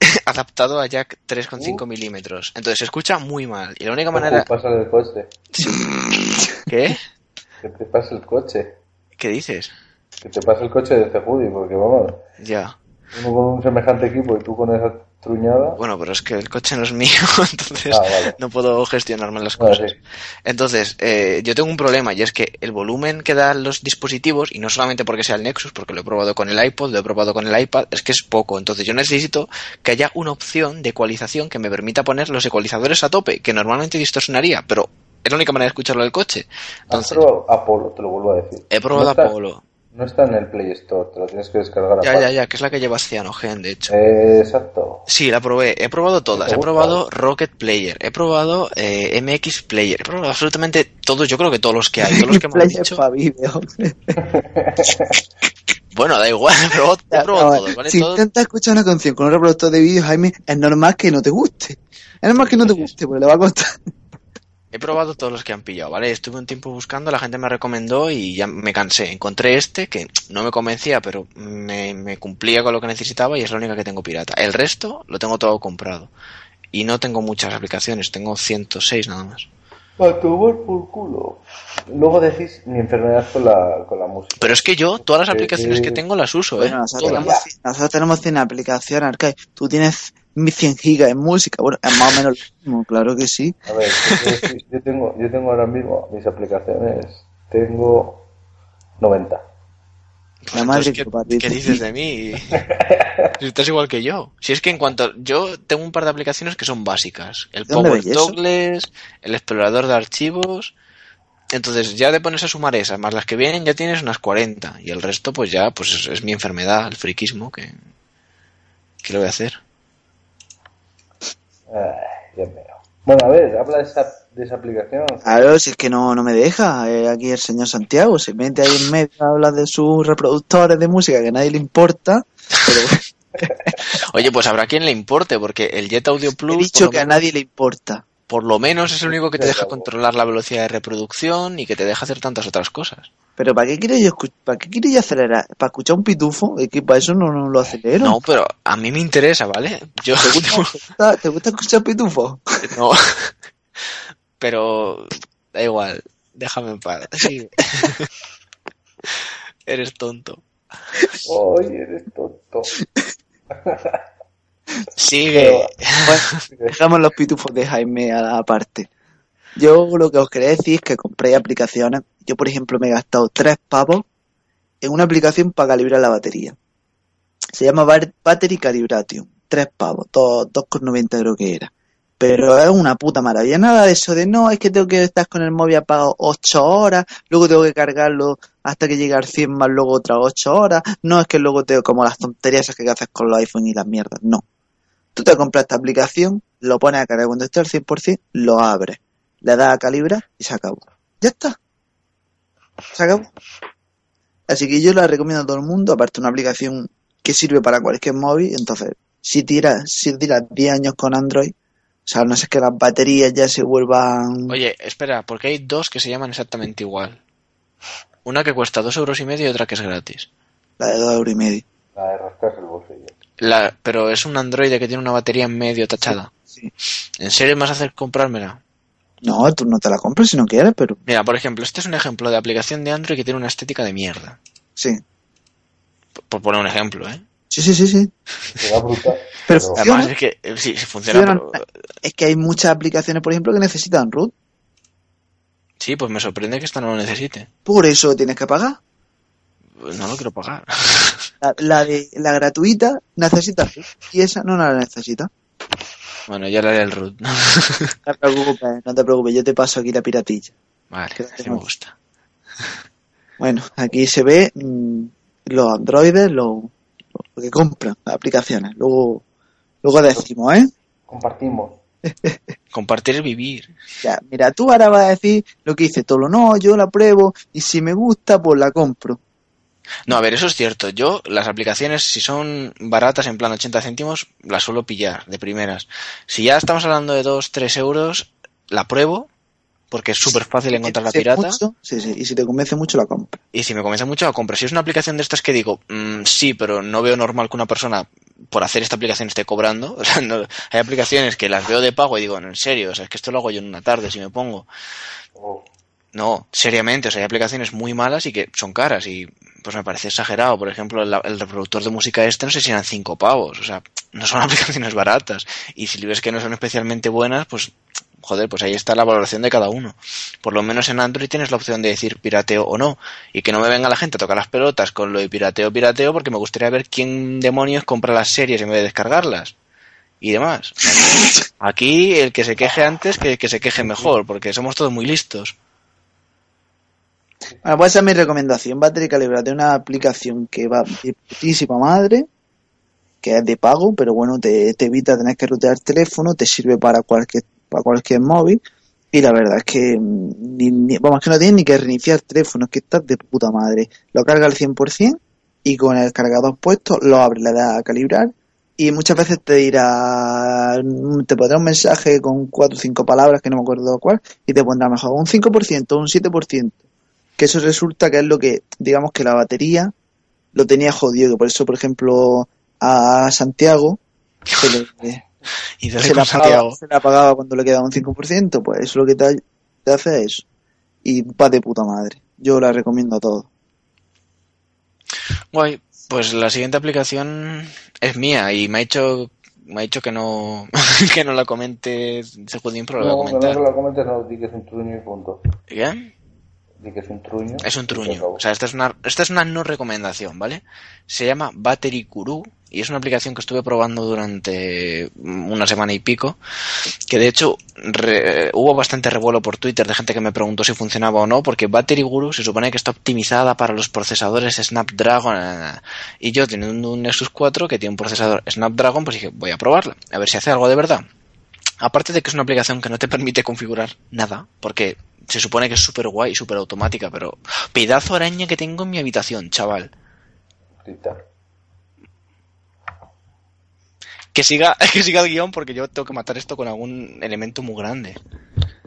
(laughs) adaptado a jack 3,5 Uh. milímetros. Entonces se escucha muy mal. Y la única ¿Qué manera. te pasa el coche? (laughs) ¿Qué? ¿Qué te pasa el coche? ¿Qué dices? Que te pasa el coche de Cejudi, porque vamos, Ya. uno con un semejante equipo y tú con esa truñada. Bueno, pero es que el coche no es mío, (laughs) entonces Ah, vale. no puedo gestionarme las Vale, cosas. Entonces, eh, yo tengo un problema y es que el volumen que dan los dispositivos, y no solamente porque sea el Nexus, porque lo he probado con el iPod, lo he probado con el iPad, es que es poco. Entonces yo necesito que haya una opción de ecualización que me permita poner los ecualizadores a tope, que normalmente distorsionaría, pero es la única manera de escucharlo del coche. ¿Has Entonces, probado Apolo? Te lo vuelvo a decir. he probado no Apollo. No está en el Play Store, te lo tienes que descargar Ya, aparte. ya, ya, que es la que lleva Cyanogen, de hecho. Eh, exacto. Sí, la probé. He probado todas. ¿Te He probado Rocket Player. He probado eh, MX Player. He probado absolutamente todos. Yo creo que todos los que hay. Todos los que (laughs) me han dicho. (laughs) Bueno, da igual. (laughs) He probado, todos, ¿vale? si intentas escuchar una canción con un reproductor de vídeo, Jaime, es normal que no te guste. Es normal que no te guste, porque le va a costar. He probado todos los que han pillado, ¿vale? Estuve un tiempo buscando, la gente me recomendó y ya me cansé. Encontré este que no me convencía, pero me, me cumplía con lo que necesitaba y es la única que tengo pirata. El resto lo tengo todo comprado. Y no tengo muchas aplicaciones, tengo 106 nada más. A tomar por culo. Luego decís mi enfermedad con la, con la música. Pero es que yo todas las Eh, aplicaciones eh, que tengo las uso, ¿eh? Bueno, nosotros tenemos, nosotros tenemos 100 aplicaciones, Arcade. Tú tienes 100 gigas de música. Bueno, es más o menos lo mismo, claro que sí. A ver, yo, tengo, yo tengo ahora mismo mis aplicaciones, tengo 90. La madre ¿qué, dices de mí? si estás igual que yo. Si es que en cuanto... Yo tengo un par de aplicaciones que son básicas. El ¿Dónde Power? Toggles, el explorador de archivos... Entonces ya te pones a sumar esas, más las que vienen ya tienes unas 40. Y el resto pues ya pues es, es mi enfermedad, el friquismo, que... ¿Qué le voy a hacer? Ay, Dios mío. Bueno, a ver, habla de esa, de esa aplicación. Claro, si es que no, no me deja. eh, aquí el señor Santiago se mete ahí en medio, habla de sus reproductores de música que a nadie le importa. Pero (laughs) Oye, pues habrá quien le importe, porque el Jet Audio Plus... he dicho que a nadie le importa. Por lo menos es el único que te deja controlar la velocidad de reproducción y que te deja hacer tantas otras cosas. Pero ¿para qué quiere yo, para qué quiere yo acelerar? ¿Para escuchar un pitufo? Es que para eso no, no lo acelero. No, pero a mí me interesa, ¿vale? Yo ¿Te gusta, te gusta- te gusta escuchar pitufo? no. (laughs) Pero da igual, déjame en paz. Sí. (laughs) Eres tonto. Ay, eres tonto. (laughs) Sigue. Bueno, (laughs) dejamos los pitufos de Jaime a la parte. Yo lo que os quería decir es que compré aplicaciones. Yo, por ejemplo, me he gastado tres pavos en una aplicación para calibrar la batería. Se llama Battery Calibration. Tres pavos, dos- 2,90 creo que era. Pero es una puta maravilla. Nada de eso de no, es que tengo que estar con el móvil apagado 8 horas, luego tengo que cargarlo hasta que llegue al 100 más luego otras 8 horas. No es que luego tengo como las tonterías esas que haces con los iPhone y las mierdas. No. Tú te compras esta aplicación, lo pones a cargar cuando esté al 100%, lo abres, le das a calibrar y se acabó. Ya está. Se acabó. Así que yo la recomiendo a todo el mundo, aparte una aplicación que sirve para cualquier móvil, entonces si tiras, si tiras 10 años con Android, o sea, no sé que las baterías ya se vuelvan... Oye, espera, porque hay dos que se llaman exactamente igual. Una que cuesta dos euros y medio y otra que es gratis. La de dos euros y medio. La de rascarse el bolsillo. La, pero es un Android que tiene una batería en medio tachada. Sí. ¿En serio me vas a hacer comprármela? No, tú no te la compras si no quieres, pero Mira, por ejemplo, este es un ejemplo de aplicación de Android que tiene una estética de mierda. sí. Por, por poner un ejemplo, ¿eh? Sí, sí, sí, sí. Brutal. Pero Pero, funciona. Además es que eh, sí, sí funciona, Funciona. pero- Es que hay muchas aplicaciones, por ejemplo, que necesitan root. Sí, pues me sorprende que esta no lo necesite. Por eso tienes que pagar. Pues No lo quiero pagar. La, la de la gratuita necesita y esa no la necesita. bueno, ya le haré el root. (laughs) No te preocupes, no te preocupes, yo te paso aquí la piratilla. vale, Que así me gusta. Bueno, aquí se ve mm, los androides, lo, lo que compran, las aplicaciones. Luego, luego decimos, ¿eh? compartimos. (laughs) Compartir es vivir. Ya, mira, tú ahora vas a decir lo que dice Tolo, no, yo la pruebo y si me gusta, pues la compro. No, a ver, eso es cierto. Yo, las aplicaciones, si son baratas, en plan 80 céntimos, las suelo pillar de primeras. Si ya estamos hablando de 2, 3 euros, la pruebo, porque es súper fácil encontrar la pirata. mucho, sí, sí, y si te convence mucho, la compra. Y si me convence mucho, la compro. Si es una aplicación de estas que digo, mm, sí, pero no veo normal que una persona por hacer esta aplicación esté cobrando. (laughs) O sea, no- hay aplicaciones que las veo de pago y digo, no, en serio, o sea, es que esto lo hago yo en una tarde si me pongo. Oh, No, seriamente, o sea, hay aplicaciones muy malas y que son caras y pues me parece exagerado. Por ejemplo, el, el reproductor de música este no sé si eran cinco pavos, o sea, no son (laughs) aplicaciones baratas. Y si ves que no son especialmente buenas, pues joder, pues ahí está la valoración de cada uno. Por lo menos en Android tienes la opción de decir pirateo o no. Y que no me venga la gente a tocar las pelotas con lo de pirateo, pirateo, porque me gustaría ver quién demonios compra las series en vez de descargarlas. Y demás. (laughs) Aquí el que se queje antes que, que se queje mejor, porque somos todos muy listos. Bueno, pues esa es mi recomendación. Battery Calibrate, una aplicación que va de putísima madre, que es de pago, pero bueno, te, evita tener que rutear el teléfono, te sirve para cualquier, para cualquier móvil. Y la verdad es que, mm, ni, ni- vamos, que no tienes ni que reiniciar el teléfono, es que estás de puta madre. Lo carga al 100% y con el cargador puesto lo abres, le das a calibrar y muchas veces te dirá, mm, te pondrá un mensaje con cuatro o cinco palabras que no me acuerdo cuál y te pondrá mejor un 5%, un 7%. Que eso resulta que es lo que, digamos que la batería lo tenía jodido, por eso, por ejemplo, a Santiago se le, (laughs) Y se le, apagaba, Santiago. se le apagaba cuando le quedaba un 5%, pues eso lo que te, te hace es eso. Y va de puta madre. Yo la recomiendo a todos. Guay, pues la siguiente aplicación es mía y me ha hecho me ha dicho que no (laughs) que no la comente Judín, pero la voy a No, que no se comentes, no, di que es un truño y punto. ¿Qué? Que es un truño. Es un truño. O sea, esta es una esta es una no recomendación, ¿vale? Se llama Battery Guru y es una aplicación que estuve probando durante una semana y pico, que de hecho re- hubo bastante revuelo por Twitter de gente que me preguntó si funcionaba o no, porque Battery Guru se supone que está optimizada para los procesadores Snapdragon eh, y yo teniendo un Nexus 4 que tiene un procesador Snapdragon, pues dije, voy a probarla, a ver si hace algo de verdad. Aparte de que es una aplicación que no te permite configurar nada, porque se supone que es súper guay, súper automática, pero pedazo araña que tengo en mi habitación, chaval. Que siga, (laughs) que siga el guion porque yo tengo que matar esto con algún elemento muy grande.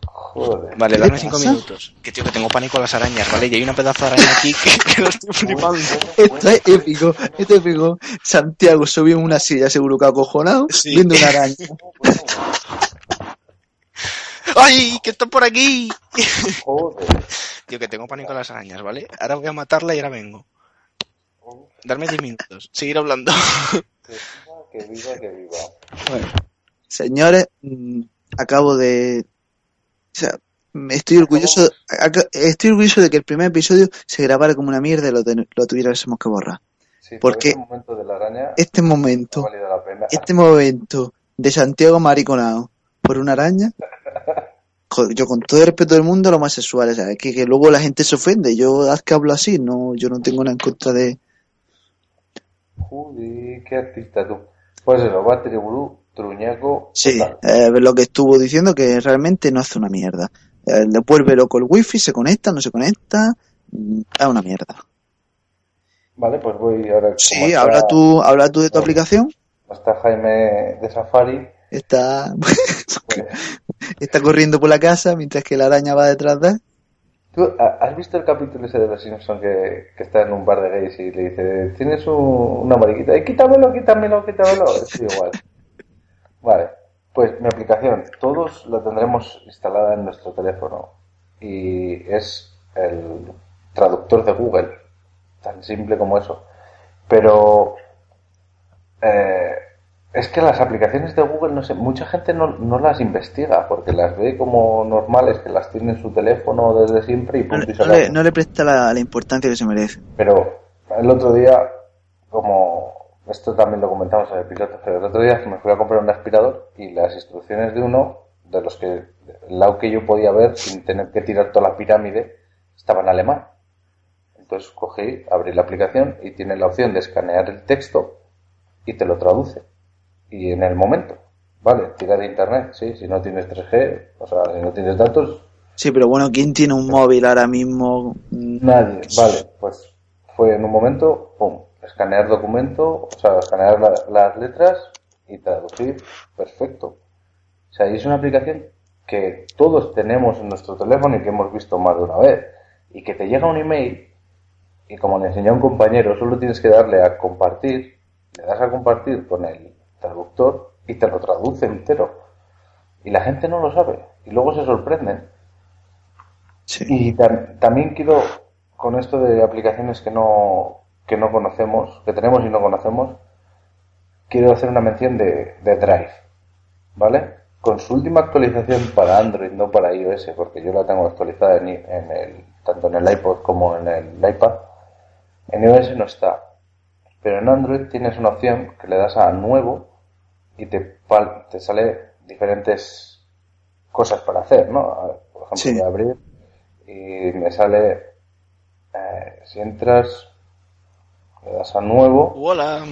Joder. Vale, ¿Qué dame cinco pasa? minutos. Que tío, que tengo pánico a las arañas, ¿vale? Y hay una pedazo de araña aquí (laughs) que, que lo estoy flipando. Esto es épico, esto es épico. Santiago subió en una silla, seguro que acojonado, Sí. viendo una (laughs) araña. ¡Ay! ¡Que está por aquí! Joder. (laughs) Tío, que tengo pánico a las arañas, ¿vale? Ahora voy a matarla y ahora vengo. Darme 10 minutos. Seguir hablando. (laughs) Que viva, que viva, que viva. Bueno, señores, mm, acabo de. O sea, me estoy orgulloso, estoy orgulloso de que el primer episodio se grabara como una mierda y lo, ten- lo tuviésemos que borrar. Sí, ¿Por por qué? ese momento de la araña Este momento, valido la pena. este momento de Santiago Mariconado por una araña. (laughs) Joder, Yo con todo el respeto del mundo, lo más sexual, ¿sabes? Que, que luego la gente se ofende. Yo haz que hablo así, no, yo no tengo nada en contra de. Joder, qué artista tú. Pues Blue, Truñaco. Sí, eh, lo que estuvo diciendo que realmente no hace una mierda. Eh, le vuelve loco el wifi, se conecta, no se conecta, mm, es una mierda. Vale, pues voy ahora. Sí, está- habla tú, habla tú de tu aplicación. Está Jaime de Safari. Está, (laughs) está corriendo por la casa mientras que la araña va detrás de él. ¿Tú ha- has visto el capítulo ese de los Simpsons que, que está en un bar de gays y le dice, tienes un- una mariquita? ¡Eh, quítamelo, quítamelo, quítamelo! Es (laughs) igual. Vale, pues mi aplicación, todos la tendremos instalada en nuestro teléfono y es el traductor de Google, tan simple como eso. Pero eh, es que las aplicaciones de Google, no sé, mucha gente no, no las investiga porque las ve como normales, que las tiene en su teléfono desde siempre y No, punto y le- se no le, no le presta la, la importancia que se merece. Pero el otro día, como esto también lo comentamos en el piloto, pero el otro día me fui a comprar un aspirador y las instrucciones de uno, de los que, el lado que yo podía ver sin tener que tirar toda la pirámide, estaba en alemán. Entonces cogí, abrí la aplicación y tiene la opción de escanear el texto y te lo traduce. Y en el momento, vale, tira de internet, sí, si no tienes 3G, o sea, si no tienes datos, Sí, pero bueno, ¿quién tiene un móvil ahora mismo? Nadie, vale, pues fue en un momento, pum, escanear documento, o sea, escanear la- las letras y traducir, perfecto. O sea, y es una aplicación que todos tenemos en nuestro teléfono y que hemos visto más de una vez. Y que te llega un email y como le enseñó un compañero, solo tienes que darle a compartir, le das a compartir con el traductor y te lo traduce entero. Y la gente no lo sabe. Y luego se sorprenden. Sí. Y tam- también quiero, con esto de aplicaciones que no, que no conocemos, que tenemos y no conocemos, quiero hacer una mención de, de Drive, ¿vale? Con su última actualización para Android, no para iOS, porque yo la tengo actualizada en, en el, tanto en el iPod como en el iPad, en iOS no está. Pero en Android tienes una opción que le das a nuevo y te, pal- te sale diferentes cosas para hacer, ¿no? Por ejemplo, Sí. voy a abrir y me sale, eh, si entras, le das a nuevo. Hola.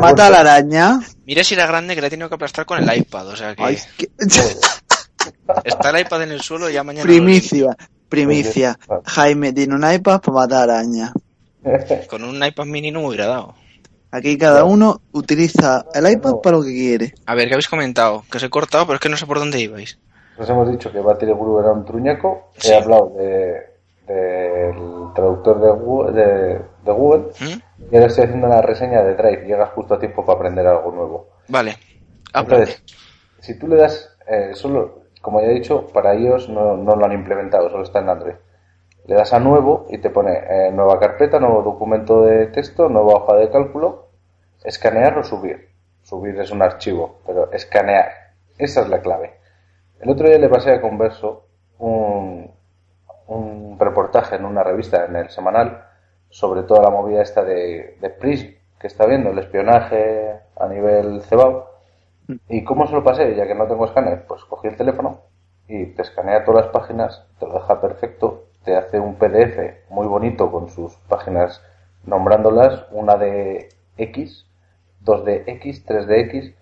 Mata a la araña. Mira si era grande que le he tenido que aplastar con el iPad. O sea que Ay, qué- (laughs) está el iPad en el suelo y ya mañana. Primicia, primicia. Jaime tiene un iPad para matar arañas. lo- Con un iPad mini no me hubiera dado. Aquí cada uno utiliza el iPad para lo que quiere. A ver, ¿qué habéis comentado? Que os he cortado, pero es que no sé por dónde ibais. Nos hemos dicho que Battery Blue era un truñaco. Sí. He hablado de, del traductor de Google, de, de Google. ¿Mm? Y ahora estoy haciendo una reseña de Drive. Llegas justo a tiempo para aprender algo nuevo. Vale. Aprende. Entonces, si tú le das, eh, solo, como ya he dicho, para no, no lo han implementado, solo está en Android. Le das a nuevo y te pone eh, nueva carpeta, nuevo documento de texto, nueva hoja de cálculo, escanear o subir. Subir es un archivo, pero escanear, esa es la clave. El otro día le pasé a Converso un, un reportaje en una revista, en el semanal, sobre toda la movida esta de, de Prism, que está viendo, el espionaje a nivel cebao. ¿Y cómo se lo pasé? Ya que no tengo escáner, pues cogí el teléfono y te escanea todas las páginas, te lo deja perfecto, te hace un PDF muy bonito con sus páginas nombrándolas, una de X, dos de X, tres de X,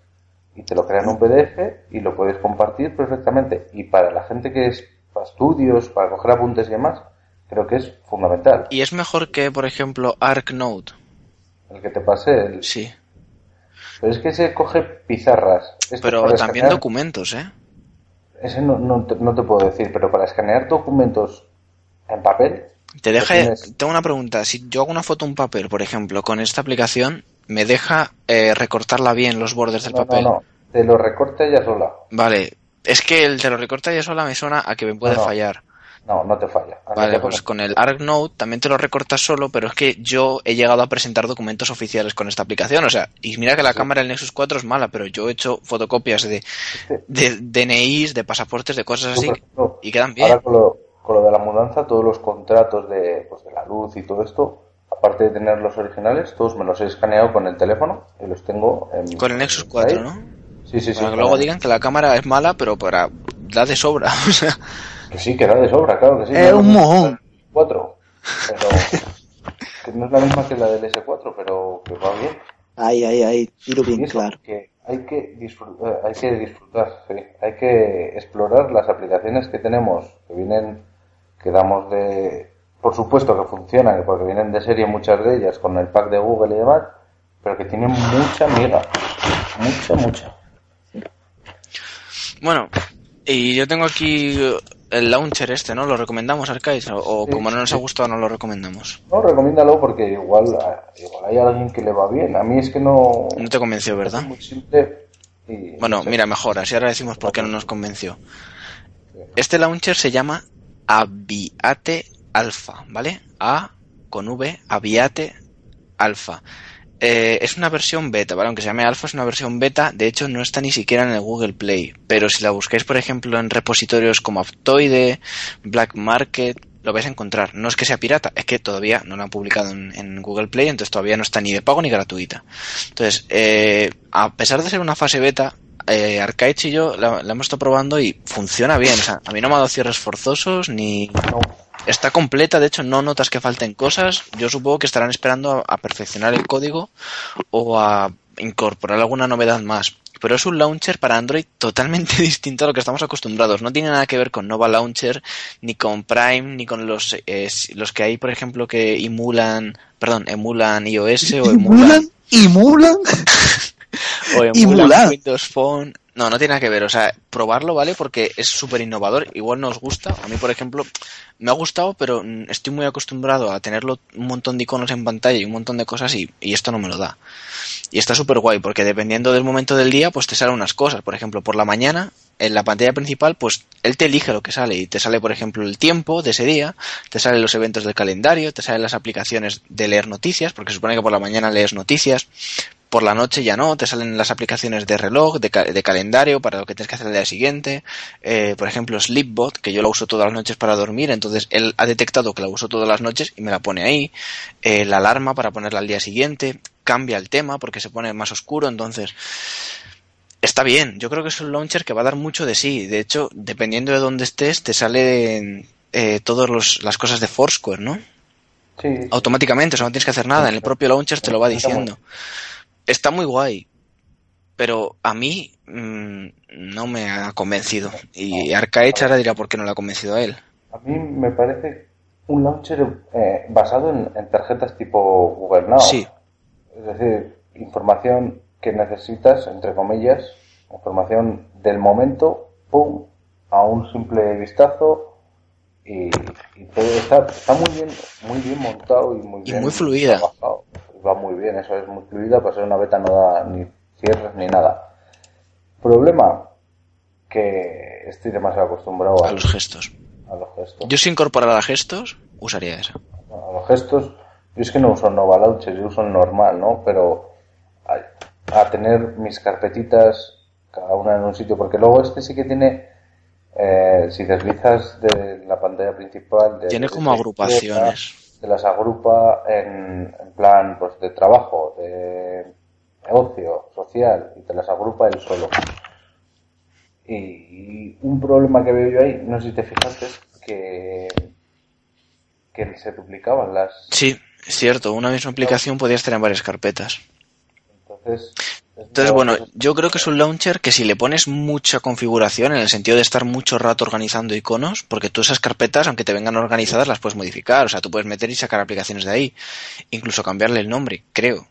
y te lo crea en un PDF y lo puedes compartir perfectamente. Y para la gente que es para estudios, para coger apuntes y demás, creo que es fundamental. Y es mejor que, por ejemplo, ArcNote. El que te pase el... Sí. Pero es que se coge pizarras. Esto Pero también escanear- documentos, ¿eh? Ese no, no, te, no te puedo decir, pero para escanear documentos en papel, Te deja. tienes- Tengo una pregunta. Si yo hago una foto en un papel, por ejemplo, con esta aplicación, ¿me deja eh, recortarla bien los bordes del no, no, papel? no, te lo recorta ella sola. Vale. Es que el te lo recorta ya sola me suena a que me puede No, no. fallar. No, no te falla. A Vale, te pues con el ArcNote también te lo recortas solo, pero es que yo he llegado a presentar documentos oficiales con esta aplicación. O sea, y mira que la Sí. cámara del Nexus 4 es mala, pero yo he hecho fotocopias de, de DNIs, de pasaportes, de cosas así, y quedan bien. Ahora con lo, con lo de la mudanza, todos los contratos de, pues, de la luz y todo esto, aparte de tener los originales, todos me los he escaneado con el teléfono y los tengo en... Con el Nexus en 4, Drive. ¿no? Sí, sí, sí. Para que luego digan que la cámara es mala, pero para da de sobra. (laughs) O sea, Que sí, que da de sobra, claro que sí. Es No un mojón. 4, pero (laughs) que no es la misma que la del S4, pero que va bien. Ahí, ahí, ahí, tiro Y bien eso, claro. que hay que disfrutar, hay que disfrutar, sí. hay que explorar las aplicaciones que tenemos, que vienen, que damos de, por supuesto que funcionan, porque vienen de serie muchas de ellas con el pack de Google y demás, pero que tienen mucha miga, mucha, mucha. bueno, y yo tengo aquí el launcher este, ¿no? ¿Lo recomendamos, Arcade? O, o Sí, como no nos ha gustado, no lo recomendamos. No, recomiéndalo porque igual, igual hay alguien que le va bien. A mí es que no, No te convenció, ¿verdad? es muy simple y Bueno, mira, mejor, así ahora decimos por qué no nos convenció. Este launcher se llama Aviate Alpha, ¿vale? A con V, Aviate Alpha. Eh, es una versión beta, ¿vale? Aunque se llame Alpha, es una versión beta. De hecho, no está ni siquiera en el Google Play. Pero si la buscáis, por ejemplo, en repositorios como Aptoide, Black Market, lo vais a encontrar. No es que sea pirata, es que todavía no la han publicado en, Google Play, entonces todavía no está ni de pago ni gratuita. Entonces, eh, a pesar de ser una fase beta, eh, Arcades y yo la, hemos estado probando y funciona bien. O sea, a mí no me ha dado cierres forzosos ni está completa. De hecho, no notas que falten cosas. Yo supongo que estarán esperando a, a perfeccionar el código o a incorporar alguna novedad más. Pero es un launcher para Android totalmente (laughs) distinto a lo que estamos acostumbrados. No tiene nada que ver con Nova Launcher, ni con Prime, ni con los, eh, los que hay, por ejemplo, que emulan, perdón, emulan iOS o emulan ¿Imulan? ¿Imulan? (laughs) o emulan Mulan. Windows Phone. No, no tiene nada que ver. O sea, probarlo, ¿vale? Porque es súper innovador. Igual nos gusta. A mí, por ejemplo, me ha gustado, pero estoy muy acostumbrado a tenerlo un montón de iconos en pantalla y un montón de cosas y, y esto no me lo da. Y está súper guay porque dependiendo del momento del día, pues te salen unas cosas. Por ejemplo, por la mañana, en la pantalla principal, pues él te elige lo que sale y te sale, por ejemplo, el tiempo de ese día, te salen los eventos del calendario, te salen las aplicaciones de leer noticias, porque supone que por la mañana lees noticias, por la noche ya no, te salen las aplicaciones de reloj, de, de calendario para lo que tienes que hacer el día siguiente. Eh, por ejemplo, Sleepbot, que yo la uso todas las noches para dormir, entonces él ha detectado que la uso todas las noches y me la pone ahí. Eh, la alarma para ponerla al día siguiente, cambia el tema porque se pone más oscuro, entonces está bien. Yo creo que es un launcher que va a dar mucho de sí. De hecho, dependiendo de dónde estés, te salen eh, todas las cosas de Foursquare, ¿no? sí, automáticamente, o sea, no tienes que hacer nada, en el propio launcher te lo va diciendo. Está muy guay, pero a mí mm, no me ha convencido. Y Arcade ahora dirá por qué no le ha convencido a él. A mí me parece un launcher eh, basado en, en tarjetas tipo Google Now. Sí, Es decir, información que necesitas, entre comillas, información del momento, pum, a un simple vistazo y, y todo está, está muy bien, muy bien montado y muy Y bien muy fluida. trabajado. Va muy bien, eso es muy fluida, para ser una beta no da ni cierres ni nada. Problema, que estoy demasiado acostumbrado a, a los gestos. a los gestos. Yo si incorporara gestos, usaría esa. a los gestos, yo es que no uso Nova Launcher, yo uso el normal, ¿no? Pero a, a tener mis carpetitas, cada una en un sitio, porque luego este sí que tiene, eh, si deslizas de la pantalla principal, de, Tiene como de agrupaciones. Te las agrupa en, en plan pues de trabajo, de ocio, social, y te las agrupa él solo. Y un problema que veo yo ahí, no sé si te fijaste, que, que se duplicaban las, Sí, es cierto, una misma aplicación podías tener varias carpetas. Entonces, Entonces, bueno, yo creo que es un launcher que si le pones mucha configuración, en el sentido de estar mucho rato organizando iconos, porque tú esas carpetas, aunque te vengan organizadas, las puedes modificar. O sea, tú puedes meter y sacar aplicaciones de ahí. Incluso cambiarle el nombre, creo.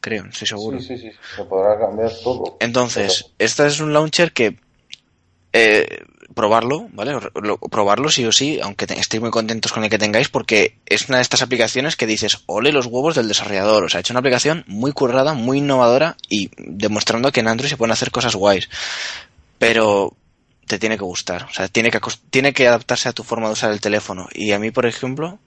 Creo, estoy seguro. sí, sí, sí, se podrá cambiar todo. Entonces, este es un launcher que eh, probarlo, ¿vale? Lo- probarlo sí o sí, aunque estéis muy contentos con el que tengáis, porque es una de estas aplicaciones que dices, ole los huevos del desarrollador. O sea, ha hecho una aplicación muy currada, muy innovadora y demostrando que en Android se pueden hacer cosas guays. Pero te tiene que gustar, o sea, tiene que, tiene que adaptarse a tu forma de usar el teléfono. Y a mí, por ejemplo,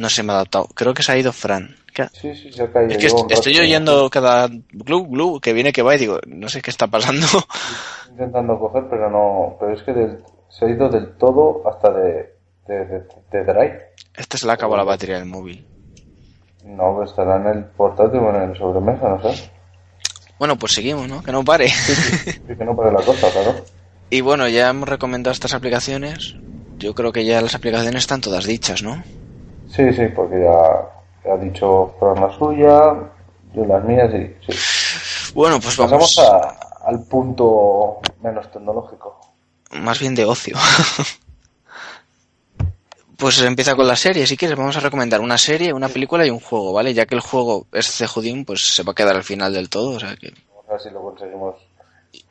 no se me ha adaptado. Creo que se ha ido Fran. ¿Qué? Sí, sí, se ha caído. Es que est- estoy oyendo cada glu glu que viene que va y digo, no sé qué está pasando. Intentando coger, pero no. Pero es que del- se ha ido del todo hasta de, de, de, de Drive. Esta se le acabó la batería del móvil. No, estará en el portátil o en el sobremesa, no sé. Bueno, pues seguimos, ¿no? Que no pare. Sí, sí, sí, que no pare la cosa, claro. Y bueno, ya hemos recomendado estas aplicaciones. Yo creo que ya las aplicaciones están todas dichas, ¿no? Sí, sí, porque ya, ha dicho Fran la suya, yo las mías y sí. Bueno, pues vamos a- al punto menos tecnológico. más bien de ocio. (laughs) Pues empieza con la serie, si quieres, vamos a recomendar una serie, una película y un juego, ¿vale? Ya que el juego es Cejudín, pues se va a quedar al final del todo, o sea que... Vamos a ver si lo conseguimos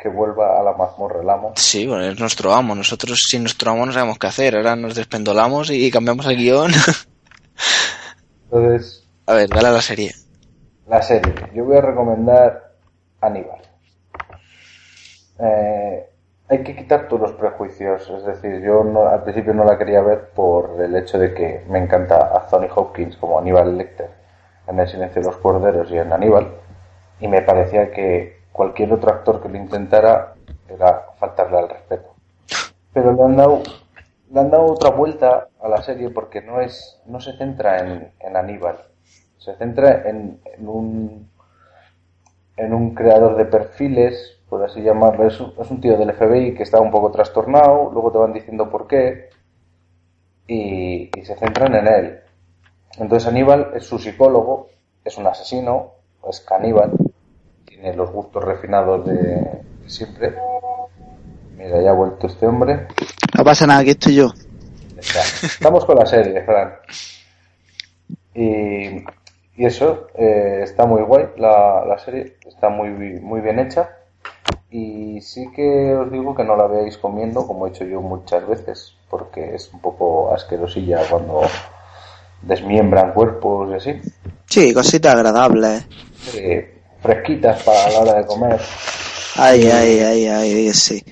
que vuelva a la mazmorra el amo. Sí, bueno, es nuestro amo. Nosotros sin nuestro amo no sabemos qué hacer. Ahora nos despendolamos y cambiamos el guion. (laughs) Entonces, a ver, dale a la serie. la serie. Yo voy a recomendar Aníbal. Eh, hay que quitar todos los prejuicios. Es decir, yo no- al principio no la quería ver por el hecho de que me encanta Anthony Hopkins como Aníbal Lecter en El silencio de los corderos y en Aníbal. Y me parecía que cualquier otro actor que lo intentara era faltarle al respeto. Pero le han dado, le han dado otra vuelta a la serie porque no es, no se centra en, en Aníbal. Se centra en, en un en un creador de perfiles, por así llamarlo. Es un, tío del FBI que está un poco trastornado, luego te van diciendo por qué, y, se centran en él. Entonces Aníbal es su psicólogo, es un asesino, es caníbal, tiene los gustos refinados de siempre. Mira, ya ha vuelto este hombre. No pasa nada, aquí estoy yo. Está. Estamos con la serie, Fran. Y, y eso, eh, está muy guay la, la serie, está muy, muy bien hecha. Y sí que os digo que no la veáis comiendo, como he hecho yo muchas veces, porque es un poco asquerosilla cuando desmiembran cuerpos y así. Sí, cositas agradables. Eh, fresquitas para la hora de comer. Ay, ay, ay, ay, sí.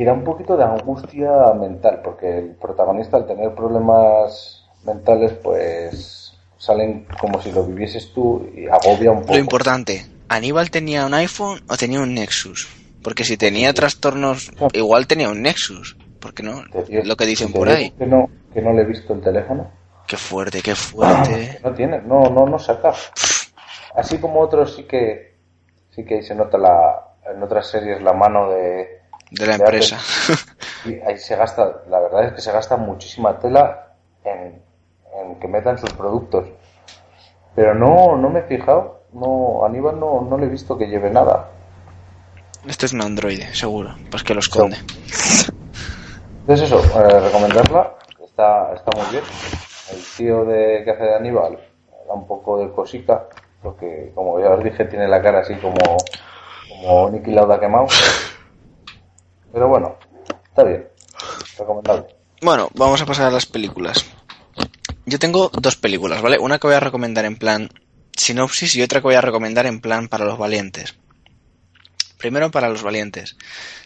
Y da un poquito de angustia mental, porque el protagonista al tener problemas mentales, pues salen como si lo vivieses tú y agobia un poco. Lo importante, ¿Aníbal tenía un iPhone o tenía un Nexus? Porque si tenía trastornos, igual tenía un Nexus. ¿Por qué no? Digo- Lo que dicen por ahí. Que no, que no le he visto el teléfono. Qué fuerte, qué fuerte. (clears throat) No tiene, no, no, no saca. Así como otros sí que, sí que se nota la, en otras series la mano de, De la empresa. (laughs) Y ahí se gasta, la verdad es que se gasta muchísima tela en, en que metan sus productos. Pero no, no me he fijado, no, Aníbal no, no le he visto que lleve nada. Este es un androide, seguro. Pues que lo esconde. (laughs) Entonces eso, eh, recomendarla, está, está muy bien. El tío de que hace de Aníbal da un poco de cosica, porque como ya os dije tiene la cara así como, como Nicky Lauda quemado. Pero bueno, está bien, recomendable. Bueno, vamos a pasar a las películas. Yo tengo dos películas, ¿vale? Una que voy a recomendar en plan sinopsis y otra que voy a recomendar en plan para los valientes. Primero para los valientes.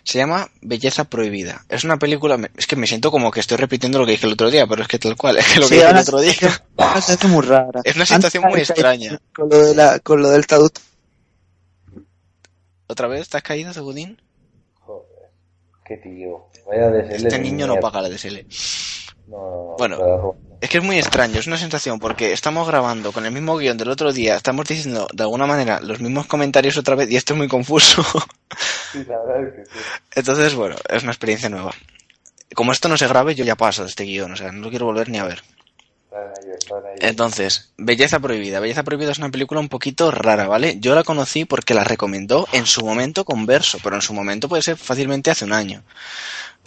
Se llama Belleza Prohibida. Es una película... Es que me siento como que estoy repitiendo lo que dije el otro día, pero es que tal cual, (laughs) es que lo que Sí, dije el otro día... Es una situación muy rara. Es una situación Antes muy extraña. Con lo, de la, con lo del traductor. ¿Otra vez te has caído, Segudín? Qué tío. Vaya de Este niño no paga la DSL. No, no, no, Bueno. Es que es muy extraño, es una sensación porque estamos grabando con el mismo guion del otro día, estamos diciendo de alguna manera los mismos comentarios otra vez y esto es muy confuso. (laughs) sí, la verdad es que sí. Entonces, bueno, es una experiencia nueva. Como esto no se grabe, yo ya paso de este guion, o sea, no lo quiero volver ni a ver. Entonces, Belleza Prohibida. Belleza Prohibida es una película un poquito rara, ¿vale? Yo la conocí porque la recomendó en su momento Converso, pero en su momento puede ser fácilmente hace un año.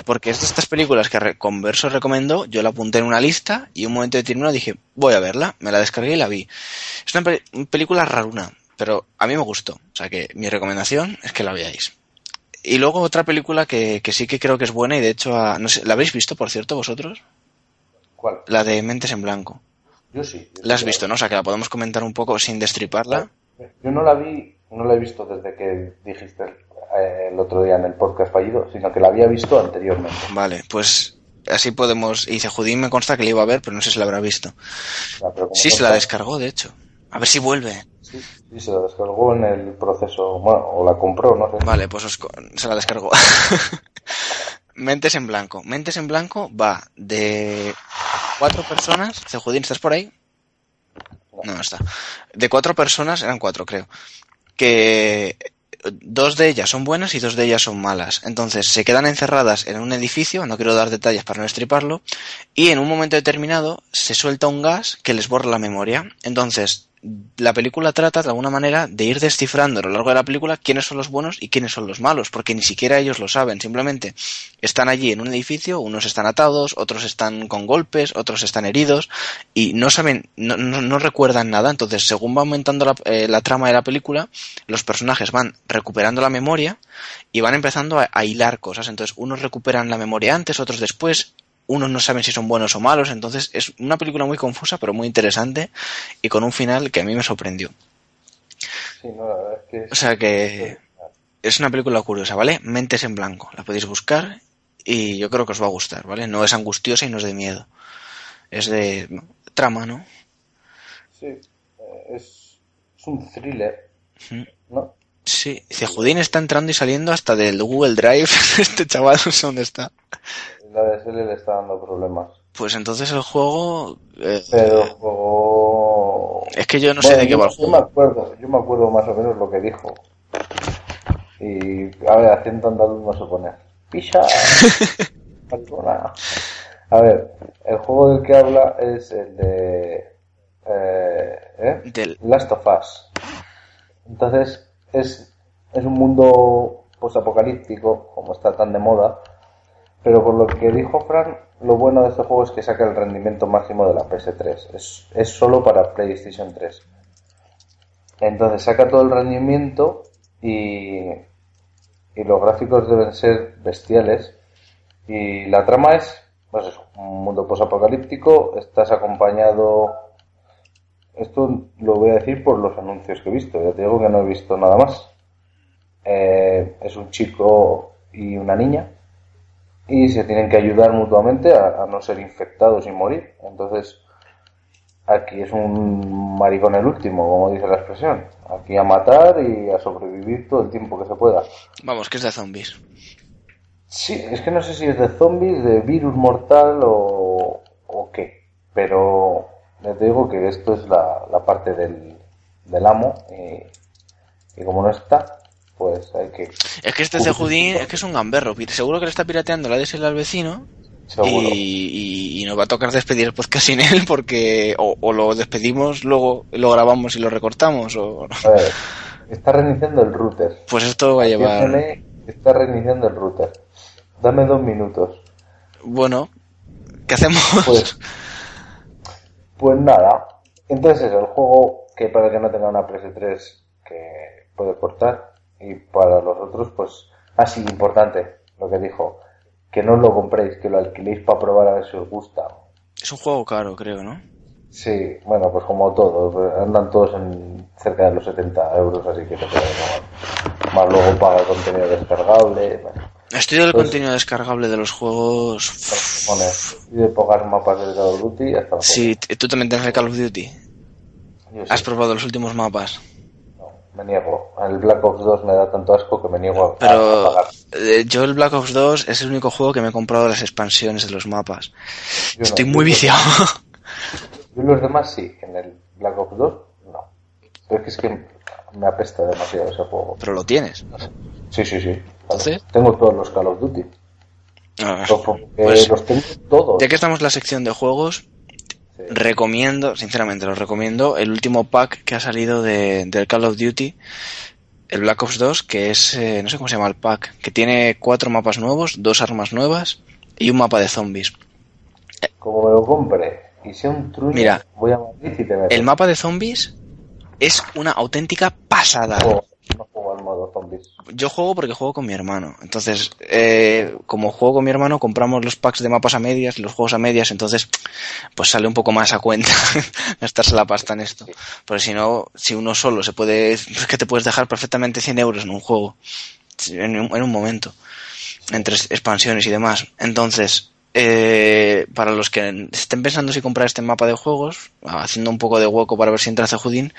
Porque es de estas películas que Converso recomendó, yo la apunté en una lista y un momento determinado dije, voy a verla, me la descargué y la vi. Es una pe- película raruna, pero a mí me gustó. O sea que mi recomendación es que la veáis. Y luego otra película que, sí que creo que es buena y de hecho, ah, no sé, ¿la habéis visto por cierto vosotros? ¿Cuál? La de Mentes en Blanco. Yo sí. yo La has visto, ¿no? O sea, que la podemos comentar un poco sin destriparla. Yo no la vi, no la he visto desde que dijiste eh, el otro día en el podcast fallido, sino que la había visto anteriormente. Vale, pues así podemos... Y dice, Judín me consta que la iba a ver, pero no sé si la habrá visto. Sí, se la descargó, de hecho. A ver si vuelve. Sí, sí, se la descargó en el proceso, bueno, o la compró, no sé. Vale, pues os se la descargó. (laughs) Mentes en Blanco. Mentes en Blanco va de cuatro personas. Cejudín, ¿estás por ahí? No, no está. De cuatro personas, eran cuatro, creo. que dos de ellas son buenas y dos de ellas son malas. Entonces se quedan encerradas en un edificio, no quiero dar detalles para no estriparlo, y en un momento determinado se suelta un gas que les borra la memoria. Entonces la película trata de alguna manera de ir descifrando a lo largo de la película quiénes son los buenos y quiénes son los malos, porque ni siquiera ellos lo saben, simplemente están allí en un edificio, unos están atados, otros están con golpes, otros están heridos y no saben, no, no, recuerdan nada, entonces según va aumentando la, eh, la, trama de la película, los personajes van recuperando la memoria y van empezando a, a hilar cosas, entonces unos recuperan la memoria antes, otros después, unos no saben si son buenos o malos, entonces es una película muy confusa pero muy interesante y con un final que a mí me sorprendió. Sí, no, la verdad es que... O sea que es una película curiosa, ¿vale? Mentes en blanco, la podéis buscar y yo creo que os va a gustar, ¿vale? No es angustiosa y no es de miedo, es de trama, ¿no? Sí, eh, es, es un thriller, ¿no? Sí, dice, Judín está entrando y saliendo hasta del Google Drive. (laughs) este chaval no sé dónde está la le está dando problemas. Pues entonces el juego... Eh, Pero el juego... Es que yo no sé de qué va el juego. Yo me, acuerdo, yo me acuerdo más o menos lo que dijo. Y a ver, haciendo andaluz no se pone. ¡Pisha! (laughs) a ver, el juego del que habla es el de... Eh, ¿eh? Del... Last of Us. Entonces es, es un mundo posapocalíptico, como está tan de moda, pero por lo que dijo Frank, lo bueno de este juego es que saca el rendimiento máximo de la PS3. Es, es solo para PlayStation 3. Entonces saca todo el rendimiento y, y los gráficos deben ser bestiales. Y la trama es, pues eso, un mundo posapocalíptico. Estás acompañado. Esto lo voy a decir por los anuncios que he visto. Ya te digo que no he visto nada más. Eh, es un chico y una niña y se tienen que ayudar mutuamente a, no ser infectados y morir. Entonces, aquí es un maricón el último, como dice la expresión. Aquí a matar y a sobrevivir todo el tiempo que se pueda. Vamos, que es de zombies. Sí, es que no sé si es de zombies, de virus mortal o, o qué. Pero ya te digo que esto es la, la parte del, del amo y, y como no está, pues hay que... Es que este Cejudín es que es un gamberro. Seguro que le está pirateando la DSL al vecino. Y, y, nos va a tocar despedir el podcast sin él porque o, lo despedimos, luego lo grabamos y lo recortamos. O... A ver, está reiniciando el router. Pues esto va a llevar... Está reiniciando el router. Dame dos minutos. Bueno, ¿qué hacemos? Pues, pues nada. Entonces el juego que para que no tenga una PS3 que puede cortar y para los otros, pues, así importante lo que dijo, que no lo compréis, que lo alquiléis para probar a ver si os gusta. Es un juego caro, creo, ¿no? Sí, bueno, pues como todos, andan todos en cerca de los 70 euros, así que te puedes Más luego paga el contenido descargable. Bueno. Estoy del pues contenido descargable de los juegos. y de pocas mapas del Call of Duty hasta Sí, tú también tienes el Call of Duty. ¿Has probado los últimos mapas? Me niego. El Black Ops 2 me da tanto asco que me niego a, Pero, pagar. Eh, yo el Black Ops 2 es el único juego que me he comprado las expansiones de los mapas. Estoy muy viciado. Yo los demás sí, en el Black Ops 2 no. Pero es que, es que me apesta demasiado ese juego. Pero lo tienes. Sí, sí, sí. ¿Entonces? Tengo todos los Call of Duty. Ah, pues, los tengo todos. Ya que estamos en la sección de juegos, Recomiendo, sinceramente, lo recomiendo, el último pack que ha salido de, del Call of Duty, el Black Ops 2, que es, eh, no sé cómo se llama el pack, que tiene cuatro mapas nuevos, dos armas nuevas y un mapa de zombies. Como me lo compre y sea un truño, Mira, voy a Madrid y te El mapa de zombies es una auténtica pasada. Oh, zombies. Yo juego porque juego con mi hermano. Entonces, eh, como juego con mi hermano, compramos los packs de mapas a medias los juegos a medias. Entonces, pues sale un poco más a cuenta (laughs) gastarse la pasta en esto. Porque si no, si uno solo se puede, es que te puedes dejar perfectamente 100 euros en un juego. En un, en un momento. Entre expansiones y demás. Entonces, eh, para los que estén pensando si comprar este mapa de juegos, haciendo un poco de hueco para ver si entra Cejudín,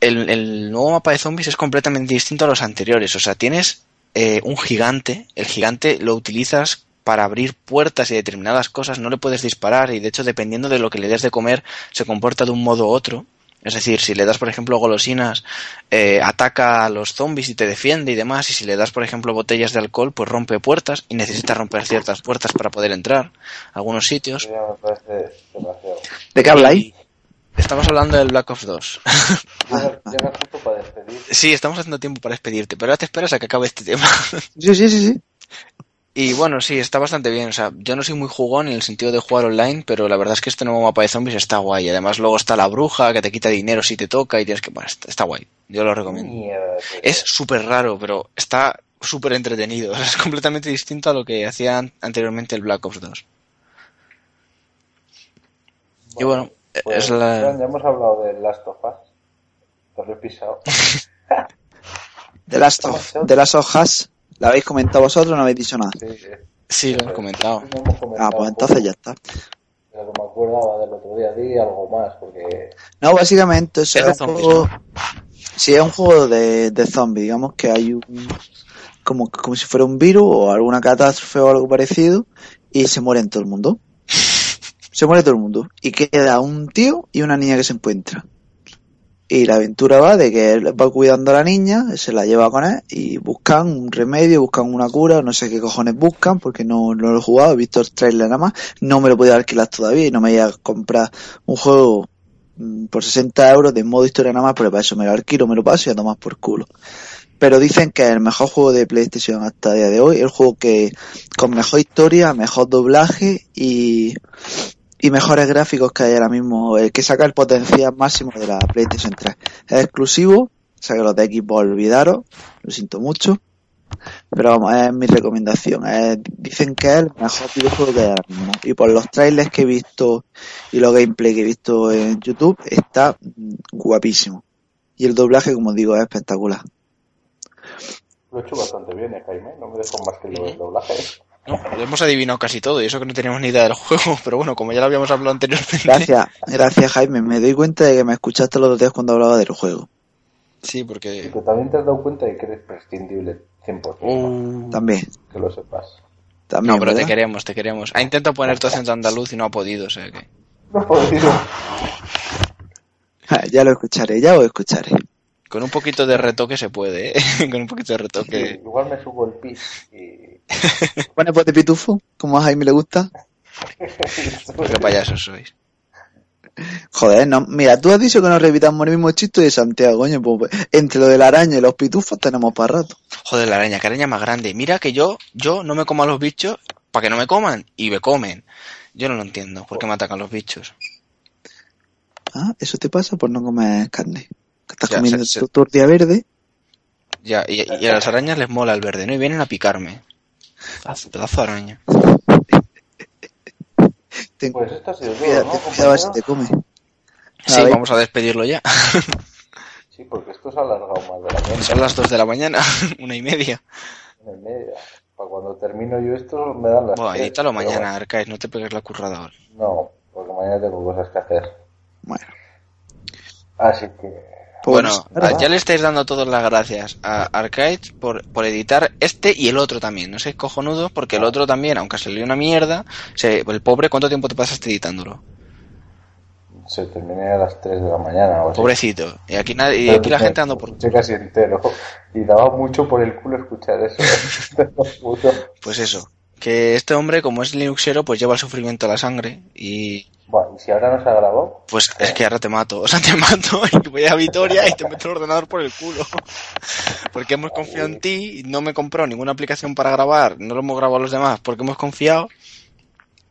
el, nuevo mapa de zombies es completamente distinto a los anteriores. O sea, tienes eh, un gigante, el gigante lo utilizas para abrir puertas y determinadas cosas, no le puedes disparar y de hecho dependiendo de lo que le des de comer se comporta de un modo u otro. Es decir, si le das, por ejemplo, golosinas, eh, ataca a los zombies y te defiende y demás. Y si le das, por ejemplo, botellas de alcohol, pues rompe puertas y necesita romper ciertas puertas para poder entrar a algunos sitios. Eso ya me parece demasiado. ¿De qué habláis? Estamos hablando del Black Ops 2. Llega, llega justo para despedir. sí, estamos haciendo tiempo para despedirte, pero ahora te esperas a que acabe este tema. (laughs) Sí, sí, sí, sí. Y bueno, sí, está bastante bien. O sea, yo no soy muy jugón en el sentido de jugar online, pero la verdad es que este nuevo mapa de zombies está guay. Además, luego está la bruja que te quita dinero si te toca y tienes que. Bueno, está, está guay. Yo lo recomiendo. Mierda. Es súper raro, pero está súper entretenido. O (laughs) sea, es completamente distinto a lo que hacía an- anteriormente el Black Ops 2. Y bueno, Pues, es la. Ya hemos hablado de Last of Us. Os lo he pisado. (laughs) De las, de las hojas, ¿la habéis comentado vosotros o no habéis dicho nada? Sí, sí. Sí, lo he comentado. No hemos comentado Ah, pues entonces ya está. Pero me acordaba del otro día, di algo más, porque No, básicamente eso Es un zombies, juego. Sí, es un juego de, de zombies. Digamos que hay un. Como, como si fuera un virus o alguna catástrofe o algo parecido. Y se muere en todo el mundo. Se muere todo el mundo. Y queda un tío y una niña que se encuentra. Y la aventura va de que él va cuidando a la niña, se la lleva con él y buscan un remedio, buscan una cura, no sé qué cojones buscan porque no, no lo he jugado, he visto el trailer nada más, no me lo podía alquilar todavía y no me iba a comprar un juego mm, por 60 euros de modo historia nada más, pero para eso me lo alquilo, me lo paso y a tomar por culo. Pero dicen que es el mejor juego de PlayStation hasta el día de hoy, el juego que con mejor historia, mejor doblaje y, y mejores gráficos que hay ahora mismo, el que saca el potencial máximo de la PlayStation 3. Es exclusivo, o sea que los de Xbox olvidaros, lo siento mucho. Pero vamos, es mi recomendación. Es- dicen que es el mejor videojuego que hay ahora mismo. Y por los trailers que he visto y los gameplay que he visto en YouTube, está guapísimo. Y el doblaje, como digo, es espectacular. lo he hecho bastante bien, ¿eh, Jaime? No me dejo más que lo del doblaje. No, lo hemos adivinado casi todo y eso que no teníamos ni idea del juego, (laughs) pero bueno, como ya lo habíamos hablado anteriormente. Gracias, gracias Jaime. Me doy cuenta de que me escuchaste los dos días cuando hablaba del juego. Sí, Y porque. que también te has dado cuenta de que eres prescindible 100%. Uh, También, Que lo sepas. también. No, pero te queremos, te queremos. Ha intentado poner tu acento andaluz y no ha podido, o sea que. No he podido. (laughs) Ya lo escucharé, ya lo escucharé. Con un poquito de retoque se puede, ¿eh? (laughs) Con un poquito de Sí, retoque. igual me subo el pis y... (laughs) Pone pues de pitufo, como a Jaime le gusta. Qué payasos sois. Joder, no, mira, tú has dicho que nos repitamos el mismo chiste de Santiago, coño, pues entre lo de la araña y los pitufos tenemos para rato. Joder, la araña, qué araña más grande. Mira que yo, yo no me como a los bichos para que no me coman y me comen. Yo no lo entiendo. ¿Por qué me atacan los bichos? Ah, eso te pasa por no comer carne. Que estás Ya, comiendo se- se- tu tortilla verde. Ya, y, y a las arañas les mola el verde, ¿no? Y vienen a picarme. Pedazo, pedazo de araña. (laughs) Ten Pues esto ha sido todo, ¿no, cuidado a si te come. Sí, ver. vamos a despedirlo ya. (laughs) Sí, porque esto se ha alargado más de la cuenta. Son las dos de la mañana, (laughs) una y media. Una y media. Para cuando termino yo esto me dan las Bueno, edítalo mañana, Arcade, no te pegues la currada ahora. bueno. No, porque mañana tengo cosas que hacer. Bueno, Así que... pues Bueno, ya le estáis dando todas las gracias a Arcade por, por editar este y el otro también. No sé, cojonudo, porque el otro también, aunque salió una mierda, se, el pobre, ¿cuánto tiempo te pasaste editándolo? Se terminé a las 3 de la mañana o así. Pobrecito. Y aquí, nadie, y aquí la gente dando por... escuché casi entero. Y daba mucho por el culo escuchar eso. (laughs) Pues eso. Que este hombre, como es linuxero, pues lleva el sufrimiento a la sangre y... bueno, y si ahora no se ha grabado, Pues es que ahora te mato, o sea, (laughs) te mato y voy a Vitoria y te meto el ordenador por el culo. (laughs) Porque hemos confiado en ti, no me compró ninguna aplicación para grabar, no lo hemos grabado los demás porque hemos confiado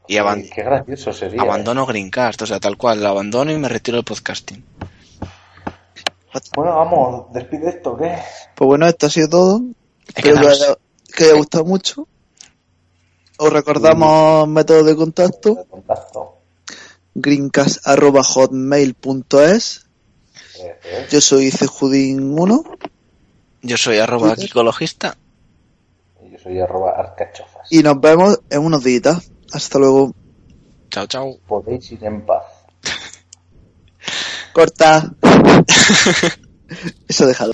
y aban- qué gracioso sería. ¿eh? abandono Greencast, o sea, tal cual, lo abandono y me retiro del podcasting. Bueno, vamos, despide esto, ¿qué? Pues bueno, esto ha sido todo. Espero que, damos- haya, que haya gustado mucho. Os recordamos métodos de contacto. De contacto. greencast.hotmail.es. Yo soy Cejudín1 Yo soy arroba ecologista. Y yo soy arroba arcachofas. y nos vemos en unos días. Hasta luego. Chao, chao. Podéis ir en paz. Corta. (laughs) Eso dejado.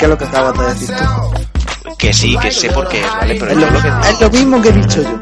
qué es lo que acabas de decir tú. Que sí, que sé por qué, ¿vale? Pero es, lo, lo que... es lo mismo que he dicho yo.